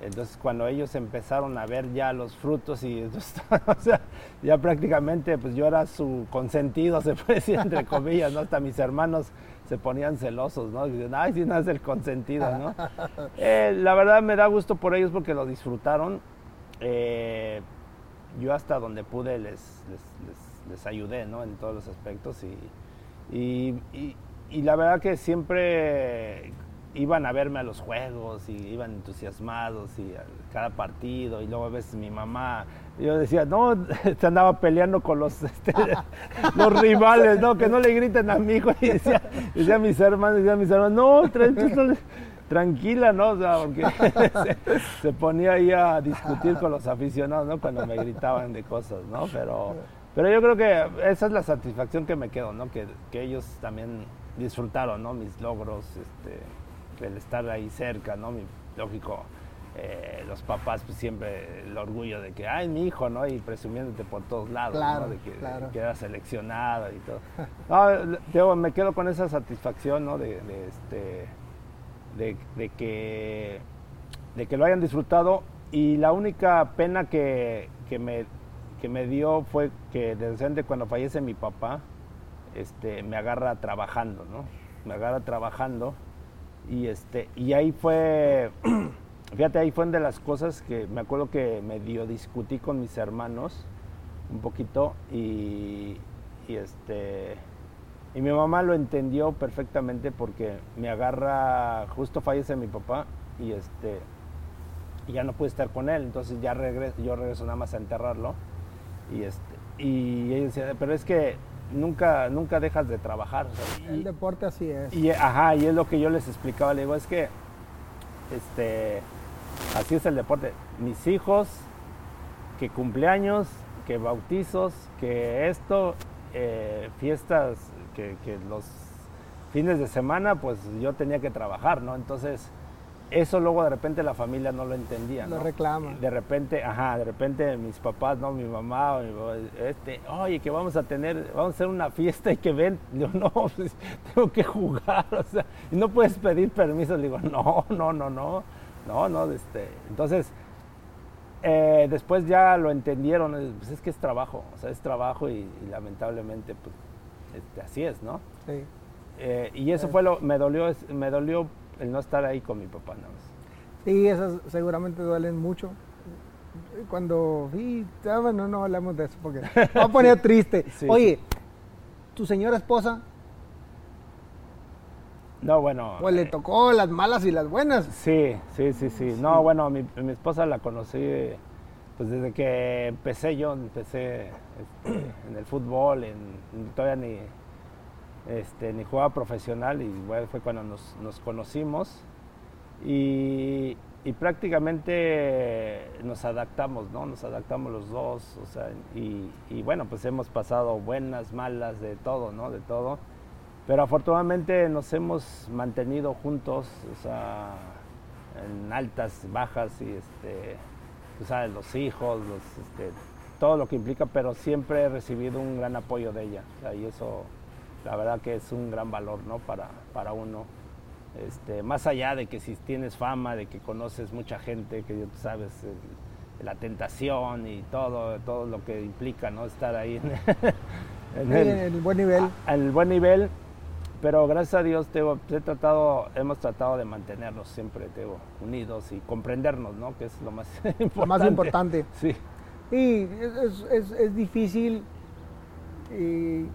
Entonces, cuando ellos empezaron a ver ya los frutos y, entonces, o sea, ya prácticamente, pues yo era su consentido, se puede decir, entre comillas, ¿no? Hasta mis hermanos se ponían celosos, ¿no? Dicen, ay, si no es el consentido, ¿no? Eh, la verdad me da gusto por ellos porque lo disfrutaron. Eh, yo hasta donde pude les, les, les- les ayudé, ¿no? En todos los aspectos y, y, y- y la verdad que siempre iban a verme a los juegos y iban entusiasmados y a cada partido y luego a veces mi mamá, yo decía, no, se andaba peleando con los, este, los rivales, no, que no le griten a mi hijo y decía, decía a mis hermanos, decía a mis hermanos, no, tranquila, ¿no? O sea, porque se, se ponía ahí a discutir con los aficionados, ¿no? Cuando me gritaban de cosas, ¿no? Pero, pero yo creo que esa es la satisfacción que me quedo, ¿no? Que, que ellos también disfrutaron, ¿no? Mis logros, este, el estar ahí cerca, ¿no? Mi, lógico, eh, los papás pues siempre el orgullo de que, ay, mi hijo, ¿no? Y presumiéndote por todos lados, Claro, ¿no? De que, claro. que era seleccionado y todo. No, digo, me quedo con esa satisfacción, ¿no? De, de, este, de, de que, de que lo hayan disfrutado y la única pena que, que me, que me dio fue que de repente cuando fallece mi papá, este, me agarra trabajando, ¿no? Me agarra trabajando y, este, y ahí fue, fíjate, ahí fue una de las cosas que me acuerdo que medio discutí con mis hermanos un poquito y, y este, y mi mamá lo entendió perfectamente porque me agarra, justo fallece mi papá y este, y ya no pude estar con él, entonces ya regreso, yo regreso nada más a enterrarlo y este, y ella decía, pero es que nunca, nunca dejas de trabajar, o sea, El y- deporte así es. y, ajá, y es lo que yo les explicaba, le digo, es que este, así es el deporte. Mis hijos, que cumpleaños, que bautizos, que esto, eh, fiestas, que, que los fines de semana, pues yo tenía que trabajar, ¿no? Entonces, eso luego de repente la familia no lo entendía. Lo ¿no? reclama. De repente, ajá, de repente mis papás, ¿no? Mi mamá, mi papá, este, oye, que vamos a tener, vamos a hacer una fiesta y que ven. Yo, no, pues, tengo que jugar, o sea, y no puedes pedir permiso. Le digo, no, no, no, no, no, no, este, entonces, eh, después ya lo entendieron, eh, pues es que es trabajo, o sea, es trabajo y, y lamentablemente, pues, este, así es, ¿no? Sí. Eh, y eso fue lo, me dolió, me dolió el no estar ahí con mi papá nada más. Sí, esas seguramente duelen mucho. Cuando vi, ah, bueno, no hablamos de eso porque me va a poner triste. Sí. Oye, tu señora esposa, No, bueno. pues le eh, tocó las malas y las buenas. Sí, sí, sí, sí. No, bueno, mi, mi esposa la conocí pues desde que empecé yo, empecé este, en el fútbol, en, todavía ni, este, ni jugaba profesional y bueno, fue cuando nos, nos conocimos y, y prácticamente nos adaptamos, ¿no? Nos adaptamos los dos, o sea, y, y bueno, pues hemos pasado buenas, malas, de todo, ¿no? De todo. Pero afortunadamente nos hemos mantenido juntos, o sea, en altas, bajas y este, tú sabes, los hijos, los, este, todo lo que implica, pero siempre he recibido un gran apoyo de ella. o sea, y eso, la verdad que es un gran valor, ¿no? Para, para uno. Este, más allá de que si tienes fama, de que conoces mucha gente, que tú sabes, el- la tentación y todo, todo lo que implica, ¿no? Estar ahí en, en el- en el buen nivel. al buen nivel, pero gracias a Dios te digo, he tratado, hemos tratado de mantenernos siempre te digo, unidos y comprendernos, ¿no? Que es lo más importante. Lo más importante. Sí, Y es, es- es- difícil eh,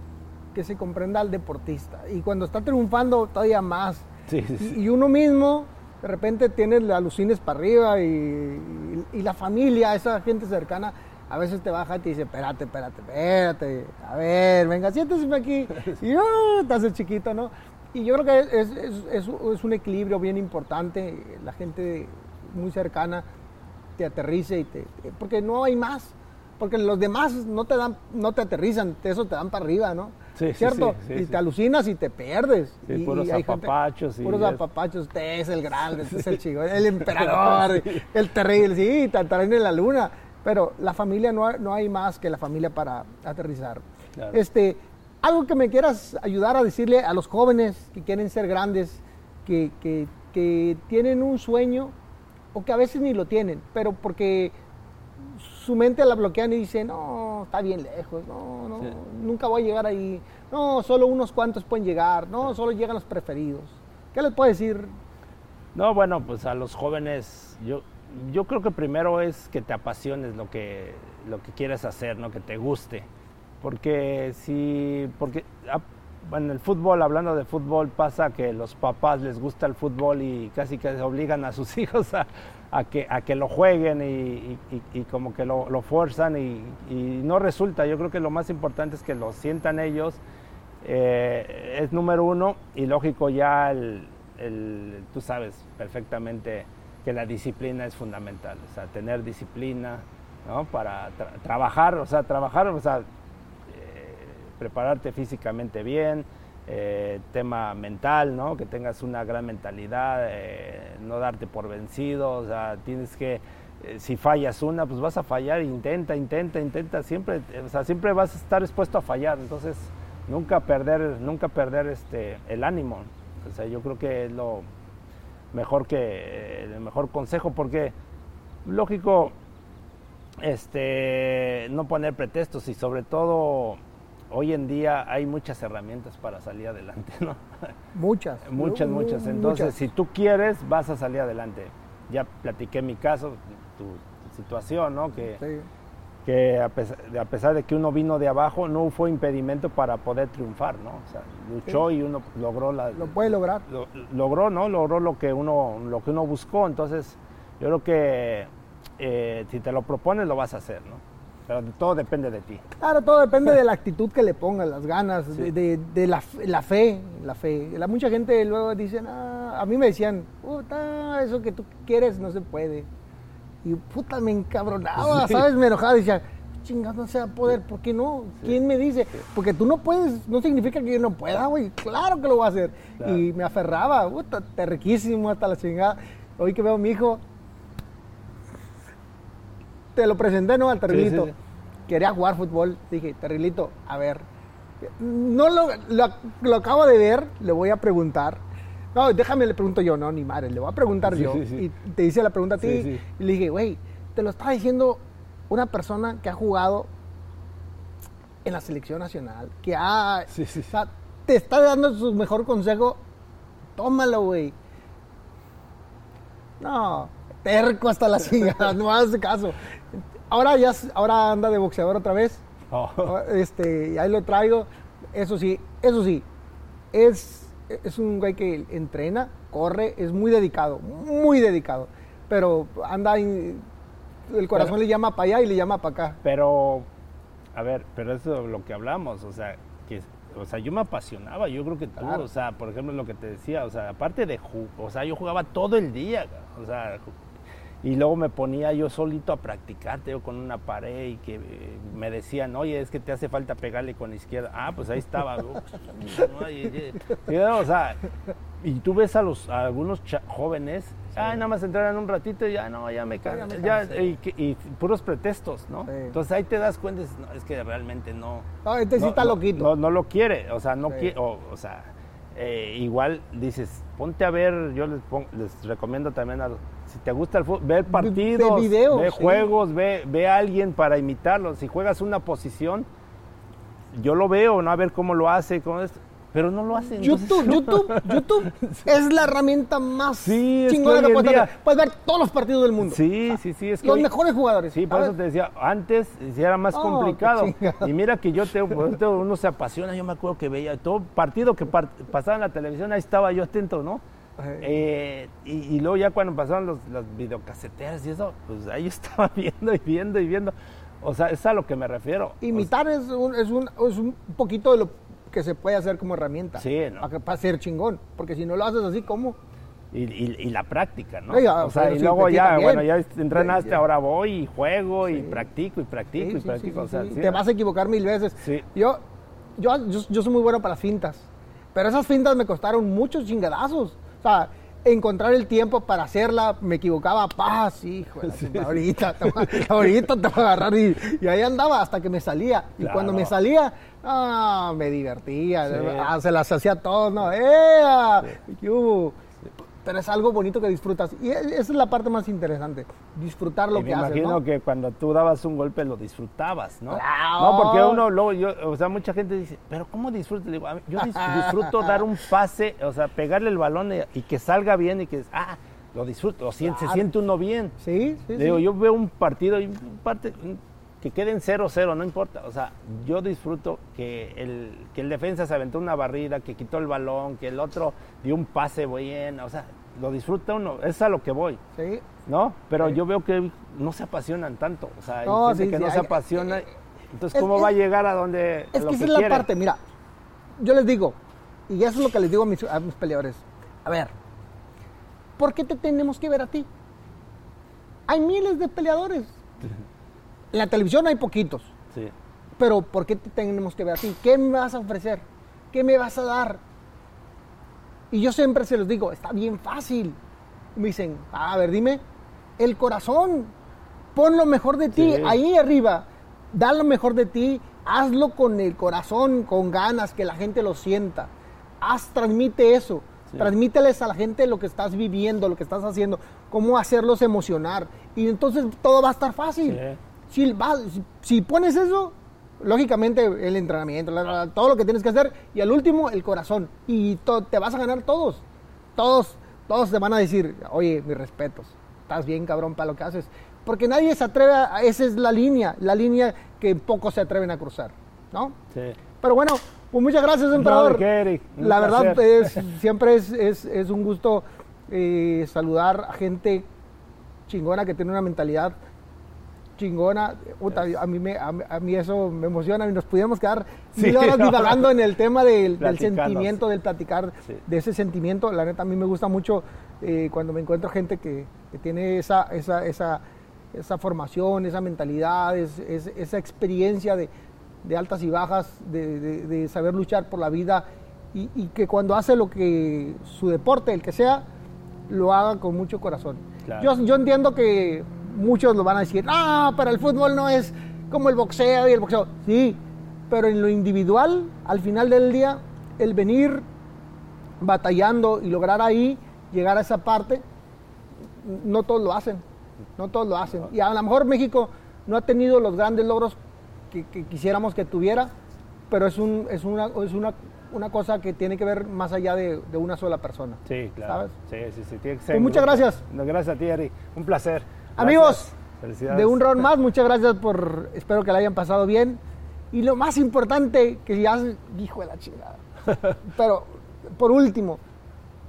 que se comprenda al deportista. Y cuando está triunfando, todavía más. sí, sí, Y, sí. y uno mismo, de repente, tiene las alucines para arriba y, y- y la familia, esa gente cercana, a veces te baja y te dice, espérate, espérate, espérate, a ver, venga, siéntese aquí. Y ¡ah! te hace chiquito, ¿no? Y yo creo que es, es- es- es un equilibrio bien importante, la gente muy cercana te aterrice y te, porque no hay más. Porque los demás no te dan, no te aterrizan, eso te dan para arriba, ¿no? Sí, ¿Cierto? sí, sí, y te alucinas y te pierdes. Sí, y, puros y hay gente- apapachos y puros es- apapachos. Usted es el grande, usted es el chico, el emperador, el terrible, sí, te en la luna. Pero la familia no hay, no hay más que la familia para aterrizar. Claro. Este, algo que me quieras ayudar a decirle a los jóvenes que quieren ser grandes, que, que- que tienen un sueño o que a veces ni lo tienen, pero porque su mente la bloquean y dicen, no, está bien lejos, no, no, Sí. nunca voy a llegar ahí, no, solo unos cuantos pueden llegar, no, solo llegan los preferidos. ¿Qué les puedo decir? No, bueno, pues a los jóvenes, yo, yo creo que primero es que te apasiones lo que, lo que quieres hacer, ¿no? Que te guste. Porque si, porque, ah, bueno, el fútbol, hablando de fútbol, pasa que los papás les gusta el fútbol y casi que obligan a sus hijos a, que, a que lo jueguen y, como que lo, lo fuerzan y, y no resulta. Yo creo que lo más importante es que lo sientan ellos, eh, es número uno y lógico ya el, el- tú sabes perfectamente que la disciplina es fundamental, o sea, tener disciplina, ¿no? Para tra- trabajar, o sea, trabajar, o sea, eh, prepararte físicamente bien, eh, tema mental, ¿no? Que tengas una gran mentalidad, eh, no darte por vencido, o sea, tienes que, si fallas una, pues vas a fallar, intenta, intenta, intenta, siempre, o sea, siempre vas a estar expuesto a fallar, entonces nunca perder, nunca perder este, el ánimo, o sea, yo creo que es lo mejor que, el mejor consejo, porque lógico, este, no poner pretextos y sobre todo hoy en día hay muchas herramientas para salir adelante, ¿no? Muchas. muchas, mu- muchas. Entonces, muchas. si tú quieres, vas a salir adelante. Ya platiqué mi caso, tu, tu situación, ¿no? Que, Sí. Que a pesar, a pesar de que uno vino de abajo, no fue impedimento para poder triunfar, ¿no? O sea, luchó y uno logró la, Lo puede lograr. lo- logró, ¿no? Logró lo que uno, lo que uno buscó. Entonces, yo creo que eh, si te lo propones, lo vas a hacer, ¿no? Pero todo depende de ti. Claro, todo depende de la actitud que le pongas, las ganas, de, de- de la, la fe, la fe. La, mucha gente luego dice, "Ah", a mí me decían, puta, eso que tú quieres no se puede. Y puta, me encabronaba, ¿sabes? Me enojaba, decía, chingados, no se va a poder, ¿por qué no? ¿Quién me dice? Porque tú no puedes, no significa que yo no pueda, güey, claro que lo voy a hacer. Claro. Y me aferraba, puta, riquísimo hasta la chingada. Hoy que veo a mi hijo, te lo presenté, ¿no? Al terriblito. sí. Quería jugar fútbol. Dije, terriblito, a ver. No lo, lo, lo acabo de ver, le voy a preguntar. No, déjame, le pregunto yo, no, ni madre, le voy a preguntar Sí, yo. sí, sí. Y te hice la pregunta a ti. Y le dije, güey, te lo está diciendo una persona que ha jugado en la selección nacional, que ha. Sí, sí. o sea, te está dando su mejor consejo, tómalo, güey. No, terco hasta la chingada, no hagas caso. Ahora ya, ahora anda de boxeador otra vez. Oh. Este, y ahí lo traigo. Eso sí, eso sí, es, es un güey que entrena, corre, es muy dedicado, muy dedicado. Pero anda, en- el corazón Pero- le llama para allá y le llama para acá. Pero, a ver, pero eso es lo que hablamos, o sea, que, o sea, yo me apasionaba, yo creo que tú, Claro. o sea, por ejemplo, lo que te decía, o sea, aparte de o sea, yo jugaba todo el día, o sea, y luego me ponía yo solito a practicar, te digo, con una pared y que eh, me decían, oye, es que te hace falta pegarle con la izquierda. Ah, pues ahí estaba. ¿no? Y- y- y, o sea, y tú ves a los a algunos jóvenes, ay, nada más entrenan un ratito y ya no, ya me ya me ya, cansé. y, puros pretextos, ¿no? Sí. Entonces ahí te das cuenta, no, es que realmente no. No, este sí no- está no- loquito. No, no lo quiere, o sea, no Sí. quiere, o, o sea, eh, igual dices, ponte a ver, yo les, pon- les recomiendo también a los- si te gusta el fútbol, ver partidos, videos, ve sí. juegos, ve, ve a alguien para imitarlo. Si juegas una posición, yo lo veo, ¿no? A ver cómo lo hace, cómo es, pero no lo hace. entonces, YouTube, no. YouTube, YouTube es la herramienta más Sí, es que chingona hoy que en puedes día- tener. Puedes ver todos los partidos del mundo. Sí, sí, sí, es que Los hoy- mejores jugadores. Sí, por eso te decía, antes era más Oh, complicado. Y mira que yo te, uno se apasiona, yo me acuerdo que veía todo partido que pasaba en la televisión, ahí estaba yo atento, ¿no? Eh, y, y luego ya cuando pasaron los, las videocaseteras y eso, pues ahí estaba viendo y viendo y viendo. O sea, es a lo que me refiero. O Imitar es, un, es, un, es un poquito de lo que se puede hacer como herramienta. Sí, ¿no? Para, para ser chingón. Porque si no lo haces así, ¿cómo? Y, y- y la práctica, ¿no? O sea, y sí, luego ya, también. bueno, ya entrenaste, ya. ahora voy y juego y Sí. practico y practico Sí, y sí, practico. sí, o sea, sí, sí, Te vas a equivocar mil veces. Sí. Yo, yo, yo, yo soy muy bueno para las fintas. Pero esas fintas me costaron muchos chingadazos. O sea, encontrar el tiempo para hacerla, me equivocaba, paz, hijo, chingada, ahorita, te va- ahorita te voy a agarrar y, y ahí andaba hasta que me salía. Y Claro. cuando me salía, ah, me divertía, Sí. ah, se las hacía todos, ¿no? ¿Qué hubo? Pero es algo bonito que disfrutas. Y esa es la parte más interesante, disfrutar lo Y que me haces, imagino ¿no? que cuando tú dabas un golpe lo disfrutabas, ¿no? Claro. No, porque uno luego, yo, o sea, mucha gente dice, pero ¿cómo? Digo, mí- yo dis- disfruto dar un pase, o sea, pegarle el balón y, que salga bien y que, ah, lo disfruto, o se siente uno bien. Sí, sí, Digo, sí. yo veo un partido y parte, que queden 0-0, no importa. O sea, yo disfruto que el, que el defensa se aventó una barrida, que quitó el balón, que el otro dio un pase bien. O sea, lo disfruta uno. Es a lo que voy, Sí. ¿no? Pero Sí. yo veo que no se apasionan tanto. O sea, hay No, gente sí, que sí, no hay- se apasiona. eh, Entonces, es- ¿cómo es- va a llegar a donde Es lo que esa es la parte, mira, yo les digo, y eso es lo que les digo a mis, a mis peleadores. A ver, ¿por qué te tenemos que ver a ti? Hay miles de peleadores. En la televisión hay poquitos, Sí. pero ¿por qué te tenemos que ver a ti? ¿Qué me vas a ofrecer? ¿Qué me vas a dar? Y yo siempre se los digo, está bien fácil. Me dicen, a ver, dime, el corazón, pon lo mejor de ti Sí. ahí arriba, da lo mejor de ti, hazlo con el corazón, con ganas, que la gente lo sienta. Haz, transmite eso, Sí. transmíteles a la gente lo que estás viviendo, lo que estás haciendo, cómo hacerlos emocionar. Y entonces todo va a estar fácil. Si, va- si- si pones eso, lógicamente el entrenamiento, la- la- todo lo que tienes que hacer, y al último el corazón. Y to- te vas a ganar todos. Todos, todos te van a decir, oye, mis respetos, estás bien cabrón para lo que haces. Porque nadie se atreve a, esa es la línea, la línea que pocos se atreven a cruzar, ¿no? Sí. Pero bueno, pues muchas gracias, emperador. La verdad, es, siempre es, es- es un gusto eh, saludar a gente chingona que tiene una mentalidad chingona. Puta, a, mí me, a, a mí eso me emociona y nos pudiéramos quedar Sí, mil horas no. divagando en el tema del, del sentimiento, del platicar Sí. de ese sentimiento. La neta, a mí me gusta mucho eh, cuando me encuentro gente que, que tiene esa, esa, esa, esa formación, esa mentalidad, es- es- esa experiencia de, de altas y bajas, de, de- de saber luchar por la vida y, y que cuando hace lo que su deporte, el que sea, lo haga con mucho corazón. Claro. Yo, yo entiendo que muchos lo van a decir, ah, pero el fútbol no es como el boxeo y el boxeo. Sí, pero en lo individual, al final del día, el venir batallando y lograr ahí llegar a esa parte, no todos lo hacen, no todos lo hacen. Y a lo mejor México no ha tenido los grandes logros que, que quisiéramos que tuviera, pero es, un, es, una, es una, una cosa que tiene que ver más allá de, de una sola persona. Sí, claro. ¿Sabes? Sí, sí, sí. Tiene que ser Pues muchas gracias. Gracias a ti, Eric. Un placer. Amigos. Felicidades. de un round más, muchas gracias por, espero que la hayan pasado bien. Y lo más importante, que ya, hijo de la chingada. Pero, por último,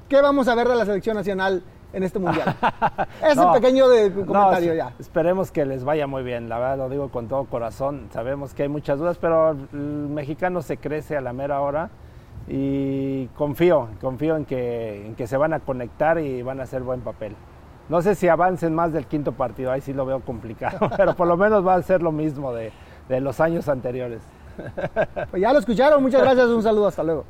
¿qué vamos a ver de la selección nacional en este mundial? Ese No, pequeño de comentario ya. Esperemos que les vaya muy bien, la verdad lo digo con todo corazón. Sabemos que hay muchas dudas, pero el mexicano se crece a la mera hora y confío, confío en que, en que se van a conectar y van a hacer buen papel. No sé si avancen más del quinto partido, ahí sí lo veo complicado, pero por lo menos va a ser lo mismo de, de los años anteriores. Pues ya lo escucharon, muchas gracias, un saludo, hasta luego.